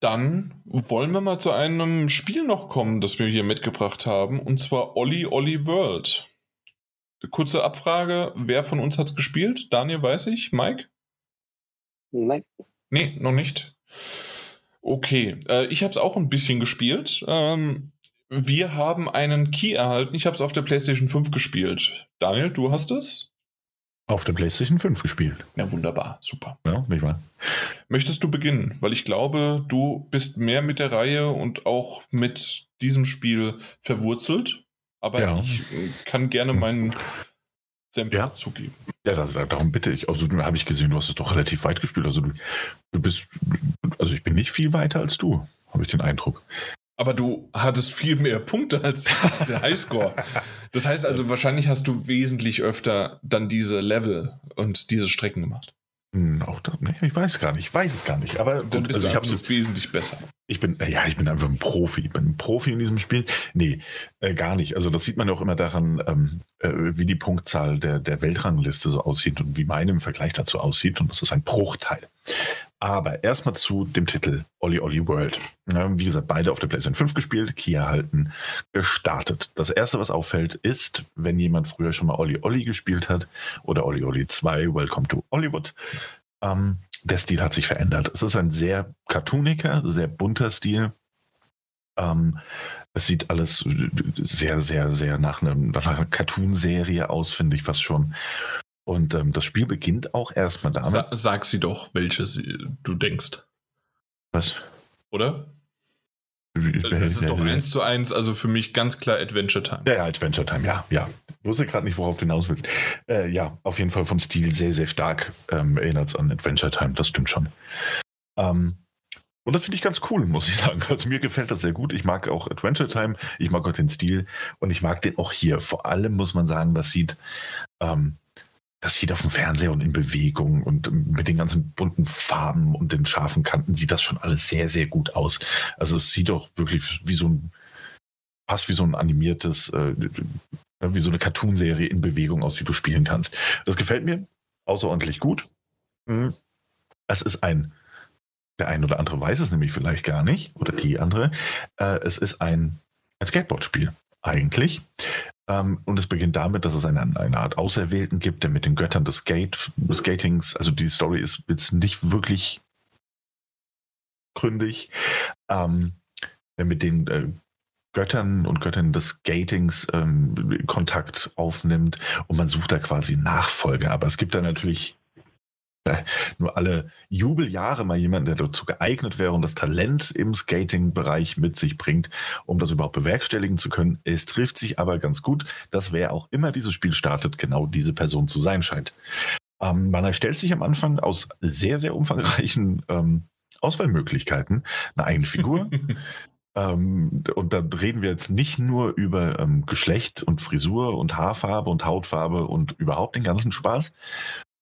S1: Dann wollen wir mal zu einem Spiel noch kommen, das wir hier mitgebracht haben, und zwar Olli Olli World. Kurze Abfrage, wer von uns hat es gespielt? Daniel weiß ich, Mike?
S3: Nein.
S1: Nee, noch nicht. Okay, äh, ich habe es auch ein bisschen gespielt. Ähm, wir haben einen Key erhalten. Ich habe es auf der PlayStation 5 gespielt. Daniel, du hast es?
S2: Auf der PlayStation 5 gespielt.
S1: Ja, wunderbar, super.
S2: Ja, nicht wahr?
S1: Möchtest du beginnen? Weil ich glaube, du bist mehr mit der Reihe und auch mit diesem Spiel verwurzelt. Aber
S2: Ja.
S1: ich äh, kann gerne meinen Senf
S2: Ja.
S1: dazugeben.
S2: Ja, da, da, darum bitte ich. Also, habe ich gesehen, du hast es doch relativ weit gespielt. Also, du, du bist, also ich bin nicht viel weiter als du, habe ich den Eindruck.
S1: Aber du hattest viel mehr Punkte als der Highscore. Das heißt also, wahrscheinlich hast du wesentlich öfter dann diese Level und diese Strecken gemacht.
S2: Hm, auch da, nee, ich weiß gar nicht, ich weiß es gar nicht. Aber
S1: Dann bist
S2: also
S1: du
S2: ich habe
S1: absolut wesentlich besser.
S2: Ich bin, ja, ich bin einfach ein Profi. Ich bin ein Profi in diesem Spiel. Nee, äh, gar nicht. Also das sieht man ja auch immer daran, ähm, äh, wie die Punktzahl der, der Weltrangliste so aussieht und wie meine im Vergleich dazu aussieht. Und das ist ein Bruchteil. Aber erstmal zu dem Titel Olli Olli World. Wie gesagt, beide auf der PlayStation 5 gespielt, Key erhalten, gestartet. Das erste, was auffällt, ist, wenn jemand früher schon mal Olli Olli gespielt hat oder Olli Olli 2, Welcome to Hollywood, ähm, der Stil hat sich verändert. Es ist ein sehr cartooniger, sehr bunter Stil. Ähm, es sieht alles sehr, sehr, sehr nach, einem, nach einer Cartoon-Serie aus, finde ich fast schon. Und ähm, das Spiel beginnt auch erstmal damit.
S1: Sa sag sie doch, welche sie, du denkst,
S2: was?
S1: oder? Es ist doch eins zu eins, also für mich ganz klar Adventure Time.
S2: Ja, ja, Adventure Time, ja, ja. Ich wusste gerade nicht, worauf du hinaus willst. Äh, ja, auf jeden Fall vom Stil sehr, sehr stark ähm, erinnert es an Adventure Time, das stimmt schon. Ähm, und das finde ich ganz cool, muss ich sagen. Also mir gefällt das sehr gut. Ich mag auch Adventure Time, ich mag auch den Stil und ich mag den auch hier. Vor allem muss man sagen, das sieht, ähm, das sieht auf dem Fernseher und in Bewegung und mit den ganzen bunten Farben und den scharfen Kanten sieht das schon alles sehr, sehr gut aus. Also es sieht doch wirklich wie so ein, fast wie so ein animiertes, äh, wie so eine Cartoonserie in Bewegung aus, die du spielen kannst. Das gefällt mir außerordentlich gut. Mhm. Es ist ein, der ein oder andere weiß es nämlich vielleicht gar nicht, oder die andere, äh, es ist ein, ein Skateboard-Spiel eigentlich. Ähm, und es beginnt damit, dass es eine, eine Art Auserwählten gibt, der mit den Göttern des Skate, Skatings, also die Story ist jetzt nicht wirklich gründig, ähm, der mit den äh, Göttern und Göttinnen des Skatings ähm, Kontakt aufnimmt und man sucht da quasi Nachfolger. Aber es gibt da natürlich nur alle Jubeljahre mal jemanden, der dazu geeignet wäre und das Talent im Skating-Bereich mit sich bringt, um das überhaupt bewerkstelligen zu können. Es trifft sich aber ganz gut, dass wer auch immer dieses Spiel startet, genau diese Person zu sein scheint. Ähm, man erstellt sich am Anfang aus sehr, sehr umfangreichen ähm, Auswahlmöglichkeiten eine eigene Figur. ähm, und da reden wir jetzt nicht nur über ähm, Geschlecht und Frisur und Haarfarbe und Hautfarbe und überhaupt den ganzen Spaß,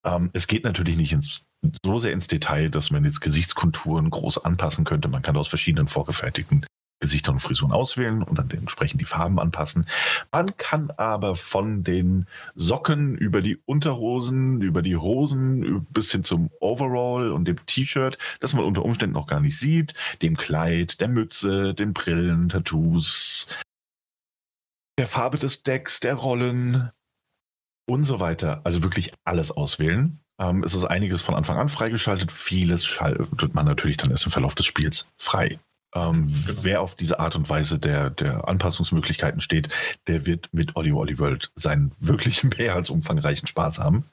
S2: ähm, es geht natürlich nicht ins, so sehr ins Detail, dass man jetzt Gesichtskonturen groß anpassen könnte. Man kann aus verschiedenen vorgefertigten Gesichtern und Frisuren auswählen und dann entsprechend die Farben anpassen. Man kann aber von den Socken über die Unterhosen, über die Hosen bis hin zum Overall und dem T-Shirt, das man unter Umständen noch gar nicht sieht, dem Kleid, der Mütze, den Brillen, Tattoos, der Farbe des Decks, der Rollen, und so weiter. Also wirklich alles auswählen. Ähm, es ist einiges von Anfang an freigeschaltet. Vieles schaltet man natürlich dann erst im Verlauf des Spiels frei. Ähm, genau. Wer auf diese Art und Weise der, der Anpassungsmöglichkeiten steht, der wird mit Olli Olli World seinen wirklich mehr als umfangreichen Spaß haben.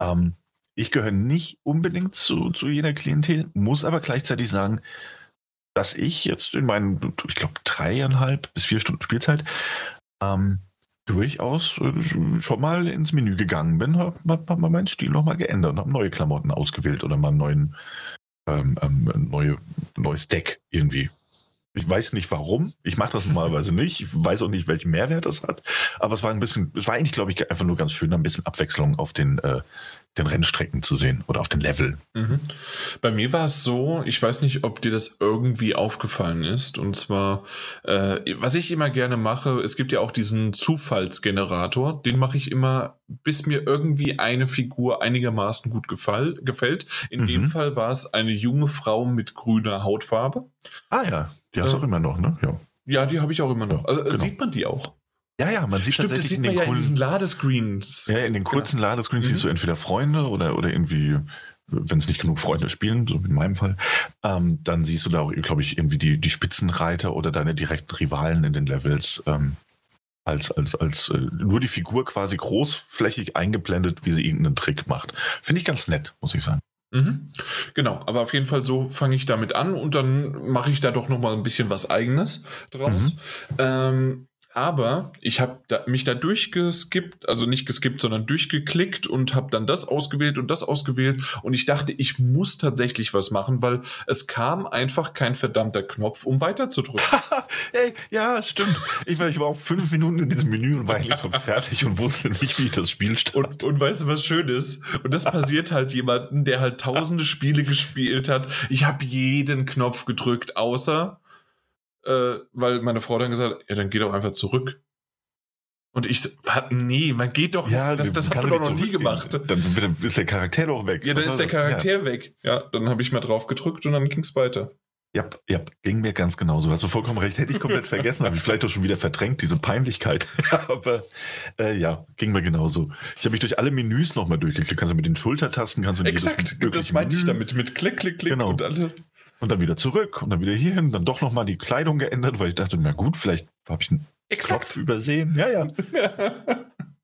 S2: Ähm, ich gehöre nicht unbedingt zu, zu jener Klientel, muss aber gleichzeitig sagen, dass ich jetzt in meinen, ich glaube, dreieinhalb bis vier Stunden Spielzeit ähm, durchaus äh, schon mal ins Menü gegangen bin, habe hab mal meinen Stil nochmal geändert und habe neue Klamotten ausgewählt oder mal einen neuen, ähm, ähm, neue, neues Deck irgendwie. Ich weiß nicht warum. Ich mache das normalerweise nicht. Ich weiß auch nicht, welchen Mehrwert das hat. Aber es war ein bisschen, es war eigentlich, glaube ich, einfach nur ganz schön, ein bisschen Abwechslung auf den äh, den Rennstrecken zu sehen oder auf den Level.
S1: Mhm. Bei mir war es so, ich weiß nicht, ob dir das irgendwie aufgefallen ist. Und zwar, äh, was ich immer gerne mache, es gibt ja auch diesen Zufallsgenerator, den mache ich immer, bis mir irgendwie eine Figur einigermaßen gut gefall, gefällt. In mhm. dem Fall war es eine junge Frau mit grüner Hautfarbe.
S2: Ah ja, die hast du äh, auch immer noch, ne?
S1: Ja. Ja, die habe ich auch immer noch. Also, genau. Sieht man die auch?
S2: Ja, ja, man sieht Stimmt,
S1: tatsächlich das sieht man in ja in diesen Ladescreens.
S2: Ja, in den kurzen genau. Ladescreens mhm. siehst du entweder Freunde oder, oder irgendwie, wenn es nicht genug Freunde spielen, so in meinem Fall, ähm, dann siehst du da auch, glaube ich, irgendwie die, die Spitzenreiter oder deine direkten Rivalen in den Levels. Ähm, als, als, als äh, nur die Figur quasi großflächig eingeblendet, wie sie irgendeinen Trick macht. Finde ich ganz nett, muss ich sagen.
S1: Mhm. Genau, aber auf jeden Fall so fange ich damit an und dann mache ich da doch noch mal ein bisschen was Eigenes draus. Mhm. Ähm, aber ich habe da, mich da durchgeskippt, also nicht geskippt, sondern durchgeklickt und habe dann das ausgewählt und das ausgewählt. Und ich dachte, ich muss tatsächlich was machen, weil es kam einfach kein verdammter Knopf, um weiterzudrücken.
S2: hey, ja, stimmt. Ich war, ich war auch fünf Minuten in diesem Menü und war eigentlich schon fertig und wusste nicht, wie ich das Spiel
S1: starte. Und, und weißt du, was schön ist? Und das passiert halt jemanden, der halt tausende Spiele gespielt hat. Ich habe jeden Knopf gedrückt, außer äh, weil meine Frau dann gesagt hat, ja, dann geh doch einfach zurück. Und ich so, nee, man geht doch,
S2: ja, das, das hat man doch noch nie gemacht. Dann, dann, ist der Charakter doch weg.
S1: Ja, dann ist der Charakter ja. weg. Ja, dann habe ich mal drauf gedrückt und dann ging es weiter.
S2: Ja, ja, ging mir ganz genauso. Hast du vollkommen recht. Hätte ich komplett vergessen, habe ich vielleicht auch schon wieder verdrängt, diese Peinlichkeit. Aber äh, ja, ging mir genauso. Ich habe mich durch alle Menüs nochmal durchgeklickt. Kannst du mit den Schultertasten, kannst du
S1: Exakt, das meinte ich damit, mit Klick, Klick, Klick
S2: genau. und alle. Und dann wieder zurück und dann wieder hierhin, dann doch nochmal die Kleidung geändert, weil ich dachte, na gut, vielleicht habe ich einen Exakt. Knopf übersehen. Ja, ja.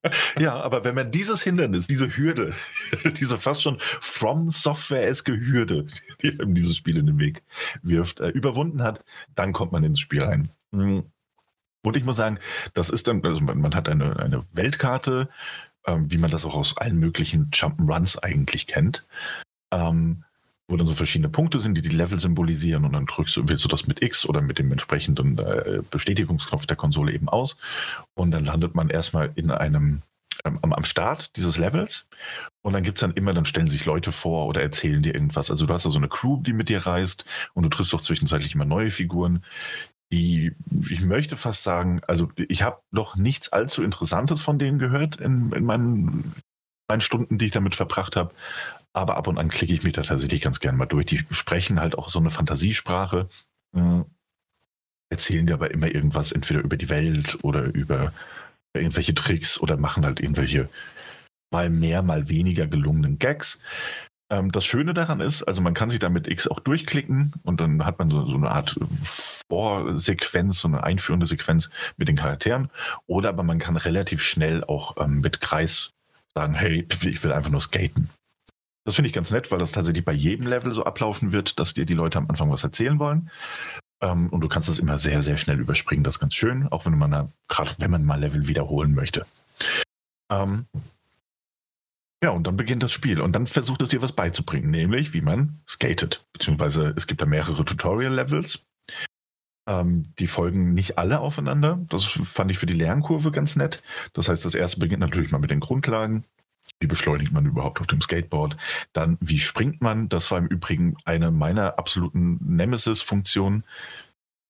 S2: ja, aber wenn man dieses Hindernis, diese Hürde, diese fast schon from Software-eske Hürde, die einem dieses Spiel in den Weg wirft, äh, überwunden hat, dann kommt man ins Spiel rein. Mhm. Und ich muss sagen, das ist dann, also man, man hat eine, eine Weltkarte, ähm, wie man das auch aus allen möglichen Jump'n'Runs eigentlich kennt. Ähm, wo dann so verschiedene Punkte sind, die die Level symbolisieren und dann drückst du, wählst du das mit X oder mit dem entsprechenden äh, Bestätigungsknopf der Konsole eben aus und dann landet man erstmal in einem ähm, am Start dieses Levels und dann gibt es dann immer, dann stellen sich Leute vor oder erzählen dir irgendwas. Also du hast da so eine Crew, die mit dir reist und du triffst auch zwischenzeitlich immer neue Figuren, die, ich möchte fast sagen, also ich habe noch nichts allzu Interessantes von denen gehört in, in meinen, meinen Stunden, die ich damit verbracht habe. Aber ab und an klicke ich mich da tatsächlich ganz gern mal durch. Die sprechen halt auch so eine Fantasiesprache, äh, erzählen dir aber immer irgendwas, entweder über die Welt oder über irgendwelche Tricks oder machen halt irgendwelche mal mehr, mal weniger gelungenen Gags. Ähm, das Schöne daran ist, also man kann sich da mit X auch durchklicken und dann hat man so, so eine Art Vorsequenz, so eine einführende Sequenz mit den Charakteren. Oder aber man kann relativ schnell auch ähm, mit Kreis sagen, hey, ich will einfach nur skaten. Das finde ich ganz nett, weil das tatsächlich bei jedem Level so ablaufen wird, dass dir die Leute am Anfang was erzählen wollen. Ähm, und du kannst das immer sehr, sehr schnell überspringen. Das ist ganz schön, auch wenn man gerade wenn man mal Level wiederholen möchte. Ähm, ja, und dann beginnt das Spiel und dann versucht es dir was beizubringen, nämlich wie man skatet. Beziehungsweise es gibt da mehrere Tutorial-Levels. Ähm, die folgen nicht alle aufeinander. Das fand ich für die Lernkurve ganz nett. Das heißt, das erste beginnt natürlich mal mit den Grundlagen. Wie beschleunigt man überhaupt auf dem Skateboard? Dann, wie springt man? Das war im Übrigen eine meiner absoluten Nemesis-Funktionen.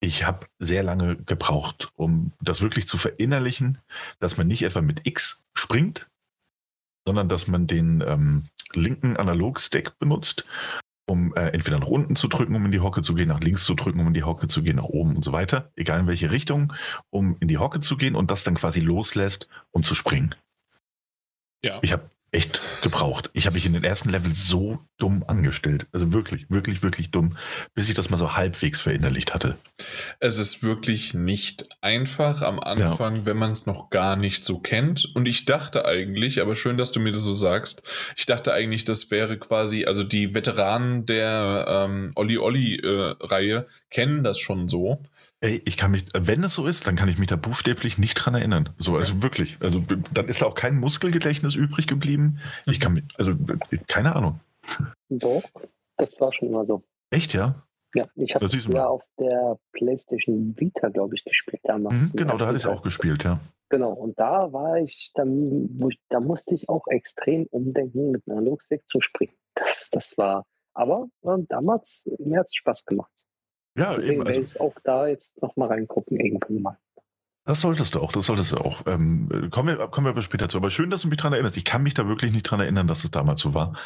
S2: Ich habe sehr lange gebraucht, um das wirklich zu verinnerlichen, dass man nicht etwa mit X springt, sondern dass man den ähm, linken Analog-Stack benutzt, um äh, entweder nach unten zu drücken, um in die Hocke zu gehen, nach links zu drücken, um in die Hocke zu gehen, nach oben und so weiter, egal in welche Richtung, um in die Hocke zu gehen und das dann quasi loslässt, um zu springen. Ja. Ich habe echt gebraucht. Ich habe mich in den ersten Level so dumm angestellt. Also wirklich, wirklich, wirklich dumm, bis ich das mal so halbwegs verinnerlicht hatte.
S1: Es ist wirklich nicht einfach am Anfang, ja. wenn man es noch gar nicht so kennt. Und ich dachte eigentlich, aber schön, dass du mir das so sagst, ich dachte eigentlich, das wäre quasi, also die Veteranen der ähm, Olli Olli-Reihe äh, kennen das schon so.
S2: Ey, ich kann mich, wenn es so ist, dann kann ich mich da buchstäblich nicht dran erinnern. So, also ja. wirklich. Also dann ist da auch kein Muskelgedächtnis übrig geblieben. Ich kann mich, also keine Ahnung.
S3: Doch, das war schon immer so.
S2: Echt, ja?
S3: Ja, ich habe es ja auf der PlayStation Vita, glaube ich, gespielt
S2: damals. Mhm, genau, da hatte ich es auch gespielt, ja.
S3: Genau, und da war ich dann, ich, da musste ich auch extrem umdenken, mit einem Analogstick zu springen. Das, das war, aber äh, damals, mir hat es Spaß gemacht. Ja, Deswegen eben. Also, werde ich auch da jetzt nochmal reingucken, irgendwann mal.
S2: Das solltest du auch, das solltest du auch. Ähm, kommen, wir, kommen wir aber später zu. Aber schön, dass du mich daran erinnerst. Ich kann mich da wirklich nicht daran erinnern, dass es damals so war.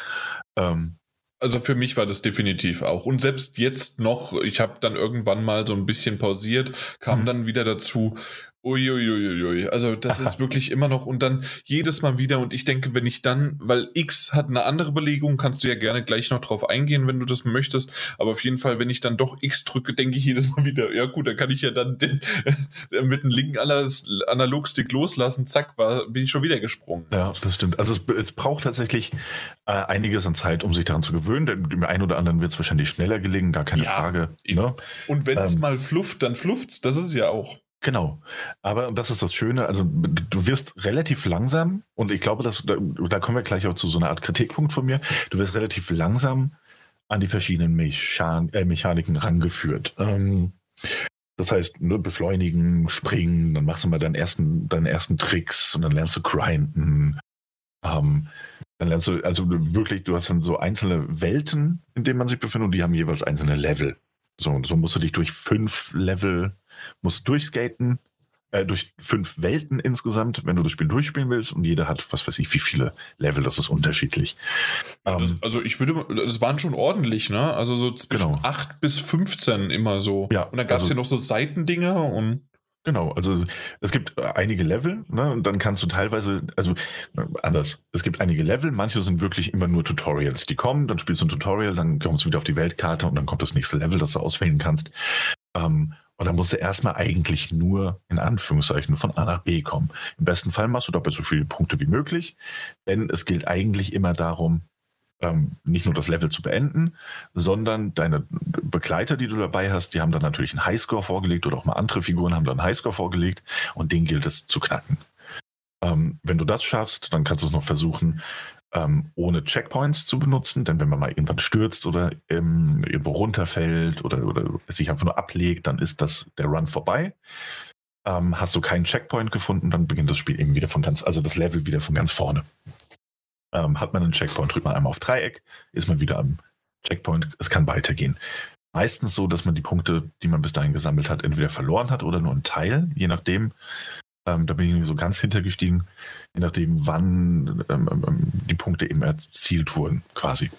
S2: Ähm,
S1: also für mich war das definitiv auch. Und selbst jetzt noch, ich habe dann irgendwann mal so ein bisschen pausiert, kam mhm. dann wieder dazu, Uiuiuiui. Also das ist wirklich immer noch und dann jedes Mal wieder und ich denke, wenn ich dann, weil X hat eine andere Belegung, kannst du ja gerne gleich noch drauf eingehen, wenn du das möchtest, aber auf jeden Fall, wenn ich dann doch X drücke, denke ich jedes Mal wieder, ja gut, dann kann ich ja dann den, mit dem linken Analogstick loslassen, zack, war, bin ich schon wieder gesprungen.
S2: Ja, das stimmt. Also es, es braucht tatsächlich äh, einiges an Zeit, um sich daran zu gewöhnen. Dem einen oder anderen wird es wahrscheinlich schneller gelingen, gar keine ja, Frage. Ne?
S1: Und wenn es ähm, mal flufft, dann flufft's, das ist ja auch.
S2: Genau. Aber das ist das Schöne, also du wirst relativ langsam, und ich glaube, dass, da, da kommen wir gleich auch zu so einer Art Kritikpunkt von mir, du wirst relativ langsam an die verschiedenen Mechan äh, Mechaniken rangeführt. Ähm, das heißt, ne, beschleunigen, springen, dann machst du mal deinen ersten, deine ersten Tricks und dann lernst du grinden. Ähm, dann lernst du, also wirklich, du hast dann so einzelne Welten, in denen man sich befindet und die haben jeweils einzelne Level. So, so musst du dich durch fünf Level musst durchskaten, äh, durch fünf Welten insgesamt, wenn du das Spiel durchspielen willst. Und jeder hat, was weiß ich, wie viele Level, das ist unterschiedlich.
S1: Ja, das, ähm, also ich würde, es waren schon ordentlich, ne? Also so zwischen genau. 8 bis 15 immer so. Ja, und dann gab es also, ja noch so Seitendinger und.
S2: Genau, also es gibt einige Level, ne, und dann kannst du teilweise, also anders, es gibt einige Level, manche sind wirklich immer nur Tutorials, die kommen, dann spielst du ein Tutorial, dann kommst du wieder auf die Weltkarte und dann kommt das nächste Level, das du auswählen kannst. Ähm, und dann musst du erstmal eigentlich nur in Anführungszeichen von A nach B kommen. Im besten Fall machst du doppelt so viele Punkte wie möglich, denn es gilt eigentlich immer darum, ähm, nicht nur das Level zu beenden, sondern deine Begleiter, die du dabei hast, die haben dann natürlich einen Highscore vorgelegt oder auch mal andere Figuren haben dann einen Highscore vorgelegt und den gilt es zu knacken. Ähm, wenn du das schaffst, dann kannst du es noch versuchen, ähm, ohne Checkpoints zu benutzen, denn wenn man mal irgendwann stürzt oder ähm, irgendwo runterfällt oder, oder sich einfach nur ablegt, dann ist das der Run vorbei. Ähm, hast du keinen Checkpoint gefunden, dann beginnt das Spiel eben wieder von ganz, also das Level wieder von ganz vorne. Ähm, hat man einen Checkpoint, drückt man einmal auf Dreieck, ist man wieder am Checkpoint, es kann weitergehen. Meistens so, dass man die Punkte, die man bis dahin gesammelt hat, entweder verloren hat oder nur einen Teil, je nachdem, ähm, da bin ich so ganz hintergestiegen, je nachdem, wann ähm, ähm, ähm, die Punkte eben erzielt wurden, quasi.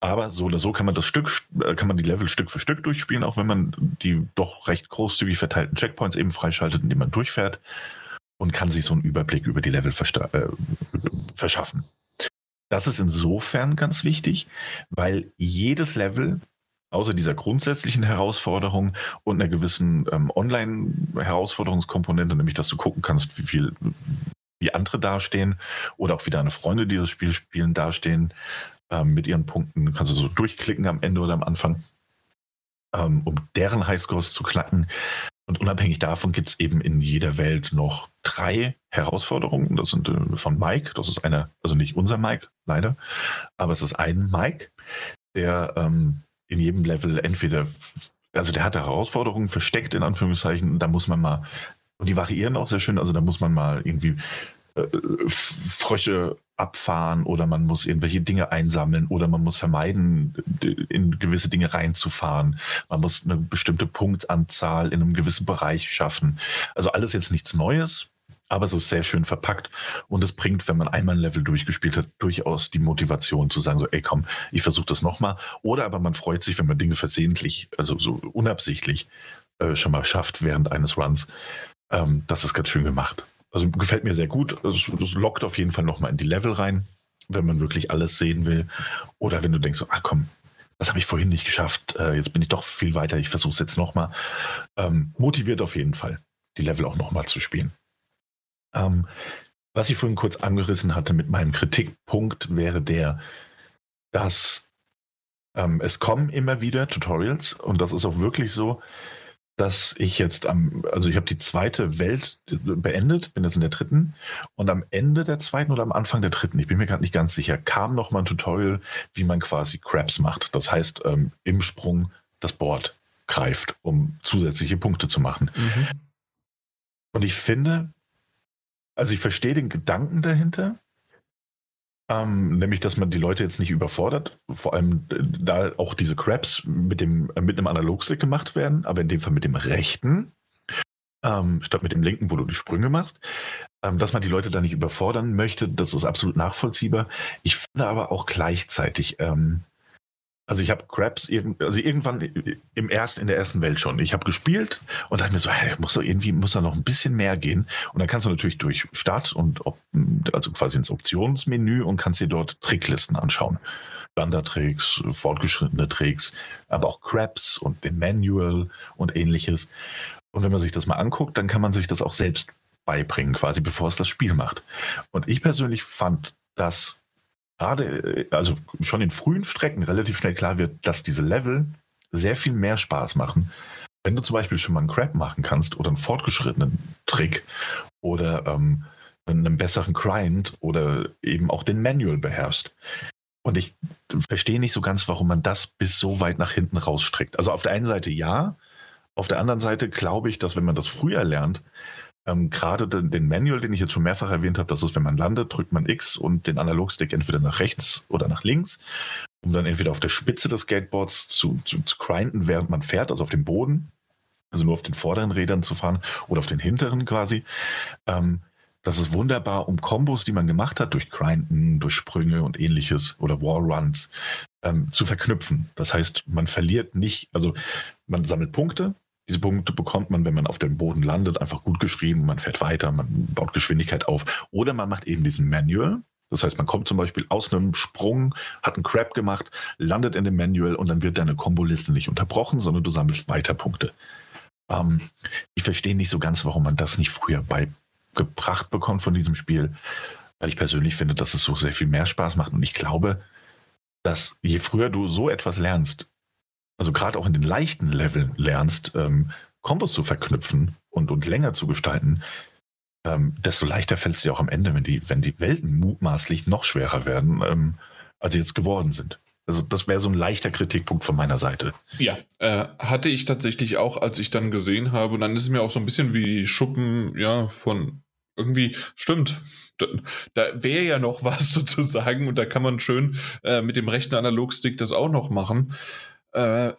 S2: Aber so oder so kann man das Stück, äh, kann man die Level Stück für Stück durchspielen, auch wenn man die doch recht großzügig verteilten Checkpoints eben freischaltet, indem man durchfährt. und kann sich so einen Überblick über die Level äh, verschaffen. Das ist insofern ganz wichtig, weil jedes Level, außer dieser grundsätzlichen Herausforderung und einer gewissen ähm, Online-Herausforderungskomponente, nämlich dass du gucken kannst, wie viel wie andere dastehen oder auch wie deine Freunde, die das Spiel spielen, dastehen ähm, mit ihren Punkten. Kannst du so durchklicken am Ende oder am Anfang, ähm, um deren Highscores zu knacken. Und unabhängig davon gibt es eben in jeder Welt noch drei Herausforderungen. Das sind äh, von Mike, das ist einer, also nicht unser Mike, leider, aber es ist ein Mike, der ähm, in jedem Level entweder, also der hat Herausforderungen versteckt, in Anführungszeichen, da muss man mal, und die variieren auch sehr schön, also da muss man mal irgendwie äh, Frösche abfahren oder man muss irgendwelche Dinge einsammeln oder man muss vermeiden, in gewisse Dinge reinzufahren. Man muss eine bestimmte Punktanzahl in einem gewissen Bereich schaffen. Also alles jetzt nichts Neues, aber es ist sehr schön verpackt und es bringt, wenn man einmal ein Level durchgespielt hat, durchaus die Motivation zu sagen, so, ey komm, ich versuche das nochmal. Oder aber man freut sich, wenn man Dinge versehentlich, also so unabsichtlich äh, schon mal schafft während eines Runs. Ähm, das ist ganz schön gemacht. Also gefällt mir sehr gut. Es, es lockt auf jeden Fall nochmal in die Level rein, wenn man wirklich alles sehen will. Oder wenn du denkst, so, ach komm, das habe ich vorhin nicht geschafft, äh, jetzt bin ich doch viel weiter, ich versuche es jetzt nochmal. Ähm, motiviert auf jeden Fall, die Level auch nochmal zu spielen. Ähm, was ich vorhin kurz angerissen hatte mit meinem Kritikpunkt wäre der, dass ähm, es kommen immer wieder Tutorials und das ist auch wirklich so, dass ich jetzt am, also ich habe die zweite Welt beendet, bin jetzt in der dritten und am Ende der zweiten oder am Anfang der dritten, ich bin mir gerade nicht ganz sicher, kam noch mal ein Tutorial, wie man quasi Crabs macht. Das heißt, ähm, im Sprung das Board greift, um zusätzliche Punkte zu machen. Mhm. Und ich finde, also ich verstehe den Gedanken dahinter, ähm, nämlich, dass man die Leute jetzt nicht überfordert. Vor allem, äh, da auch diese Crabs mit, dem, äh, mit einem Analogstick gemacht werden, aber in dem Fall mit dem rechten, ähm, statt mit dem linken, wo du die Sprünge machst. Ähm, dass man die Leute da nicht überfordern möchte, das ist absolut nachvollziehbar. Ich finde aber auch gleichzeitig, ähm, also ich habe Crabs also irgendwann im ersten, in der ersten Welt schon. Ich habe gespielt und dachte mir so, hey, muss doch irgendwie, muss da noch ein bisschen mehr gehen. Und dann kannst du natürlich durch Start und also quasi ins Optionsmenü und kannst dir dort Tricklisten anschauen. Wandertricks, fortgeschrittene Tricks, aber auch Crabs und den Manual und ähnliches. Und wenn man sich das mal anguckt, dann kann man sich das auch selbst beibringen, quasi bevor es das Spiel macht. Und ich persönlich fand das gerade, äh, also schon in frühen Strecken relativ schnell klar wird, dass diese Level sehr viel mehr Spaß machen. Wenn du zum Beispiel schon mal einen Crab machen kannst oder einen fortgeschrittenen Trick oder ähm, einen besseren Grind oder eben auch den Manual beherrschst. Und ich verstehe nicht so ganz, warum man das bis so weit nach hinten rausstreckt. Also auf der einen Seite ja, auf der anderen Seite glaube ich, dass wenn man das früher lernt, ähm, Gerade den, den, Manual, den ich jetzt schon mehrfach erwähnt habe, das ist, wenn man landet, drückt man X und den Analogstick entweder nach rechts oder nach links, um dann entweder auf der Spitze des Skateboards zu, zu, zu grinden, während man fährt, also auf dem Boden, also nur auf den vorderen Rädern zu fahren oder auf den hinteren quasi. Ähm, das ist wunderbar, um Kombos, die man gemacht hat, durch Grinden, durch Sprünge und ähnliches oder Wallruns, ähm, zu verknüpfen. Das heißt, man verliert nicht, also man sammelt Punkte, diese Punkte bekommt man, wenn man auf dem Boden landet, einfach gut geschrieben, man fährt weiter, man baut Geschwindigkeit auf. Oder man macht eben diesen Manual. Das heißt, man kommt zum Beispiel aus einem Sprung, hat einen Crap gemacht, landet in dem Manual und dann wird deine Komboliste nicht unterbrochen, sondern du sammelst weiter Punkte. Ähm, ich verstehe nicht so ganz, warum man das nicht früher beigebracht bekommt von diesem Spiel, weil ich persönlich finde, dass es so sehr viel mehr Spaß macht. Und ich glaube, dass je früher du so etwas lernst, also gerade auch in den leichten Leveln lernst, ähm, Kombos zu verknüpfen und, und länger zu gestalten, ähm, desto leichter fällt es dir auch am Ende, wenn die, wenn die Welten mutmaßlich noch schwerer werden, ähm, als sie jetzt geworden sind. Also das wäre so ein leichter Kritikpunkt von meiner Seite.
S1: Ja, äh, hatte ich tatsächlich auch, als ich dann gesehen habe, und dann ist es mir auch so ein bisschen wie Schuppen, ja, von irgendwie, stimmt, da, da wäre ja noch was sozusagen und da kann man schön äh, mit dem rechten Analogstick das auch noch machen. Äh,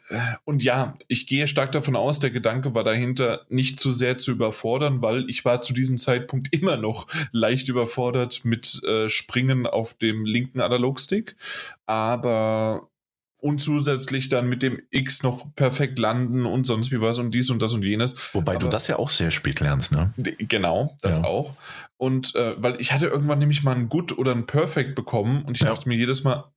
S1: und ja, ich gehe stark davon aus, der Gedanke war dahinter, nicht zu sehr zu überfordern, weil ich war zu diesem Zeitpunkt immer noch leicht überfordert mit äh, Springen auf dem linken Analogstick. Aber und zusätzlich dann mit dem X noch perfekt landen und sonst wie was und dies und das und jenes.
S2: Wobei Aber, du das ja auch sehr spät lernst, ne?
S1: Genau, das ja. auch. Und äh, weil ich hatte irgendwann nämlich mal ein Good oder ein Perfect bekommen und ich ja. dachte mir jedes Mal,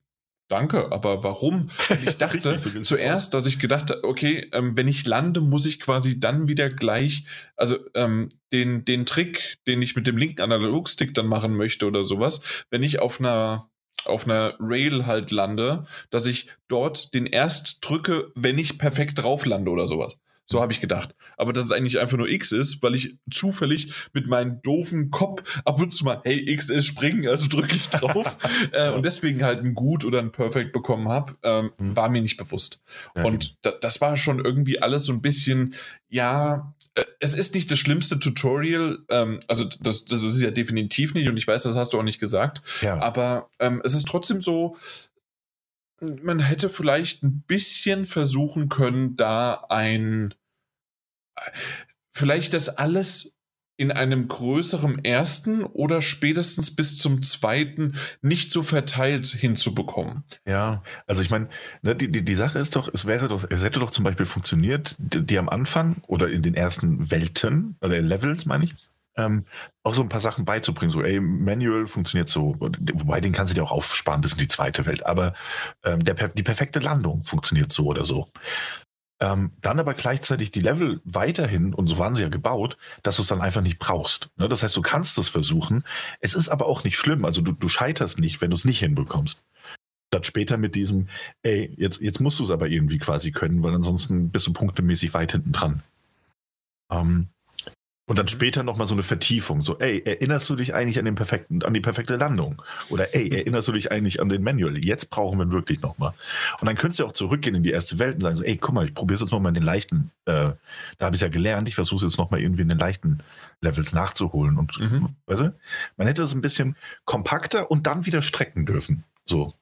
S1: Danke, aber warum? Ich dachte so zuerst, dass ich gedacht habe, okay, ähm, wenn ich lande, muss ich quasi dann wieder gleich, also ähm, den, den Trick, den ich mit dem linken Analogstick dann machen möchte oder sowas, wenn ich auf einer auf einer Rail halt lande, dass ich dort den erst drücke, wenn ich perfekt drauf lande oder sowas. So habe ich gedacht. Aber dass es eigentlich einfach nur X ist, weil ich zufällig mit meinem doofen Kopf ab und zu mal, hey, X ist springen, also drücke ich drauf. äh, und deswegen halt ein Gut oder ein Perfect bekommen habe, ähm, mhm. war mir nicht bewusst. Ja, und da, das war schon irgendwie alles so ein bisschen, ja, äh, es ist nicht das schlimmste Tutorial, ähm, also das, das ist ja definitiv nicht und ich weiß, das hast du auch nicht gesagt, ja. aber ähm, es ist trotzdem so, man hätte vielleicht ein bisschen versuchen können, da ein, vielleicht das alles in einem größeren ersten oder spätestens bis zum zweiten nicht so verteilt hinzubekommen.
S2: Ja, also ich meine, ne, die, die, die Sache ist doch, es wäre doch, es hätte doch zum Beispiel funktioniert, die, die am Anfang oder in den ersten Welten oder Levels, meine ich, ähm, auch so ein paar Sachen beizubringen. So, ey, Manual funktioniert so, wobei den kannst du dir auch aufsparen bis in die zweite Welt, aber ähm, der, die perfekte Landung funktioniert so oder so. Ähm, dann aber gleichzeitig die Level weiterhin, und so waren sie ja gebaut, dass du es dann einfach nicht brauchst. Ne? Das heißt, du kannst es versuchen. Es ist aber auch nicht schlimm. Also du, du scheiterst nicht, wenn du es nicht hinbekommst. Statt später mit diesem, ey, jetzt, jetzt musst du es aber irgendwie quasi können, weil ansonsten bist du punktemäßig weit hinten dran. Ähm, und dann mhm. später nochmal so eine Vertiefung. So, ey, erinnerst du dich eigentlich an, den perfekten, an die perfekte Landung? Oder ey, erinnerst du dich eigentlich an den Manual? Jetzt brauchen wir ihn wirklich nochmal. Und dann könntest du auch zurückgehen in die erste Welt und sagen so, ey, guck mal, ich probiere es jetzt nochmal in den leichten, äh, da habe ich es ja gelernt, ich versuche es jetzt nochmal irgendwie in den leichten Levels nachzuholen. Und mhm. weißt du, man hätte es ein bisschen kompakter und dann wieder strecken dürfen. So.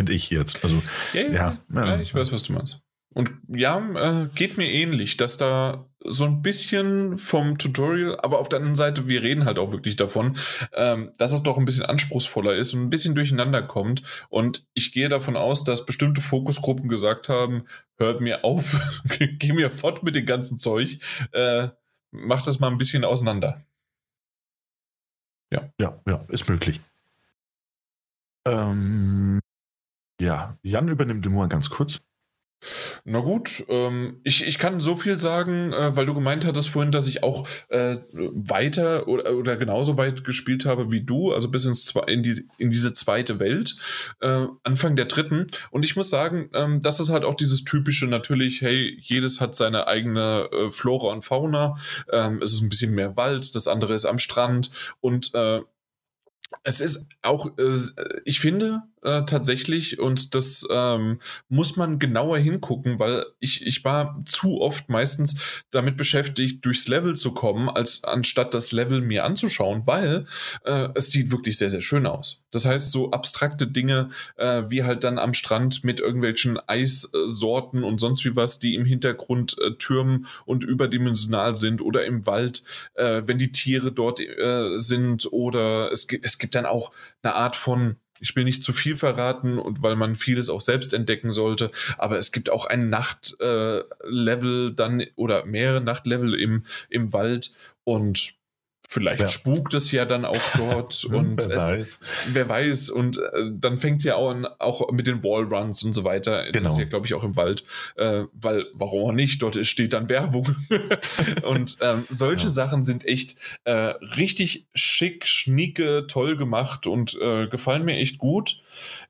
S2: Finde ich jetzt. Also,
S1: ja, ja, ja, ja, ich weiß, was du meinst. Und ja, äh, geht mir ähnlich, dass da so ein bisschen vom Tutorial, aber auf der anderen Seite, wir reden halt auch wirklich davon, ähm, dass es doch ein bisschen anspruchsvoller ist und ein bisschen durcheinander kommt. Und ich gehe davon aus, dass bestimmte Fokusgruppen gesagt haben, hört mir auf, geh mir fort mit dem ganzen Zeug, äh, mach das mal ein bisschen auseinander.
S2: Ja. Ja, ja, ist möglich. Ähm, ja, Jan übernimmt mal ganz kurz.
S1: Na gut, ähm, ich, ich kann so viel sagen, äh, weil du gemeint hattest vorhin, dass ich auch äh, weiter oder, oder genauso weit gespielt habe wie du, also bis ins, in, die, in diese zweite Welt, äh, Anfang der dritten. Und ich muss sagen, ähm, das ist halt auch dieses typische, natürlich, hey, jedes hat seine eigene äh, Flora und Fauna. Ähm, es ist ein bisschen mehr Wald, das andere ist am Strand und äh, es ist auch, äh, ich finde, äh, tatsächlich und das ähm, muss man genauer hingucken, weil ich, ich war zu oft meistens damit beschäftigt, durchs Level zu kommen, als anstatt das Level mir anzuschauen, weil äh, es sieht wirklich sehr, sehr schön aus. Das heißt, so abstrakte Dinge äh, wie halt dann am Strand mit irgendwelchen Eissorten und sonst wie was, die im Hintergrund äh, türmen und überdimensional sind oder im Wald, äh, wenn die Tiere dort äh, sind oder es, es gibt dann auch eine Art von ich will nicht zu viel verraten und weil man vieles auch selbst entdecken sollte, aber es gibt auch ein Nachtlevel äh, dann oder mehrere Nachtlevel im, im Wald und Vielleicht ja. spukt es ja dann auch dort und wer, es, weiß. wer weiß. Und äh, dann fängt es ja auch an, auch mit den Wallruns und so weiter. Genau. Das ist ja, glaube ich, auch im Wald. Äh, weil, warum auch nicht? Dort steht dann Werbung. und ähm, solche ja. Sachen sind echt äh, richtig schick, schnieke, toll gemacht und äh, gefallen mir echt gut.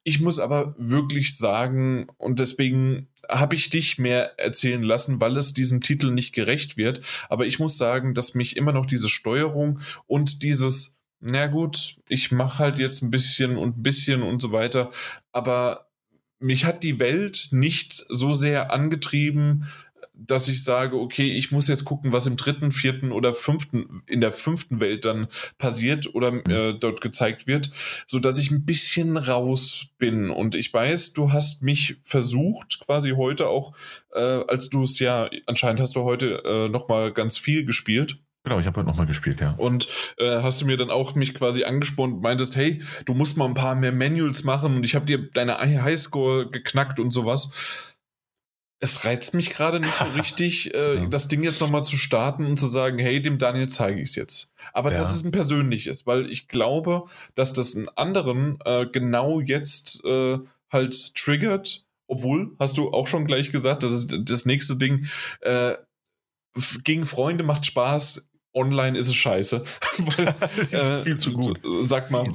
S1: Ich muss aber wirklich sagen, und deswegen habe ich dich mehr erzählen lassen, weil es diesem Titel nicht gerecht wird. Aber ich muss sagen, dass mich immer noch diese Steuerung und dieses, na gut, ich mache halt jetzt ein bisschen und ein bisschen und so weiter. Aber mich hat die Welt nicht so sehr angetrieben, dass ich sage, okay, ich muss jetzt gucken, was im dritten, vierten oder fünften, in der fünften Welt dann passiert oder äh, dort gezeigt wird, so dass ich ein bisschen raus bin. Und ich weiß, du hast mich versucht, quasi heute auch, äh, als du es ja, anscheinend hast du heute äh, nochmal ganz viel gespielt.
S2: Genau, ich habe heute nochmal gespielt, ja.
S1: Und äh, hast du mir dann auch mich quasi angespornt und meintest, hey, du musst mal ein paar mehr Manuals machen und ich habe dir deine Highscore geknackt und sowas. Es reizt mich gerade nicht so richtig, äh, ja. das Ding jetzt nochmal zu starten und zu sagen, hey, dem Daniel zeige ich es jetzt. Aber ja. das ist ein persönliches, weil ich glaube, dass das einen anderen äh, genau jetzt äh, halt triggert. Obwohl, hast du auch schon gleich gesagt, das ist das nächste Ding. Äh, gegen Freunde macht Spaß, online ist es scheiße.
S2: Weil, äh, viel zu gut.
S1: Sag mal.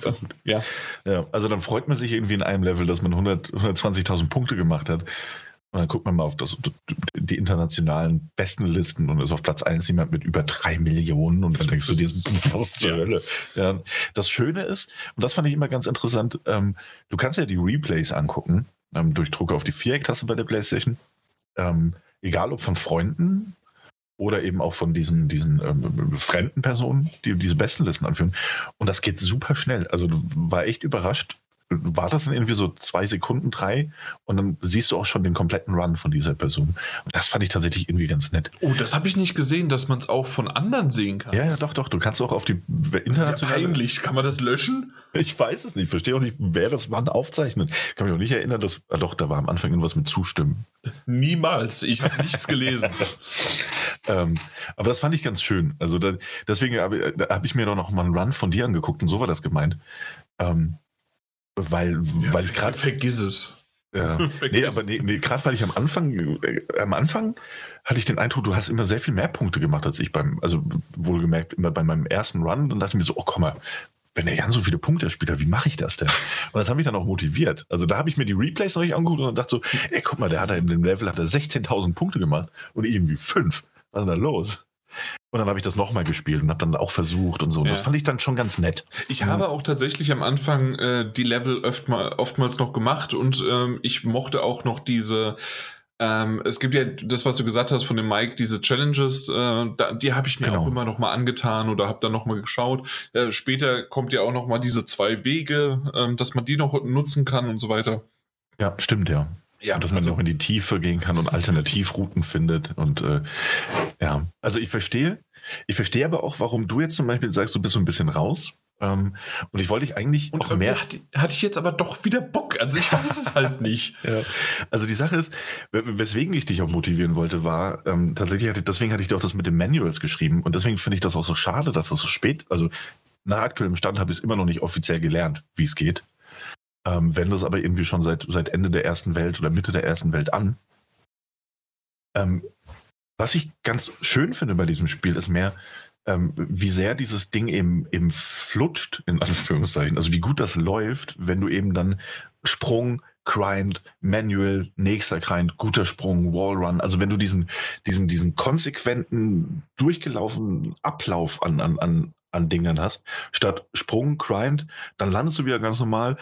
S2: Ja. ja. Also dann freut man sich irgendwie in einem Level, dass man 120.000 Punkte gemacht hat. Und dann guckt man mal auf das, die internationalen besten Listen und ist auf Platz 1 jemand mit über drei Millionen und dann denkst du dir, was zur Hölle. Ja. Das Schöne ist, und das fand ich immer ganz interessant, ähm, du kannst ja die Replays angucken, ähm, durch Druck auf die Viereck-Taste bei der Playstation. Ähm, egal ob von Freunden oder eben auch von diesen, diesen ähm, fremden Personen, die diese Bestenlisten anführen. Und das geht super schnell. Also war echt überrascht. War das dann irgendwie so zwei Sekunden, drei und dann siehst du auch schon den kompletten Run von dieser Person. Und das fand ich tatsächlich irgendwie ganz nett.
S1: Oh, das habe ich nicht gesehen, dass man es auch von anderen sehen kann.
S2: Ja, ja, doch, doch. Du kannst auch auf die
S1: internationale. Ja peinlich. Kann man das löschen?
S2: Ich weiß es nicht. Verstehe auch nicht, wer das wann aufzeichnet. Ich kann mich auch nicht erinnern, dass. Ah, doch, da war am Anfang irgendwas mit Zustimmen.
S1: Niemals. Ich habe nichts gelesen.
S2: ähm, aber das fand ich ganz schön. Also da, deswegen habe hab ich mir doch noch mal einen Run von dir angeguckt und so war das gemeint. Ähm, weil, ja, weil ich gerade.
S1: Vergiss es.
S2: Ja. nee, aber nee, nee gerade weil ich am Anfang, äh, am Anfang hatte ich den Eindruck, du hast immer sehr viel mehr Punkte gemacht als ich beim, also wohlgemerkt, immer bei meinem ersten Run. Dann dachte ich mir so, oh komm mal, wenn er Jan so viele Punkte spielt, wie mache ich das denn? Und das hat mich dann auch motiviert. Also da habe ich mir die Replays noch nicht angeguckt und dachte so, ey, guck mal, der hat da in dem Level hat er 16.000 Punkte gemacht und irgendwie fünf. Was ist denn da los? Und dann habe ich das nochmal gespielt und habe dann auch versucht und so. Und ja. das fand ich dann schon ganz nett.
S1: Ich habe auch tatsächlich am Anfang äh, die Level oftmal, oftmals noch gemacht und ähm, ich mochte auch noch diese. Ähm, es gibt ja das, was du gesagt hast von dem Mike, diese Challenges, äh, da, die habe ich mir genau. auch immer noch mal angetan oder habe dann noch mal geschaut. Äh, später kommt ja auch noch mal diese zwei Wege, ähm, dass man die noch nutzen kann und so weiter.
S2: Ja, stimmt, ja. Ja, und dass man also, noch in die Tiefe gehen kann und Alternativrouten findet. Und äh, ja, also ich verstehe. Ich verstehe aber auch, warum du jetzt zum Beispiel sagst, du bist so ein bisschen raus. Ähm, und ich wollte dich eigentlich
S1: und auch mehr. Hatte, hatte ich jetzt aber doch wieder Bock. Also ich weiß es halt nicht.
S2: Ja. Also die Sache ist, weswegen ich dich auch motivieren wollte, war ähm, tatsächlich, hatte, deswegen hatte ich dir auch das mit den Manuals geschrieben. Und deswegen finde ich das auch so schade, dass es so spät, also nach aktuellem Stand habe ich es immer noch nicht offiziell gelernt, wie es geht. Ähm, wende es aber irgendwie schon seit, seit Ende der ersten Welt oder Mitte der ersten Welt an. Ähm, was ich ganz schön finde bei diesem Spiel, ist mehr, ähm, wie sehr dieses Ding eben, eben flutscht, in Anführungszeichen. Also wie gut das läuft, wenn du eben dann Sprung, Grind, Manual, nächster Grind, guter Sprung, Wallrun. Also wenn du diesen, diesen, diesen konsequenten, durchgelaufenen Ablauf an, an, an, an Dingern hast, statt Sprung, Grind, dann landest du wieder ganz normal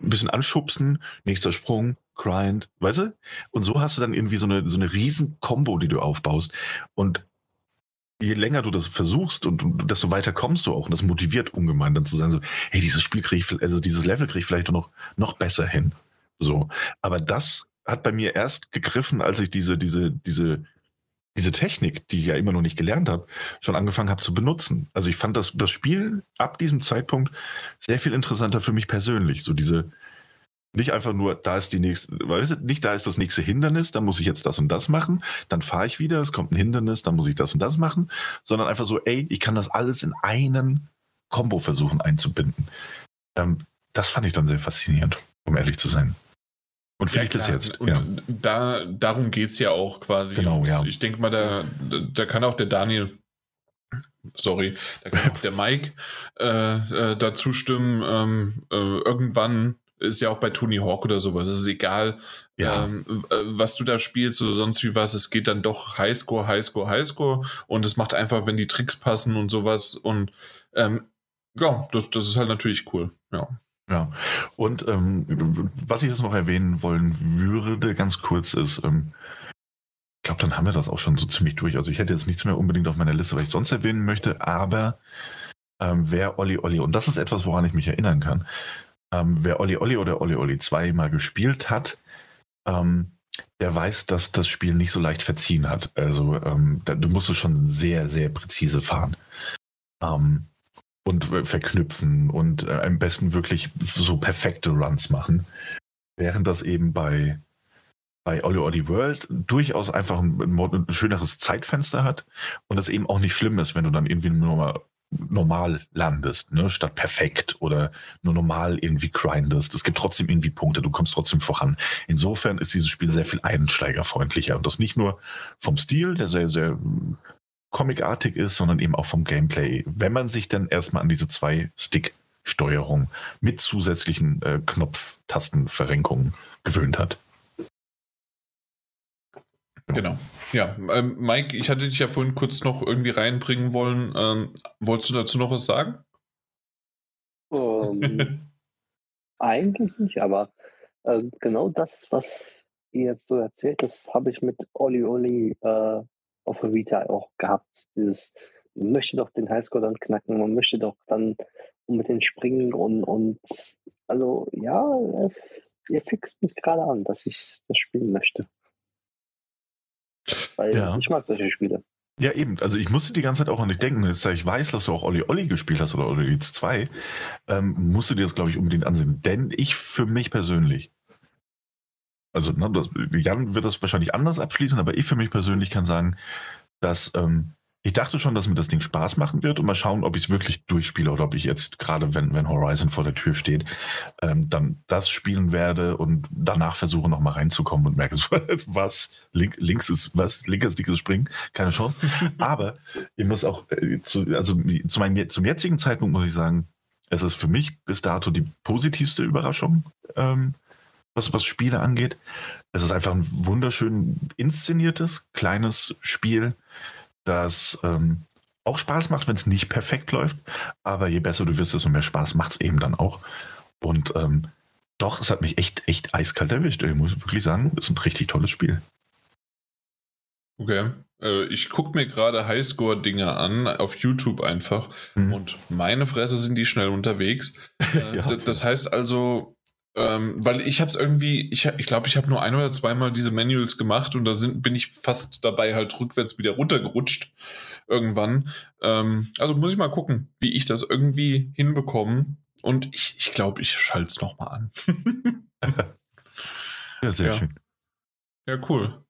S2: ein bisschen anschubsen, nächster Sprung, Grind, weißt du? Und so hast du dann irgendwie so eine, so eine riesen Combo, die du aufbaust. Und je länger du das versuchst und, und desto weiter kommst du auch. Und das motiviert ungemein dann zu sagen so, hey, dieses Spiel kriege ich, also dieses Level kriege ich vielleicht noch, noch besser hin. So. Aber das hat bei mir erst gegriffen, als ich diese, diese, diese, diese Technik, die ich ja immer noch nicht gelernt habe, schon angefangen habe zu benutzen. Also ich fand das, das Spiel ab diesem Zeitpunkt sehr viel interessanter für mich persönlich. So diese, nicht einfach nur, da ist die nächste, weißt du, nicht da ist das nächste Hindernis, dann muss ich jetzt das und das machen, dann fahre ich wieder, es kommt ein Hindernis, dann muss ich das und das machen, sondern einfach so, ey, ich kann das alles in einen Combo versuchen einzubinden. Ähm, das fand ich dann sehr faszinierend, um ehrlich zu sein.
S1: Und finde ja, ich das jetzt. Und ja. da, darum geht es ja auch quasi.
S2: Genau, und ja.
S1: Ich denke mal, da, da kann auch der Daniel, sorry, da kann auch der Mike äh, äh, dazu stimmen. Ähm, äh, irgendwann ist ja auch bei Tony Hawk oder sowas. Es ist egal, ja. ähm, was du da spielst oder sonst wie was. Es geht dann doch Highscore, Highscore, Highscore. Und es macht einfach, wenn die Tricks passen und sowas. Und ähm, ja, das, das ist halt natürlich cool. Ja.
S2: Ja, und ähm, was ich jetzt noch erwähnen wollen würde, ganz kurz, ist, ähm, ich glaube, dann haben wir das auch schon so ziemlich durch. Also ich hätte jetzt nichts mehr unbedingt auf meiner Liste, was ich sonst erwähnen möchte, aber ähm, wer Olli Olli, und das ist etwas, woran ich mich erinnern kann, ähm, wer Olli Olli oder Olli Olli 2 mal gespielt hat, ähm, der weiß, dass das Spiel nicht so leicht verziehen hat. Also ähm, da, du musst es schon sehr, sehr präzise fahren. Ähm, und verknüpfen und äh, am besten wirklich so perfekte Runs machen. Während das eben bei, bei Olli Olli World durchaus einfach ein, ein, schöneres Zeitfenster hat und es eben auch nicht schlimm ist, wenn du dann irgendwie nur mal normal landest, ne, statt perfekt oder nur normal irgendwie grindest. Es gibt trotzdem irgendwie Punkte, du kommst trotzdem voran. Insofern ist dieses Spiel sehr viel einsteigerfreundlicher und das nicht nur vom Stil, der sehr, sehr comicartig ist, sondern eben auch vom Gameplay. Wenn man sich dann erstmal an diese zwei Stick-Steuerung mit zusätzlichen äh, Knopftastenverrenkungen gewöhnt hat.
S1: Genau. Ja, ähm, Mike, ich hatte dich ja vorhin kurz noch irgendwie reinbringen wollen. Ähm, wolltest du dazu noch was sagen?
S3: Um, ähm, eigentlich nicht, aber äh, genau das, was ihr jetzt so erzählt, das habe ich mit Oli Oli äh, auf der Vita auch gehabt. Dieses, man möchte doch den Highscore dann knacken, man möchte doch dann mit den Springen und, und also ja, es, ihr fixt mich gerade an, dass ich das spielen möchte. Weil ja. ich mag solche Spiele.
S2: Ja, eben. Also ich musste die ganze Zeit auch an dich denken. Jetzt, da ich weiß, dass du auch Olli Olli gespielt hast oder Olli 2, ähm, musst du dir das, glaube ich, unbedingt ansehen. Denn ich für mich persönlich, also ne, das, Jan wird das wahrscheinlich anders abschließen, aber ich für mich persönlich kann sagen, dass ähm, ich dachte schon, dass mir das Ding Spaß machen wird und mal schauen, ob ich es wirklich durchspiele oder ob ich jetzt gerade, wenn, wenn Horizon vor der Tür steht, ähm, dann das spielen werde und danach versuche nochmal reinzukommen und merke, was, Link, links ist, was, linker Stick ist springen, keine Chance. Aber ich muss auch, äh, zu, also zu meinem, zum jetzigen Zeitpunkt muss ich sagen, es ist für mich bis dato die positivste Überraschung, ähm, was, was Spiele angeht. Es ist einfach ein wunderschön inszeniertes, kleines Spiel das ähm, auch Spaß macht, wenn es nicht perfekt läuft. Aber je besser du wirst, desto mehr Spaß macht es eben dann auch. Und ähm, doch, es hat mich echt, echt eiskalt erwischt. Ich muss wirklich sagen, es ist ein richtig tolles Spiel.
S1: Okay. Äh, ich gucke mir gerade Highscore-Dinger an, auf YouTube einfach. Mhm. Und meine Fresse sind die schnell unterwegs. Äh, ja. Das heißt also, ähm, weil ich habe es irgendwie, ich glaube, ich, glaub, ich habe nur ein oder zweimal diese Manuals gemacht und da sind, bin ich fast dabei halt rückwärts wieder runtergerutscht irgendwann. Ähm, also muss ich mal gucken, wie ich das irgendwie hinbekomme. Und ich, ich glaube, ich schalte es nochmal an.
S2: ja, sehr ja. schön.
S1: Ja, cool.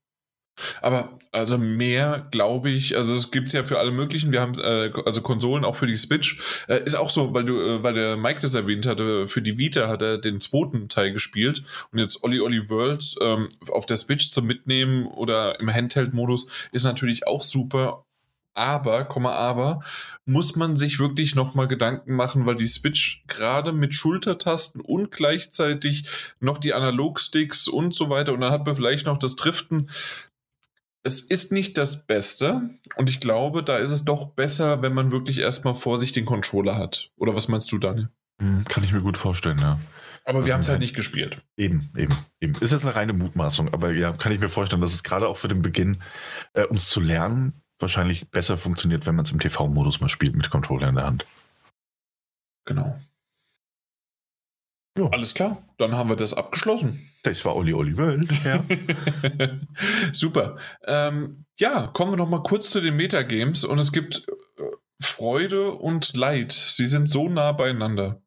S1: Aber also mehr glaube ich, also es gibt es ja für alle möglichen. Wir haben äh, also Konsolen auch für die Switch. Äh, ist auch so, weil du, äh, weil der Mike das erwähnt hatte, für die Vita hat er den zweiten Teil gespielt und jetzt Olli Olli World ähm, auf der Switch zum Mitnehmen oder im Handheld-Modus ist natürlich auch super. Aber, Komma, aber, muss man sich wirklich nochmal Gedanken machen, weil die Switch gerade mit Schultertasten und gleichzeitig noch die Analogsticks und so weiter und dann hat man vielleicht noch das Driften es ist nicht das Beste und ich glaube, da ist es doch besser, wenn man wirklich erstmal vor sich den Controller hat. Oder was meinst du, Daniel?
S2: Hm, kann ich mir gut vorstellen, ja.
S1: Aber das wir haben es halt nicht gespielt.
S2: Eben, eben, eben. Ist jetzt eine reine Mutmaßung, aber ja, kann ich mir vorstellen, dass es gerade auch für den Beginn, äh, um es zu lernen, wahrscheinlich besser funktioniert, wenn man es im TV-Modus mal spielt mit Controller in der Hand.
S1: Genau. Jo. Alles klar, dann haben wir das abgeschlossen.
S2: Das war Oli Oli World. Ja.
S1: Super. Ähm, ja, kommen wir noch mal kurz zu den Metagames und es gibt äh, Freude und Leid. Sie sind so nah beieinander.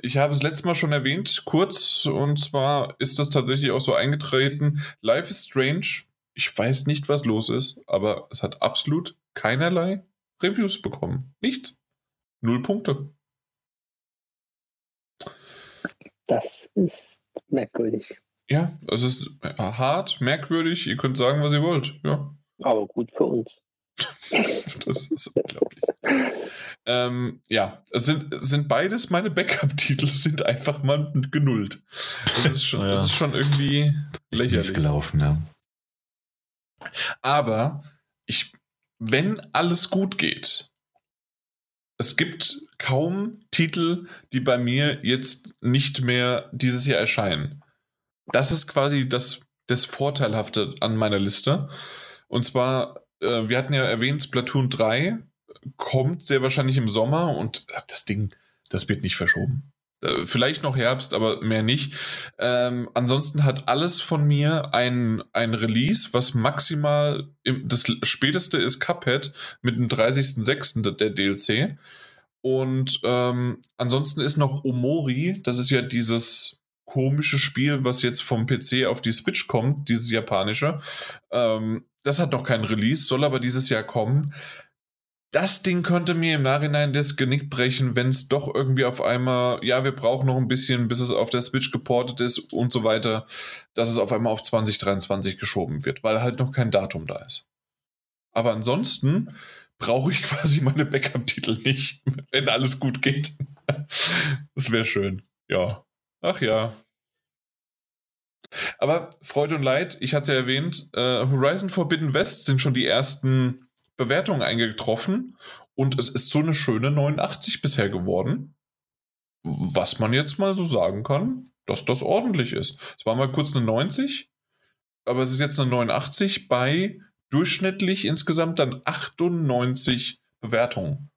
S1: Ich habe es letztes Mal schon erwähnt, kurz, und zwar ist das tatsächlich auch so eingetreten. Life is Strange. Ich weiß nicht, was los ist, aber es hat absolut keinerlei Reviews bekommen. Nichts. Null Punkte.
S3: Das ist merkwürdig.
S1: Ja, es ist hart, merkwürdig. Ihr könnt sagen, was ihr wollt. Ja.
S3: Aber gut für uns.
S1: das ist unglaublich. ähm, ja, es sind, sind beides meine Backup-Titel, sind einfach mal genullt. Das ist schon, ja. das ist schon irgendwie lächerlich. Ist
S2: gelaufen, ja.
S1: Aber ich, wenn alles gut geht, es gibt kaum Titel, die bei mir jetzt nicht mehr dieses Jahr erscheinen. Das ist quasi das, das Vorteilhafte an meiner Liste. Und zwar, äh, wir hatten ja erwähnt, Splatoon 3 kommt sehr wahrscheinlich im Sommer und das Ding, das wird nicht verschoben. Äh, vielleicht noch Herbst, aber mehr nicht. Ähm, ansonsten hat alles von mir ein, ein Release, was maximal im, das späteste ist Cuphead mit dem 30.06. der DLC. Und ähm, ansonsten ist noch Omori, das ist ja dieses komische Spiel, was jetzt vom PC auf die Switch kommt, dieses japanische. Ähm, das hat noch kein Release, soll aber dieses Jahr kommen das Ding könnte mir im Nachhinein das Genick brechen, wenn es doch irgendwie auf einmal, ja, wir brauchen noch ein bisschen, bis es auf der Switch geportet ist und so weiter, dass es auf einmal auf 2023 geschoben wird, weil halt noch kein Datum da ist. Aber ansonsten brauche ich quasi meine Backup-Titel nicht, wenn alles gut geht. das wäre schön. Ja. Ach ja. Aber Freude und Leid, ich hatte es ja erwähnt, äh, Horizon Forbidden West sind schon die ersten Bewertungen eingetroffen und es ist so eine schöne 89 bisher geworden. Was man jetzt mal so sagen kann, dass das ordentlich ist. Es war mal kurz eine 90, aber es ist jetzt eine 89 bei durchschnittlich insgesamt dann 98 Bewertungen.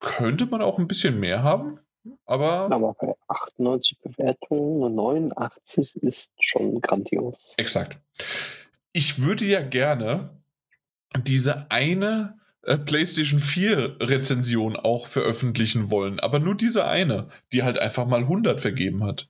S1: Könnte man auch ein bisschen mehr haben, aber.
S3: Aber bei 98 Bewertungen eine 89 ist schon grandios.
S1: Exakt. Ich würde ja gerne diese eine äh, PlayStation 4 Rezension auch veröffentlichen wollen, aber nur diese eine, die halt einfach mal 100 vergeben hat.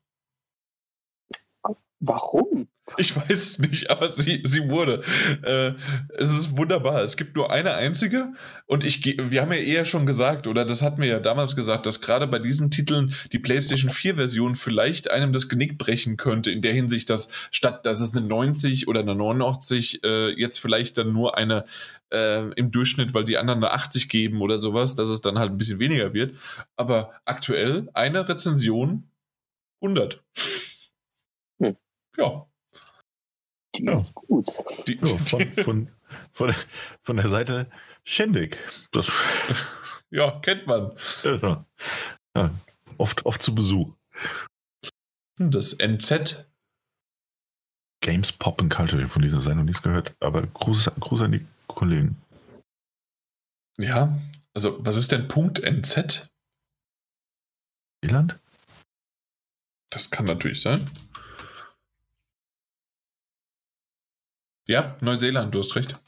S3: Warum?
S1: Ich weiß es nicht, aber sie, sie wurde. Äh, es ist wunderbar. Es gibt nur eine einzige und ich wir haben ja eher schon gesagt, oder das hat mir ja damals gesagt, dass gerade bei diesen Titeln die PlayStation 4 Version vielleicht einem das Genick brechen könnte, in der Hinsicht, dass statt dass es eine 90 oder eine 89 äh, jetzt vielleicht dann nur eine äh, im Durchschnitt, weil die anderen eine 80 geben oder sowas, dass es dann halt ein bisschen weniger wird. Aber aktuell eine Rezension 100. Hm. Ja.
S3: Die ja. ist gut.
S2: Die, ja, von, von, von, von, der Seite Schendig. Das,
S1: ja, kennt man. Ja,
S2: ja, oft, oft zu Besuch.
S1: Das NZ.
S2: Games Pop and Culture, von dieser Seite noch nichts gehört, aber Gruß, Gruß an die Kollegen.
S1: Ja, also was ist denn Punkt NZ?
S2: Irland?
S1: Das kann natürlich sein. Ja, Neuseeland, du hast recht.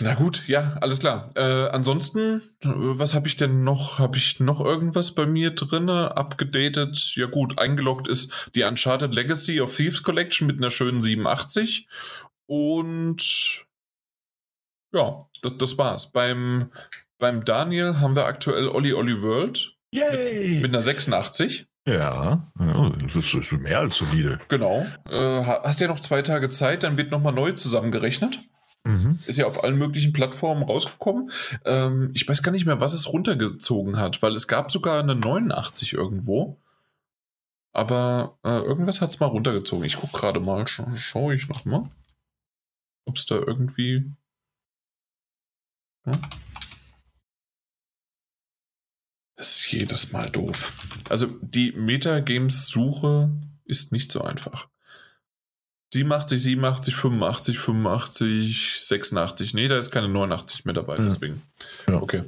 S1: Na gut, ja, alles klar. Äh, ansonsten, was habe ich denn noch? Habe ich noch irgendwas bei mir drin? Abgedatet? Ja gut, eingeloggt ist die Uncharted Legacy of Thieves Collection mit einer schönen 87. Und ja, das, das war's. Beim, beim Daniel haben wir aktuell Olli Olli World.
S2: Yay!
S1: Mit, mit einer 86.
S2: Ja, das ist mehr als solide.
S1: Genau. Äh, hast ja noch zwei Tage Zeit, dann wird nochmal neu zusammengerechnet. Mhm. Ist ja auf allen möglichen Plattformen rausgekommen. Ähm, ich weiß gar nicht mehr, was es runtergezogen hat, weil es gab sogar eine 89 irgendwo. Aber äh, irgendwas hat es mal runtergezogen. Ich gucke gerade mal, scha schaue ich nochmal, ob es da irgendwie. Hm? Das ist jedes Mal doof. Also die Metagames-Suche ist nicht so einfach. 87, 87, 85, 85, 86. Nee, da ist keine 89 mehr dabei, deswegen. Ja. Okay.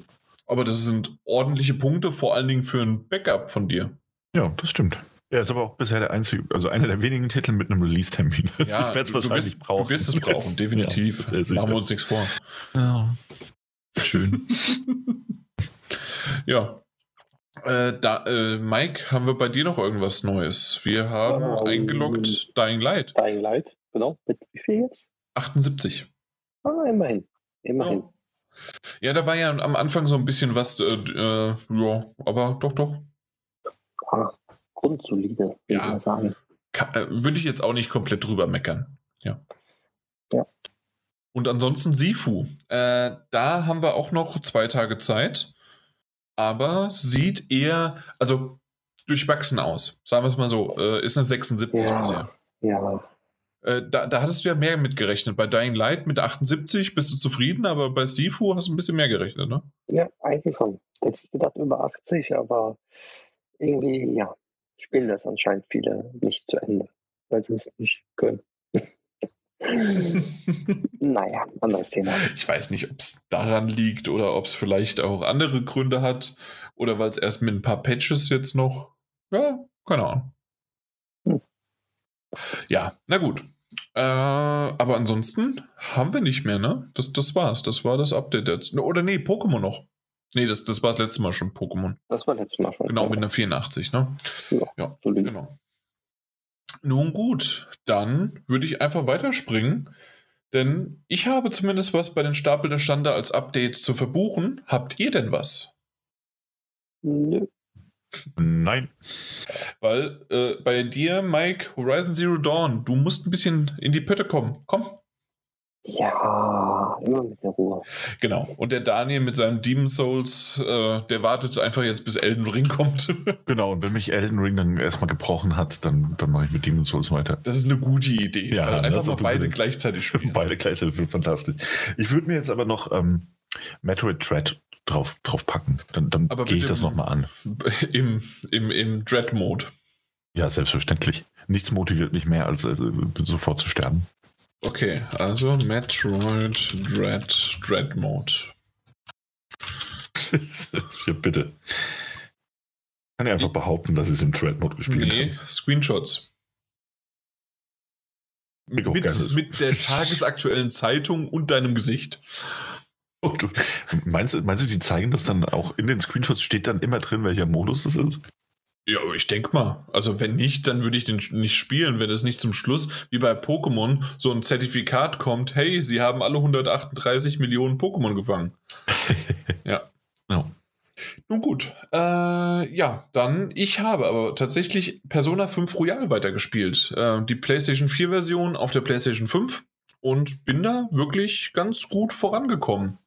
S1: Aber das sind ordentliche Punkte, vor allen Dingen für ein Backup von dir.
S2: Ja, das stimmt. Er ist aber auch bisher der einzige, also einer der wenigen Titel mit einem Release-Termin.
S1: Ja, ich werde es wahrscheinlich wirst, brauchen. Du wirst es brauchen, definitiv. Ja, Machen wir uns nichts vor.
S2: Ja. Schön.
S1: ja, äh, da, äh, Mike, haben wir bei dir noch irgendwas Neues? Wir haben ähm, eingeloggt Dying Light.
S3: Dying Light, genau. Mit wie viel jetzt?
S1: 78.
S3: Ah, immerhin. Immerhin.
S1: Ja. ja, da war ja am Anfang so ein bisschen was, äh, äh ja, aber doch, doch.
S3: Ah, grundsolide,
S1: würde ja. ich sagen. Äh, würde ich jetzt auch nicht komplett drüber meckern. Ja.
S3: Ja.
S1: Und ansonsten Sifu. Äh, da haben wir auch noch zwei Tage Zeit aber sieht eher, also durchwachsen aus. Sagen wir es mal so. Äh, ist eine 76
S3: ja,
S1: bisher.
S3: Ja.
S1: Äh, da, da hattest du ja mehr mitgerechnet. Bei Dying Light mit 78 bist du zufrieden, aber bei Sifu hast du ein bisschen mehr gerechnet, ne?
S3: Ja, eigentlich schon. Hätte ich gedacht über 80, aber irgendwie, ja, spielen das anscheinend viele nicht zu Ende, weil sie es nicht können. Naja, anderes Thema.
S1: Ich weiß nicht, ob es daran liegt oder ob es vielleicht auch andere Gründe hat oder weil es erst mit ein paar Patches jetzt noch. Ja, keine Ahnung. Hm. Ja, na gut. Äh, aber ansonsten haben wir nicht mehr, ne? Das, das war's. Das war das Update jetzt. Oder nee, Pokémon noch. Nee, das, das war das letzte Mal schon Pokémon.
S3: Das war letztes Mal schon.
S1: Genau, mit einer 84, ne? Ja, ja genau. Nun gut, dann würde ich einfach weiterspringen, denn ich habe zumindest was bei den Stapel der Stande als Update zu verbuchen. Habt ihr denn was?
S2: Nö. Nein.
S1: Weil äh, bei dir, Mike, Horizon Zero Dawn, du musst ein bisschen in die Pötte kommen. Komm.
S3: Ja, immer mit der Ruhe.
S1: Genau. Und der Daniel mit seinem Demon Souls, äh, der wartet einfach jetzt, bis Elden Ring kommt.
S2: genau, und wenn mich Elden Ring dann erstmal gebrochen hat, dann, dann mache ich mit Demon Souls weiter.
S1: Das ist eine gute Idee.
S2: Ja,
S1: also einfach mal beide gleichzeitig spielen.
S2: beide gleichzeitig sind fantastisch. Ich würde mir jetzt aber noch ähm, Metroid Dread drauf, drauf packen. Dann, dann gehe ich das nochmal an.
S1: Im, im, im Dread-Mode.
S2: Ja, selbstverständlich. Nichts motiviert mich mehr, als also, sofort zu sterben.
S1: Okay, also Metroid Dread Dread Mode.
S2: ja, bitte. Kann ich einfach behaupten, dass ich es im Dread Mode gespielt habe. Nee,
S1: Screenshots. Mit, mit, der tagesaktuellen Zeitung und deinem Gesicht.
S2: Und du, meinst, meinst du, die zeigen das dann auch in den Screenshots? Steht dann immer drin, welcher Modus das ist?
S1: Ja, ich denke mal. Also wenn nicht, dann würde ich den nicht spielen, wenn es nicht zum Schluss, wie bei Pokémon, so ein Zertifikat kommt, hey, sie haben alle 138 Millionen Pokémon gefangen. ja. No. Nun gut. Äh, ja, dann, ich habe aber tatsächlich Persona 5 Royal weitergespielt. Äh, die PlayStation 4 Version auf der PlayStation 5 und bin da wirklich ganz gut vorangekommen.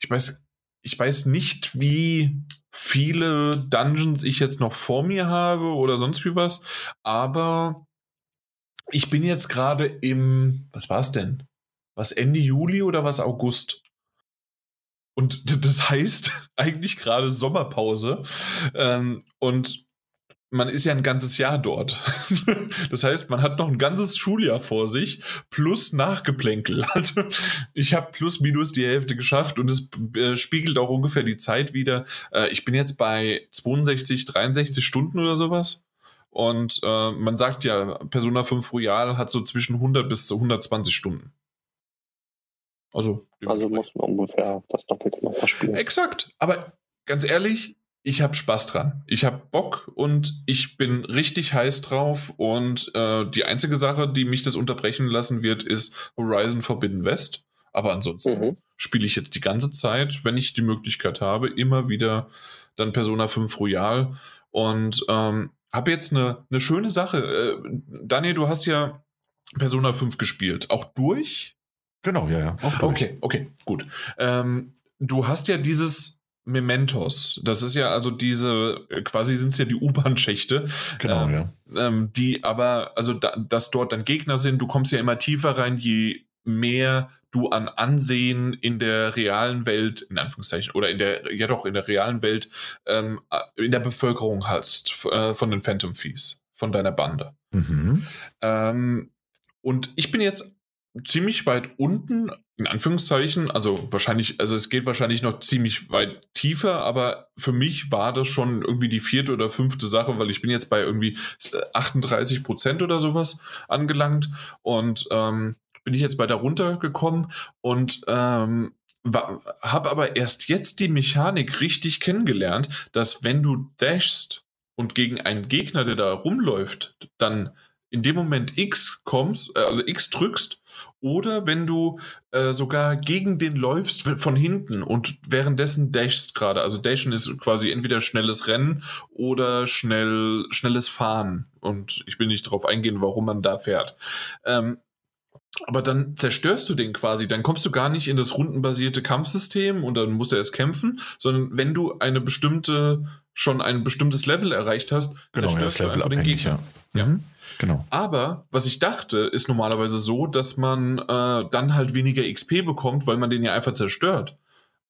S1: Ich weiß, ich weiß nicht, wie viele Dungeons ich jetzt noch vor mir habe oder sonst wie was. Aber ich bin jetzt gerade im, was war es denn? Was Ende Juli oder was August? Und das heißt eigentlich gerade Sommerpause. Ähm, und man ist ja ein ganzes Jahr dort. Das heißt, man hat noch ein ganzes Schuljahr vor sich plus Nachgeplänkel. Also ich habe plus minus die Hälfte geschafft und es äh, spiegelt auch ungefähr die Zeit wieder. Äh, ich bin jetzt bei 62, 63 Stunden oder sowas. Und äh, man sagt ja, Persona 5 Royal hat so zwischen 100 bis 120 Stunden. Also,
S3: also muss man ungefähr das Doppelte noch spielen.
S1: Exakt. Aber ganz ehrlich, ich habe Spaß dran. Ich habe Bock und ich bin richtig heiß drauf. Und äh, die einzige Sache, die mich das unterbrechen lassen wird, ist Horizon Forbidden West. Aber ansonsten mhm. spiele ich jetzt die ganze Zeit, wenn ich die Möglichkeit habe, immer wieder dann Persona 5 Royal. Und ähm, habe jetzt eine, eine schöne Sache. Äh, Daniel, du hast ja Persona 5 gespielt. Auch durch?
S2: Genau, ja, ja.
S1: Okay, okay, gut. Ähm, du hast ja dieses Mementos. Das ist ja also diese, quasi sind es ja die U-Bahn-Schächte.
S2: Genau, ähm, ja.
S1: Ähm, die aber, also da, dass dort dann Gegner sind, du kommst ja immer tiefer rein, je mehr du an Ansehen in der realen Welt, in Anführungszeichen, oder in der, ja doch, in der realen Welt, ähm, in der Bevölkerung hast, äh, von den Phantom Fees, von deiner Bande. Mhm. Ähm, und ich bin jetzt ziemlich weit unten, in Anführungszeichen, also wahrscheinlich, also es geht wahrscheinlich noch ziemlich weit tiefer, aber für mich war das schon irgendwie die vierte oder fünfte Sache, weil ich bin jetzt bei irgendwie 38 Prozent oder sowas angelangt und ähm, bin ich jetzt weiter runtergekommen und ähm, habe aber erst jetzt die Mechanik richtig kennengelernt, dass wenn du dashst und gegen einen Gegner, der da rumläuft, dann in dem Moment X kommst, äh, also X drückst oder wenn du äh, sogar gegen den läufst von hinten und währenddessen dashst gerade. Also dashen ist quasi entweder schnelles Rennen oder schnell, schnelles Fahren. Und ich will nicht darauf eingehen, warum man da fährt. Ähm, aber dann zerstörst du den quasi, dann kommst du gar nicht in das rundenbasierte Kampfsystem und dann musst du erst kämpfen, sondern wenn du eine bestimmte, schon ein bestimmtes Level erreicht hast,
S2: genau, zerstörst ja, du einfach den Gegner.
S1: Ja. ja. Mhm. Genau. Aber was ich dachte, ist normalerweise so, dass man äh, dann halt weniger XP bekommt, weil man den ja einfach zerstört.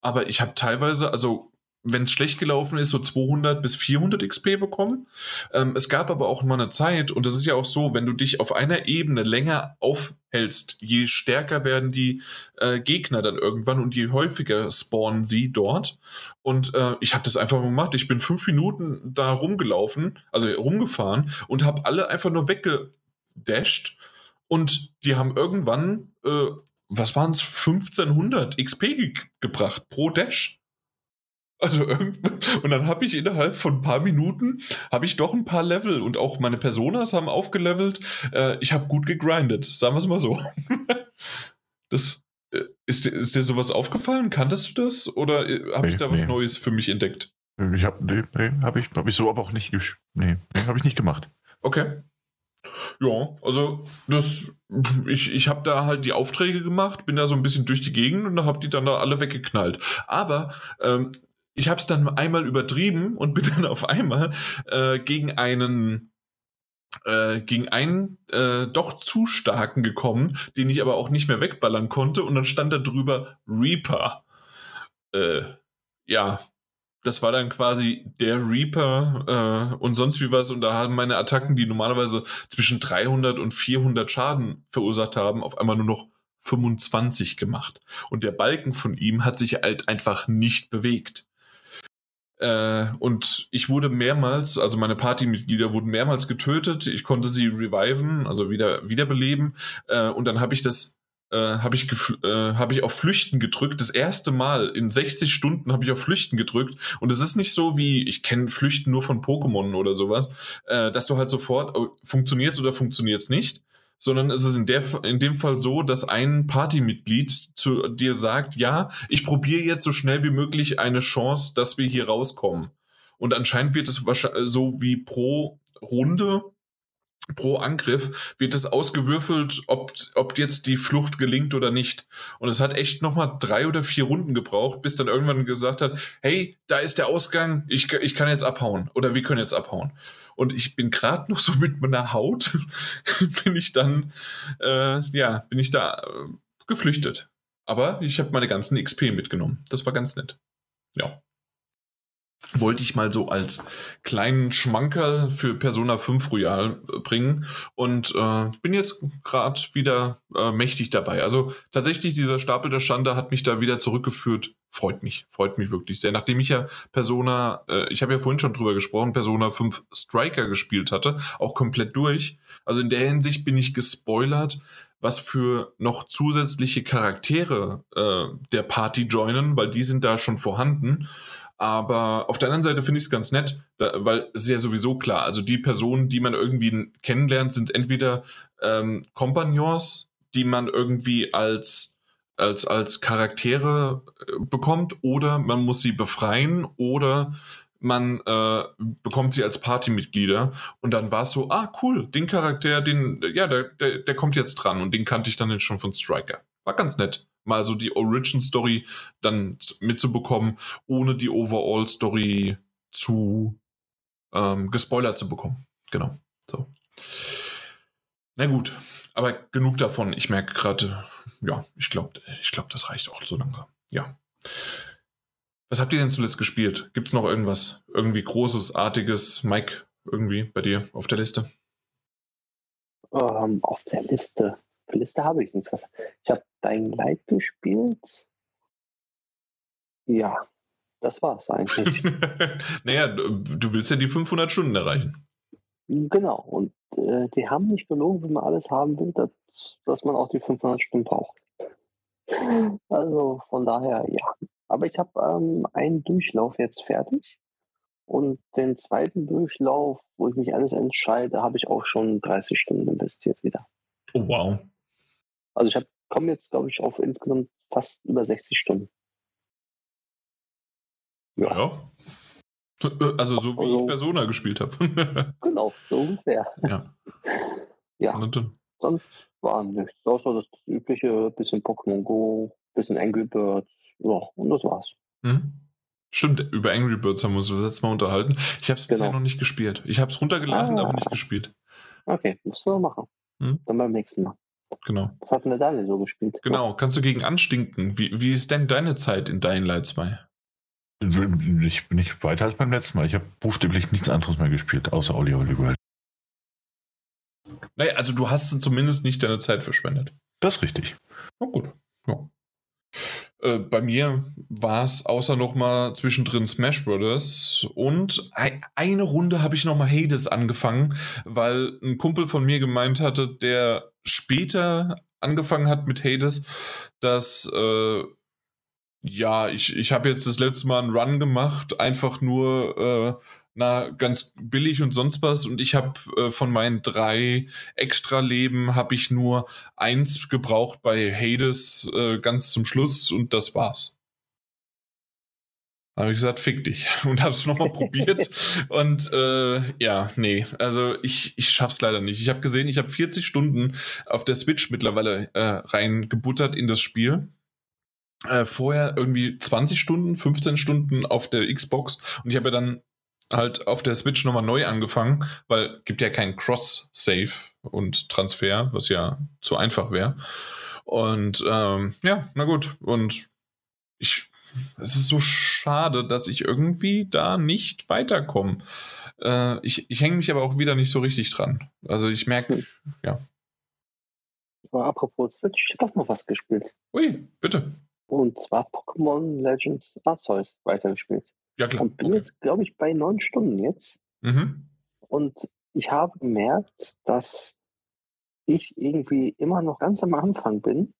S1: Aber ich habe teilweise, also wenn es schlecht gelaufen ist, so 200 bis 400 XP bekommen. Ähm, es gab aber auch mal eine Zeit, und das ist ja auch so, wenn du dich auf einer Ebene länger aufhältst, je stärker werden die äh, Gegner dann irgendwann und je häufiger spawnen sie dort. Und äh, ich habe das einfach gemacht. Ich bin fünf Minuten da rumgelaufen, also rumgefahren und habe alle einfach nur weggedasht. Und die haben irgendwann, äh, was waren es, 1500 XP ge gebracht pro Dash. Also und dann habe ich innerhalb von ein paar Minuten habe ich doch ein paar Level und auch meine Personas haben aufgelevelt. Äh, ich habe gut gegrindet, sagen wir es mal so. das äh, ist, ist dir sowas aufgefallen? Kanntest du das oder äh, habe nee, ich da was nee. Neues für mich entdeckt?
S2: Ich habe nee, nee habe ich, hab ich so aber auch nicht nee, nee habe ich nicht gemacht.
S1: Okay. Ja, also das, ich, ich habe da halt die Aufträge gemacht, bin da so ein bisschen durch die Gegend und habe die dann da alle weggeknallt. Aber ähm, ich habe es dann einmal übertrieben und bin dann auf einmal äh, gegen einen äh, gegen einen äh, doch zu starken gekommen, den ich aber auch nicht mehr wegballern konnte und dann stand da drüber Reaper. Äh, ja, das war dann quasi der Reaper äh, und sonst wie was und da haben meine Attacken, die normalerweise zwischen 300 und 400 Schaden verursacht haben, auf einmal nur noch 25 gemacht. Und der Balken von ihm hat sich halt einfach nicht bewegt. Äh, und ich wurde mehrmals, also meine Partymitglieder wurden mehrmals getötet. Ich konnte sie reviven, also wieder wiederbeleben. Äh, und dann habe ich das, äh, habe ich, äh, habe ich auf Flüchten gedrückt. Das erste Mal in 60 Stunden habe ich auf Flüchten gedrückt. Und es ist nicht so wie, ich kenne Flüchten nur von Pokémon oder sowas, äh, dass du halt sofort, oh, funktioniert oder funktioniert es nicht sondern es ist in, der, in dem Fall so, dass ein Partymitglied zu dir sagt, ja, ich probiere jetzt so schnell wie möglich eine Chance, dass wir hier rauskommen. Und anscheinend wird es so wie pro Runde, pro Angriff, wird es ausgewürfelt, ob, ob jetzt die Flucht gelingt oder nicht. Und es hat echt nochmal drei oder vier Runden gebraucht, bis dann irgendwann gesagt hat, hey, da ist der Ausgang, ich, ich kann jetzt abhauen oder wir können jetzt abhauen. Und ich bin gerade noch so mit meiner Haut, bin ich dann, äh, ja, bin ich da äh, geflüchtet. Aber ich habe meine ganzen XP mitgenommen. Das war ganz nett. Ja. Wollte ich mal so als kleinen Schmankerl für Persona 5 Royal äh, bringen und äh, bin jetzt gerade wieder äh, mächtig dabei. Also tatsächlich, dieser Stapel der Schande hat mich da wieder zurückgeführt freut mich, freut mich wirklich sehr. Nachdem ich ja Persona, äh, ich habe ja vorhin schon drüber gesprochen, Persona 5 Striker gespielt hatte, auch komplett durch. Also in der Hinsicht bin ich gespoilert, was für noch zusätzliche Charaktere äh, der Party joinen, weil die sind da schon vorhanden. Aber auf der anderen Seite finde ich es ganz nett, da, weil es ist ja sowieso klar, also die Personen, die man irgendwie kennenlernt, sind entweder ähm, Kompagnons, die man irgendwie als als, als Charaktere äh, bekommt oder man muss sie befreien oder man äh, bekommt sie als Partymitglieder und dann war es so, ah cool, den Charakter, den, ja, der, der, der kommt jetzt dran und den kannte ich dann schon von Striker. War ganz nett, mal so die Origin Story dann mitzubekommen, ohne die Overall Story zu ähm, gespoilert zu bekommen. Genau. So. Na gut, aber genug davon. Ich merke gerade, ja, ich glaube, ich glaub, das reicht auch so langsam. Ja. Was habt ihr denn zuletzt gespielt? Gibt es noch irgendwas, irgendwie Großes, Artiges, Mike, irgendwie bei dir auf der Liste?
S3: Um, ähm, auf der Liste. Liste habe ich nichts. Ich habe Dein Light gespielt. Ja, das war es eigentlich.
S1: naja, du willst ja die 500 Stunden erreichen.
S3: Genau, und äh, die haben nicht gelogen, wenn man alles haben will, dass, dass man auch die 500 Stunden braucht. Also von daher, ja. Aber ich habe ähm, einen Durchlauf jetzt fertig und den zweiten Durchlauf, wo ich mich alles entscheide, habe ich auch schon 30 Stunden investiert wieder.
S1: Oh, wow.
S3: Also ich komme jetzt, glaube ich, auf insgesamt fast über 60 Stunden.
S1: Ja. ja. Äh, also so wie also, ich Persona gespielt habe.
S3: genau, so ungefähr.
S1: Ja.
S3: ja. Sonst war nichts. Außer das übliche bisschen Pokémon Go, bisschen Angry Birds. Ja, und das war's.
S1: Mhm. Stimmt, über Angry Birds haben wir uns das letzte Mal unterhalten. Ich habe es genau. bisher noch nicht gespielt. Ich habe es runtergeladen, ah. aber nicht gespielt.
S3: Okay, musst du machen. Hm? Dann beim nächsten Mal.
S1: Genau.
S3: Was hat Daniel so gespielt?
S1: Genau, kannst du gegen anstinken. Wie, wie ist denn deine Zeit in Dying Light 2?
S2: Ich bin nicht weiter als beim letzten Mal. Ich habe buchstäblich nichts anderes mehr gespielt, außer Oli Oli World.
S1: Naja, also du hast zumindest nicht deine Zeit verschwendet.
S2: Das ist richtig.
S1: Na gut. Ja. Äh, bei mir war es außer noch mal zwischendrin Smash Brothers und ein, eine Runde habe ich noch mal Hades angefangen, weil ein Kumpel von mir gemeint hatte, der später angefangen hat mit Hades, dass äh, ja, ich, ich habe jetzt das letzte Mal einen Run gemacht, einfach nur äh, na, ganz billig und sonst was. Und ich habe äh, von meinen drei Extra-Leben habe ich nur eins gebraucht bei Hades äh, ganz zum Schluss und das war's. Habe ich gesagt, fick dich. Und habe es nochmal probiert. Und äh, ja, nee, also ich, ich schaff's leider nicht. Ich habe gesehen, ich habe 40 Stunden auf der Switch mittlerweile äh, reingebuttert in das Spiel. Äh, vorher irgendwie 20 Stunden, 15 Stunden auf der Xbox. Und ich habe ja dann halt auf der Switch nochmal neu angefangen, weil gibt ja keinen Cross-Save und Transfer, was ja zu einfach wäre. Und ähm, ja, na gut. Und ich, es ist so schade, dass ich irgendwie da nicht weiterkomme. Äh, ich ich hänge mich aber auch wieder nicht so richtig dran. Also ich merke, hm. ja.
S3: Aber apropos Switch, ich habe auch noch was gespielt.
S1: Ui, bitte.
S3: Und zwar Pokémon Legends Arceus weitergespielt.
S1: Ja, klar.
S3: Und bin okay. jetzt, glaube ich, bei neun Stunden jetzt.
S1: Mhm.
S3: Und ich habe gemerkt, dass ich irgendwie immer noch ganz am Anfang bin.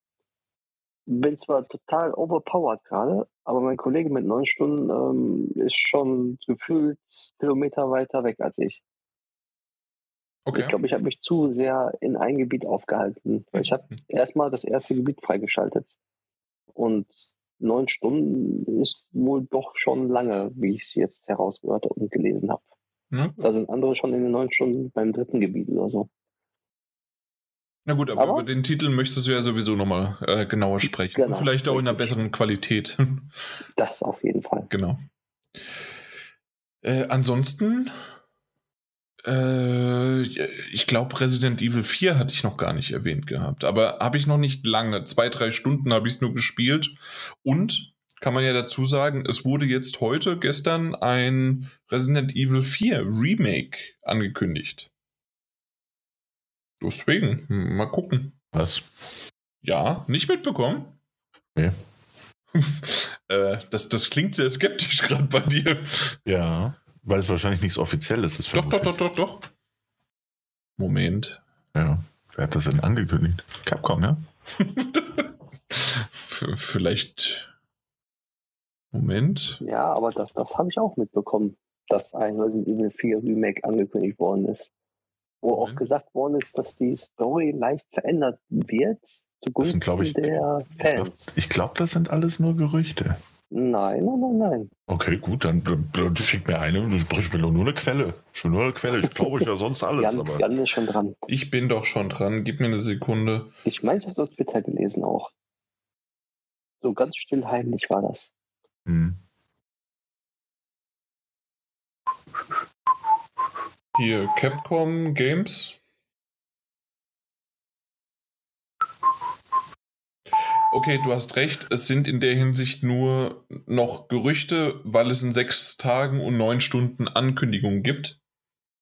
S3: Bin zwar total overpowered gerade, aber mein Kollege mit neun Stunden ähm, ist schon gefühlt Kilometer weiter weg als ich. Okay. Ich glaube, ich habe mich zu sehr in ein Gebiet aufgehalten. Ich habe erstmal das erste Gebiet freigeschaltet. Und neun Stunden ist wohl doch schon lange, wie ich es jetzt herausgehört und gelesen habe. Ja. Da sind andere schon in den neun Stunden beim dritten Gebiet oder so.
S1: Na gut, aber, aber, über den Titel möchtest du ja sowieso nochmal äh, genauer sprechen. Genau, und vielleicht auch in einer besseren Qualität.
S3: Das auf jeden Fall.
S1: Genau. Äh, ansonsten äh, ich glaube, Resident Evil 4 hatte ich noch gar nicht erwähnt gehabt. Aber habe ich noch nicht lange. Zwei, drei Stunden habe ich es nur gespielt. Und kann man ja dazu sagen, es wurde jetzt heute, gestern, ein Resident Evil 4 Remake angekündigt. Deswegen, hm, mal gucken.
S2: Was?
S1: Ja, nicht mitbekommen?
S2: Nee.
S1: äh, das, das klingt sehr skeptisch gerade bei dir.
S2: Ja. Weil es wahrscheinlich nichts Offizielles ist.
S1: Doch, doch, doch, doch, doch. Moment.
S2: Ja. Wer hat das denn angekündigt? Capcom, ja?
S1: Vielleicht. Moment.
S3: Ja, aber das, das habe ich auch mitbekommen, dass ein Resident Evil 4 Remake angekündigt worden ist. Wo Moment. auch gesagt worden ist, dass die Story leicht verändert wird zugunsten
S2: sind, ich, der Fans. Ich glaube, glaub, das sind alles nur Gerüchte.
S3: Nein, nein, nein, nein.
S2: Okay, gut, dann, dann schick mir eine, du sprichst mir nur eine Quelle. Schon nur eine Quelle. Ich glaube ich ja sonst alles.
S3: Jan, aber. Jan ist schon dran.
S1: Ich bin doch schon dran. Gib mir eine Sekunde.
S3: Ich meine, ich habe es auf Twitter gelesen auch. So ganz still heimlich war das. Hm.
S1: Hier, Capcom Games. Okay, du hast recht, es sind in der Hinsicht nur noch Gerüchte, weil es in sechs Tagen und neun Stunden Ankündigungen gibt,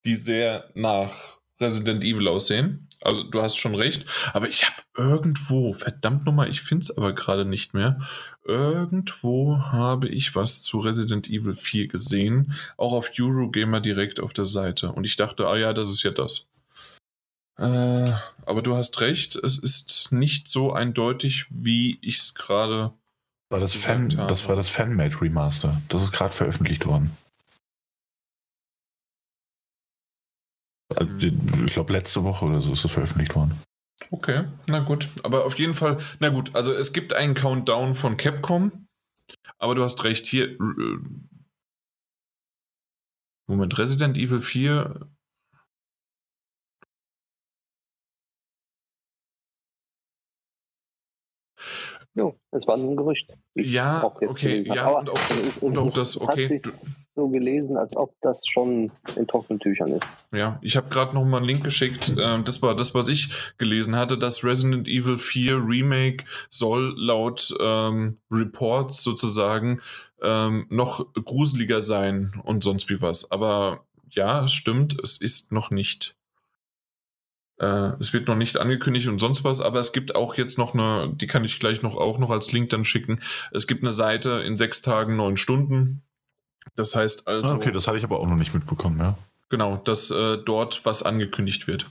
S1: die sehr nach Resident Evil aussehen. Also du hast schon recht, aber ich habe irgendwo, verdammt nochmal, ich finde es aber gerade nicht mehr, irgendwo habe ich was zu Resident Evil 4 gesehen, auch auf Eurogamer direkt auf der Seite. Und ich dachte, ah ja, das ist ja das. Äh, aber du hast recht, es ist nicht so eindeutig, wie ich es gerade.
S2: War das, Fan, das war das Fanmade Remaster. Das ist gerade veröffentlicht worden. Hm. Ich glaube, letzte Woche oder so ist das veröffentlicht worden.
S1: Okay, na gut. Aber auf jeden Fall, na gut, also es gibt einen Countdown von Capcom, aber du hast recht, hier. Äh, Moment, Resident Evil 4
S3: Jo, es war nur ein Gerücht.
S1: Ja, okay, ja, und auch, und auch das, okay.
S3: So gelesen, als ob das schon in trockenen Tüchern ist.
S1: Ja, ich habe gerade noch mal einen Link geschickt. Ähm, das war das, was ich gelesen hatte. Das Resident Evil 4 Remake soll laut ähm, Reports sozusagen ähm, noch gruseliger sein und sonst wie was. Aber ja, es stimmt, es ist noch nicht. Äh, es wird noch nicht angekündigt und sonst was, aber es gibt auch jetzt noch eine, die kann ich gleich noch auch noch als Link dann schicken. Es gibt eine Seite in sechs Tagen, neun Stunden. Das heißt also.
S2: Ah, okay, das hatte ich aber auch noch nicht mitbekommen, ja.
S1: Genau, dass äh, dort was angekündigt wird.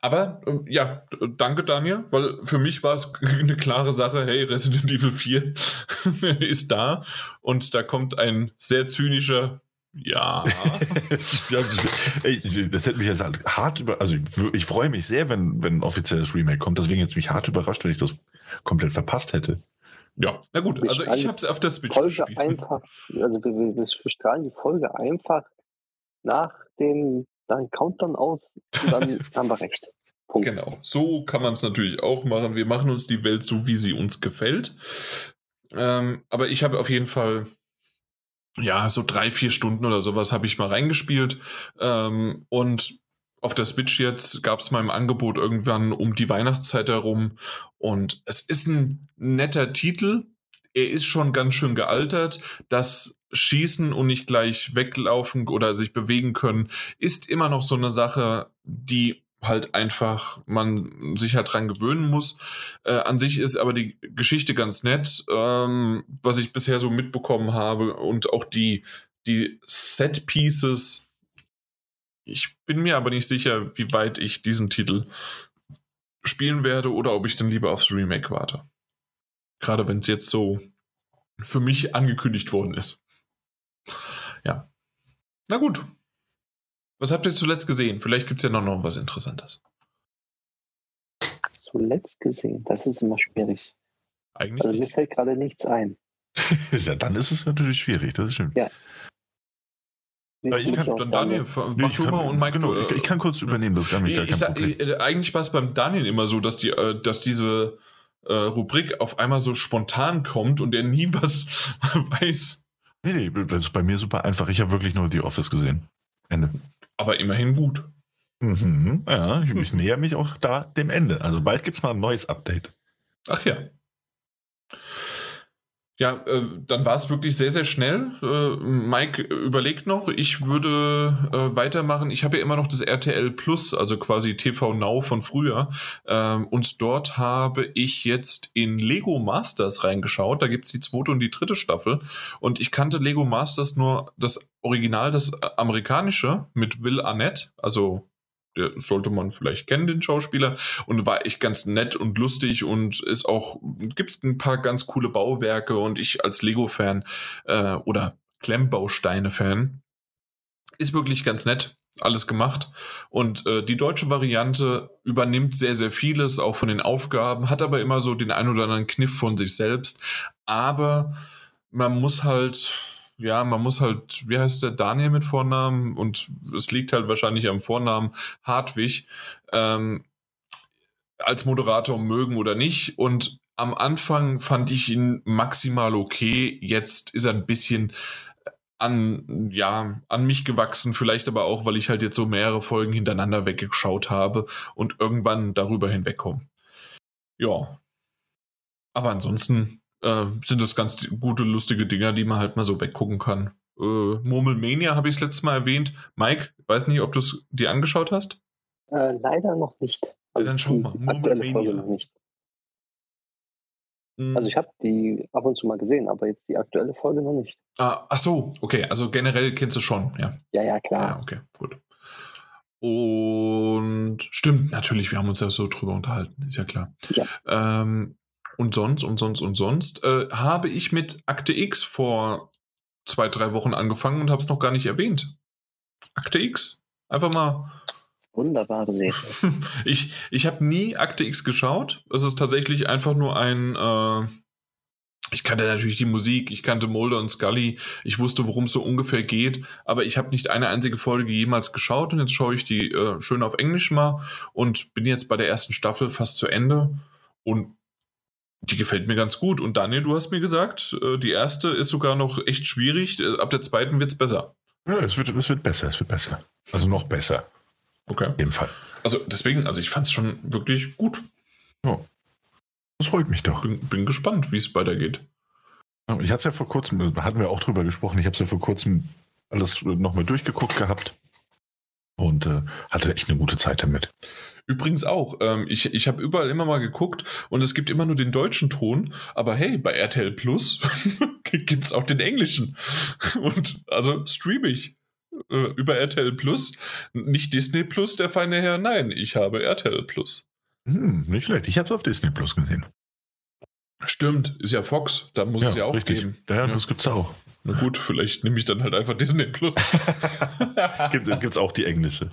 S1: Aber äh, ja, danke Daniel, weil für mich war es eine klare Sache, hey, Resident Evil 4 ist da und da kommt ein sehr zynischer ja.
S2: das hätte mich jetzt halt hart über. Also, ich, ich freue mich sehr, wenn, wenn ein offizielles Remake kommt. Deswegen jetzt mich hart überrascht, wenn ich das komplett verpasst hätte.
S1: Ja, na gut. Also, ich habe es auf der Switch
S3: Folge gespielt. Einfach, also, wir, wir strahlen die Folge einfach nach dem dann Countdown aus und dann haben wir recht.
S1: Punkt. Genau, so kann man es natürlich auch machen. Wir machen uns die Welt so, wie sie uns gefällt. Ähm, aber ich habe auf jeden Fall, ja, so drei, vier Stunden oder sowas habe ich mal reingespielt. Ähm, und auf der Switch jetzt gab es mal im Angebot irgendwann um die Weihnachtszeit herum. Und es ist ein netter Titel. Er ist schon ganz schön gealtert. Das schießen und nicht gleich weglaufen oder sich bewegen können, ist immer noch so eine Sache, die halt einfach man sich halt dran gewöhnen muss. Äh, an sich ist aber die Geschichte ganz nett, ähm, was ich bisher so mitbekommen habe und auch die, die Set Pieces. Ich bin mir aber nicht sicher, wie weit ich diesen Titel spielen werde oder ob ich dann lieber aufs Remake warte. Gerade wenn es jetzt so für mich angekündigt worden ist. Ja. Na gut. Was habt ihr zuletzt gesehen? Vielleicht gibt es ja noch, noch was Interessantes.
S3: Zuletzt gesehen? Das ist immer schwierig.
S1: Eigentlich.
S3: Also mir fällt gerade nichts ein.
S2: ja, dann ist es natürlich schwierig, das stimmt.
S3: Ja.
S1: Ja, ich kann, dann Daniel, mach
S2: ich, kann, und Mike, genau, ich, ich, kann kurz übernehmen, das gar nicht.
S1: Ich, sag, äh, eigentlich war es beim Daniel immer so, dass, die, äh, dass diese äh, Rubrik auf einmal so spontan kommt und er nie was weiß.
S2: Nee, nee, das ist bei mir super einfach. Ich habe wirklich nur The Office gesehen. Ende.
S1: Aber immerhin gut.
S2: Mhm, ja, ich, ich näher mich auch da dem Ende. Also bald gibt es mal ein neues Update.
S1: Ach ja. Ja, äh, dann war es wirklich sehr, sehr schnell. Äh, Mike überlegt noch, ich würde äh, weitermachen. Ich habe ja immer noch das RTL Plus, also quasi TV Now von früher. Ähm, und dort habe ich jetzt in Lego Masters reingeschaut. Da gibt es die zweite und die dritte Staffel. Und ich kannte Lego Masters nur das Original, das amerikanische mit Will Arnett, also der sollte man vielleicht kennen, den Schauspieler. Und war echt ganz nett und lustig und ist auch, gibt ein paar ganz coole Bauwerke und ich als Lego-Fan äh, oder Klemmbausteine-Fan ist wirklich ganz nett alles gemacht. Und äh, die deutsche Variante übernimmt sehr, sehr vieles, auch von den Aufgaben, hat aber immer so den ein oder anderen Kniff von sich selbst. Aber man muss halt ja, man muss halt, wie heißt der Daniel mit Vornamen? Und es liegt halt wahrscheinlich am Vornamen Hartwig, ähm, als Moderator mögen oder nicht. Und am Anfang fand ich ihn maximal okay. Jetzt ist er ein bisschen an, ja, an mich gewachsen, vielleicht aber auch, weil ich halt jetzt so mehrere Folgen hintereinander weggeschaut habe und irgendwann darüber hinwegkomme. Ja. Aber ansonsten äh, sind das ganz gute, lustige Dinger, die man halt mal so weggucken kann. Äh, Murmelmania habe ich das letzte Mal erwähnt. Mike, weiß nicht, ob du es dir angeschaut hast?
S3: Äh, leider noch nicht.
S1: Also dann schau mal. Murmelmania.
S3: Noch nicht. Hm. Also ich habe die ab und zu mal gesehen, aber jetzt die aktuelle Folge noch nicht.
S1: Ah, ach so, okay. Also generell kennst du schon, ja.
S3: Ja, ja, klar.
S1: Ja, okay, gut. Und stimmt, natürlich, wir haben uns ja so drüber unterhalten, ist ja klar.
S3: Ja.
S1: Ähm, und sonst und sonst und sonst äh, habe ich mit Akte X vor zwei, drei Wochen angefangen und habe es noch gar nicht erwähnt. Akte X. Einfach mal.
S3: Wunderbare Serie.
S1: ich ich habe nie Akte X geschaut. Es ist tatsächlich einfach nur ein. Äh, ich kannte natürlich die Musik, ich kannte Mulder und Scully, ich wusste, worum es so ungefähr geht, aber ich habe nicht eine einzige Folge jemals geschaut und jetzt schaue ich die äh, schön auf Englisch mal und bin jetzt bei der ersten Staffel fast zu Ende und die gefällt mir ganz gut. Und Daniel, du hast mir gesagt, äh, die erste ist sogar noch echt schwierig. Äh, ab der zweiten wird es besser.
S2: Ja, es wird, es wird besser, es wird besser. Also noch besser.
S1: Okay.
S2: Im Fall.
S1: Also deswegen, also ich fand es schon wirklich gut.
S2: Ja. Das freut mich doch.
S1: Bin, bin gespannt, wie es weitergeht.
S2: Ich hatte es ja vor kurzem, hatten wir auch drüber gesprochen, ich habe es ja vor kurzem alles nochmal durchgeguckt gehabt und äh, hatte echt eine gute Zeit damit.
S1: Übrigens auch. Ähm, ich ich habe überall immer mal geguckt und es gibt immer nur den deutschen Ton, aber hey, bei RTL Plus gibt es auch den englischen. Und also streame ich äh, über RTL Plus. Nicht Disney Plus, der feine Herr, nein, ich habe RTL Plus.
S2: Hm, nicht schlecht. Ich habe es auf Disney Plus gesehen.
S1: Stimmt, ist ja Fox, da muss es ja auch
S2: richtig.
S1: geben.
S2: Ja, das gibt's auch.
S1: Na gut, vielleicht nehme ich dann halt einfach Disney Plus.
S2: Gibt es auch die englische.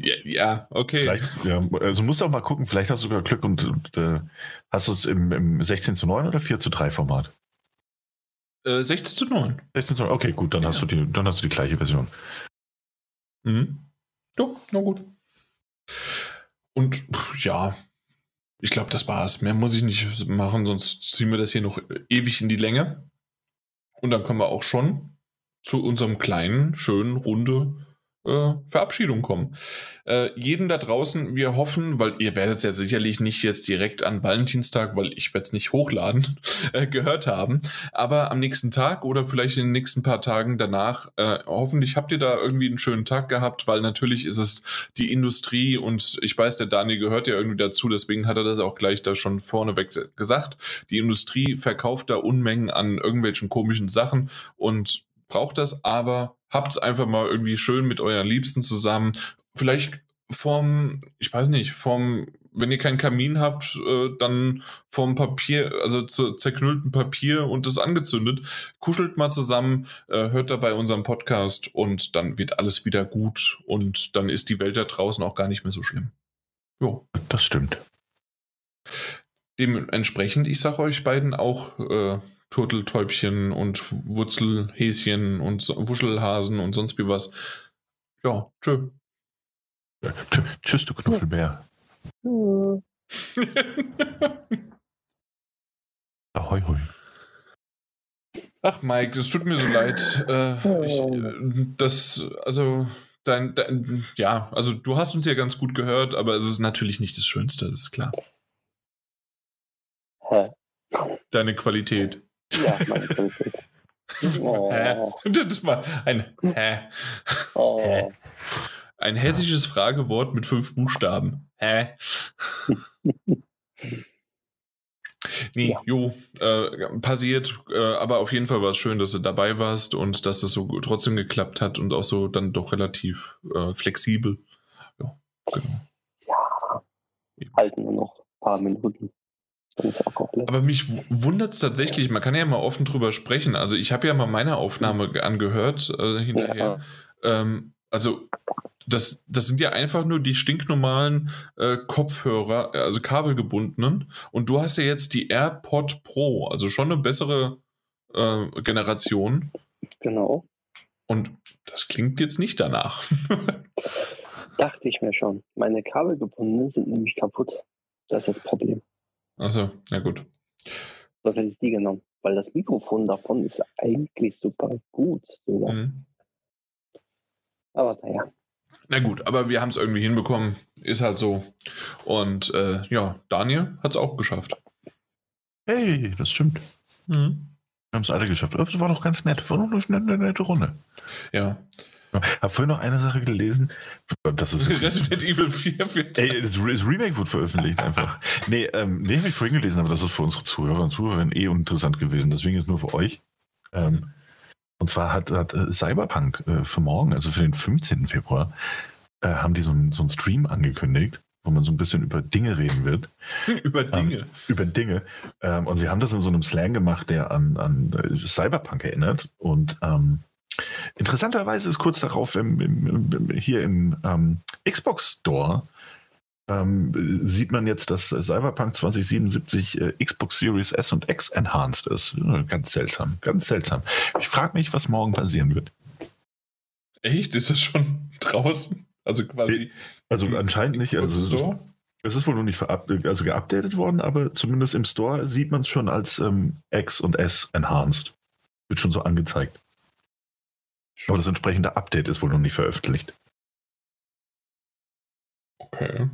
S1: ja, ja, okay.
S2: Vielleicht, ja, also musst du auch mal gucken, vielleicht hast du sogar Glück und, und äh, hast du es im, im 16 zu 9 oder 4 zu 3 Format?
S1: Äh, 16 zu 9.
S2: 16 zu 9, okay, gut, dann,
S1: Ja.
S2: hast, du die, dann hast du die gleiche Version.
S1: Mhm. Ja, na gut. Und ja, ich glaube, das war's. Mehr muss ich nicht machen, sonst ziehen wir das hier noch ewig in die Länge. Und dann können wir auch schon zu unserem kleinen, schönen Runde äh, Verabschiedung kommen. Äh, jeden da draußen, wir hoffen, weil ihr werdet es ja sicherlich nicht jetzt direkt an Valentinstag, weil ich werde es nicht hochladen, äh, gehört haben, aber am nächsten Tag oder vielleicht in den nächsten paar Tagen danach, äh, hoffentlich habt ihr da irgendwie einen schönen Tag gehabt, weil natürlich ist es die Industrie und ich weiß, der Daniel gehört ja irgendwie dazu, deswegen hat er das auch gleich da schon vorneweg gesagt. Die Industrie verkauft da Unmengen an irgendwelchen komischen Sachen und braucht das, aber habt's einfach mal irgendwie schön mit euren Liebsten zusammen. Vielleicht vom, ich weiß nicht, vom, wenn ihr keinen Kamin habt, äh, dann vom Papier, also zu zerknüllten Papier und das angezündet. Kuschelt mal zusammen, äh, hört dabei unseren Podcast und dann wird alles wieder gut und dann ist die Welt da draußen auch gar nicht mehr so schlimm. Jo.
S2: Das stimmt.
S1: Dementsprechend, ich sage euch beiden auch äh, Turteltäubchen und Wurzelhäschen und Wuschelhasen und sonst wie was. Ja, tschö.
S2: Tsch- Tschüss, du Knuffelbär.
S3: Hm.
S2: Ahoi, hoi.
S1: Ach, Mike, es tut mir so leid. Äh, ich, äh, das, also, dein, dein, ja, also du hast uns ja ganz gut gehört, aber es ist natürlich nicht das Schönste, das ist klar. Deine Qualität.
S3: Ja, meine Qualität.
S1: Hä?
S3: Oh,
S1: Das war ein Hä.
S3: oh.
S1: Ein hessisches Fragewort mit fünf Buchstaben. Hä? Nee,
S3: Ja.
S1: jo, äh, passiert, äh, aber auf jeden Fall war es schön, dass du dabei warst und dass das so gut- trotzdem geklappt hat und auch so dann doch relativ äh, flexibel. Ja, genau.
S3: Ja, halten wir noch ein paar Minuten.
S1: Aber mich wundert es tatsächlich, man kann ja mal offen drüber sprechen. Also ich habe ja mal meine Aufnahme ge- angehört äh, hinterher. Ähm, also das, das sind ja einfach nur die stinknormalen äh, Kopfhörer, also kabelgebundenen. Und du hast ja jetzt die AirPod Pro, also schon eine bessere äh, Generation.
S3: Genau.
S1: Und das klingt jetzt nicht danach.
S3: Dachte ich mir schon. Meine kabelgebundenen sind nämlich kaputt. Das ist das Problem.
S1: Also, na gut.
S3: Was hätte ich die genommen? Weil das Mikrofon davon ist eigentlich super gut. Sogar.
S1: Mhm.
S3: Aber naja.
S1: Na gut, aber wir haben es irgendwie hinbekommen. Ist halt so. Und äh, ja, Daniel hat es auch geschafft.
S2: Hey, das stimmt.
S1: Mhm.
S2: Wir haben es alle geschafft. Das war doch ganz nett. War doch eine, eine nette Runde.
S1: Ja.
S2: Hab vorhin noch eine Sache gelesen. Das ist.
S1: Resident Evil 4 wird.
S2: Ey, das, Re- das Remake wurde veröffentlicht einfach. Nee, ähm, nee, habe ich vorhin gelesen, aber das ist für unsere Zuhörer und Zuhörerinnen eh uninteressant gewesen. Deswegen ist nur für euch. Ähm, und zwar hat, hat äh, Cyberpunk äh, für morgen, also für den 15. Februar, äh, haben die so einen so einen Stream angekündigt, wo man so ein bisschen über Dinge reden wird.
S1: über Dinge.
S2: Über Dinge. Ähm, und sie haben das in so einem Slang gemacht, der an, an äh, Cyberpunk erinnert. Und ähm, interessanterweise ist kurz darauf im, im, im, hier im ähm, Xbox Store ähm, sieht man jetzt, dass Cyberpunk 2077 äh, Xbox Series S und X enhanced ist. Ganz seltsam, ganz seltsam. Ich frage mich, was morgen passieren wird.
S1: Echt? Ist das schon draußen? Also quasi.
S2: Also anscheinend nicht. Also es ist,
S1: Store?
S2: es ist wohl noch nicht also geupdatet worden, aber zumindest im Store sieht man es schon als ähm, X und S enhanced. Wird schon so angezeigt. Aber das entsprechende Update ist wohl noch nicht veröffentlicht.
S1: Okay.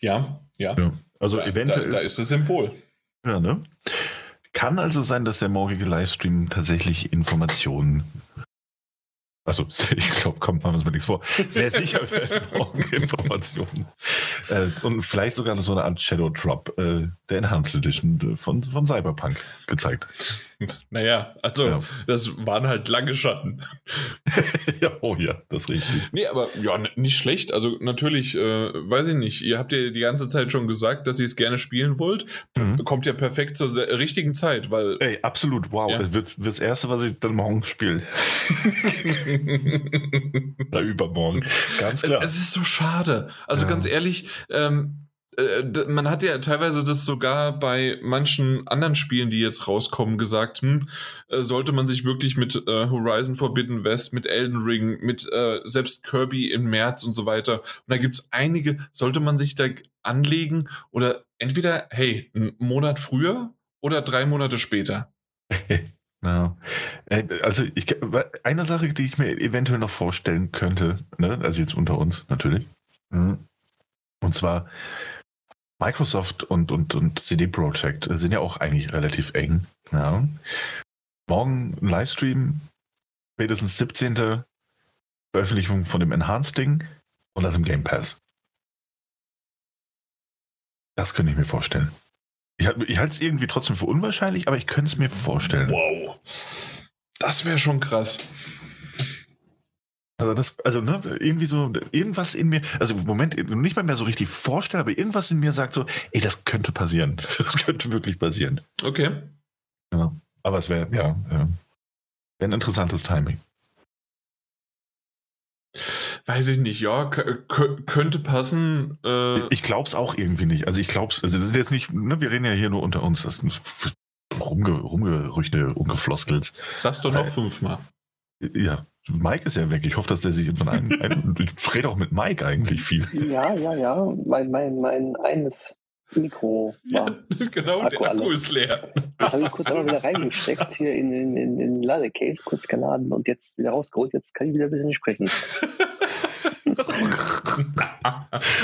S1: Ja, ja.
S2: Ja. Also
S1: da,
S2: eventuell.
S1: Da, da ist das Symbol.
S2: Ja, ne? Kann also sein, dass der morgige Livestream tatsächlich Informationen also ich glaube, kommt man uns mal nichts vor. Sehr sicher werden morgen Informationen. Äh, und vielleicht sogar so eine Art Shadow Drop äh, der Enhanced Edition von, von Cyberpunk gezeigt.
S1: Naja, also ja. das waren halt lange Schatten.
S2: ja, oh ja, das ist richtig.
S1: Nee, aber ja, nicht schlecht. Also natürlich, äh, weiß ich nicht, ihr habt ja die ganze Zeit schon gesagt, dass ihr es gerne spielen wollt. Mhm. Kommt ja perfekt zur richtigen Zeit, weil.
S2: Ey, absolut, wow. Ja. Das wird, wird das erste, was ich dann morgen spiele. Oder übermorgen. Ganz klar.
S1: Es, es, ist so schade. Also ja. ganz ehrlich, ähm, äh, man hat ja teilweise das sogar bei manchen anderen Spielen, die jetzt rauskommen, gesagt, hm, äh, sollte man sich wirklich mit äh, Horizon Forbidden West, mit Elden Ring, mit äh, selbst Kirby im März und so weiter. Und da gibt es einige, sollte man sich da anlegen oder entweder, hey, einen Monat früher oder drei Monate später.
S2: Ja. Äh, also ich, eine Sache, die ich mir eventuell noch vorstellen könnte, ne? also jetzt unter uns natürlich, mhm. und zwar Microsoft und, und, und CD Projekt sind ja auch eigentlich relativ eng. Ja. Morgen ein Livestream, spätestens 17. Veröffentlichung von dem Enhanced-Ding und das im Game Pass. Das könnte ich mir vorstellen. Ich, ich halte es irgendwie trotzdem für unwahrscheinlich, aber ich könnte es mir vorstellen.
S1: Wow. Das wäre schon krass.
S2: Also das, also ne, irgendwie so, irgendwas in mir, also im Moment nicht mal mehr so richtig vorstellen, aber irgendwas in mir sagt so, ey, das könnte passieren. Das könnte wirklich passieren.
S1: Okay.
S2: Ja, aber es wäre, ja, ja, ein interessantes Timing.
S1: Weiß ich nicht, ja, könnte passen.
S2: Äh ich glaub's auch irgendwie nicht. Also ich glaub's, also das ist jetzt nicht, ne, wir reden ja hier nur unter uns, das sind Rumge, Rumgerüchte, Umgefloskels.
S1: Sagst du noch äh, fünfmal.
S2: Ja, Mike ist ja weg. Ich hoffe, dass der sich irgendwann ein. ein ich rede auch mit Mike eigentlich viel.
S3: Ja, ja, ja. Mein, mein, mein eines Mikro
S1: war. Ja, genau, Akku der Akku alle. ist leer.
S3: Das habe ich kurz einmal wieder reingesteckt, hier in den in, in Ladecase, kurz geladen und jetzt wieder rausgeholt. Jetzt kann ich wieder ein bisschen sprechen.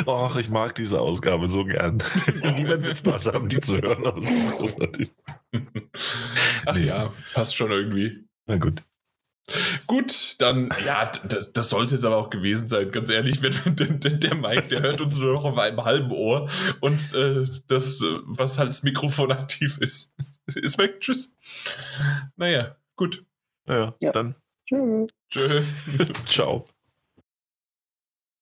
S2: Och, ich mag diese Ausgabe so gern. Niemand wird Spaß haben, die zu hören. Das ist großartig.
S1: Ach nee. ja, passt schon irgendwie.
S2: Na gut.
S1: Gut, dann, ja, das, das sollte jetzt aber auch gewesen sein, ganz ehrlich. Wenn, der, der Mike, der hört uns nur noch auf einem halben Ohr und äh, das, was halt das Mikrofon aktiv ist, ist weg. Tschüss. Naja, gut.
S2: Ja, ja. dann.
S3: Tschö.
S1: Tschö.
S2: Ciao.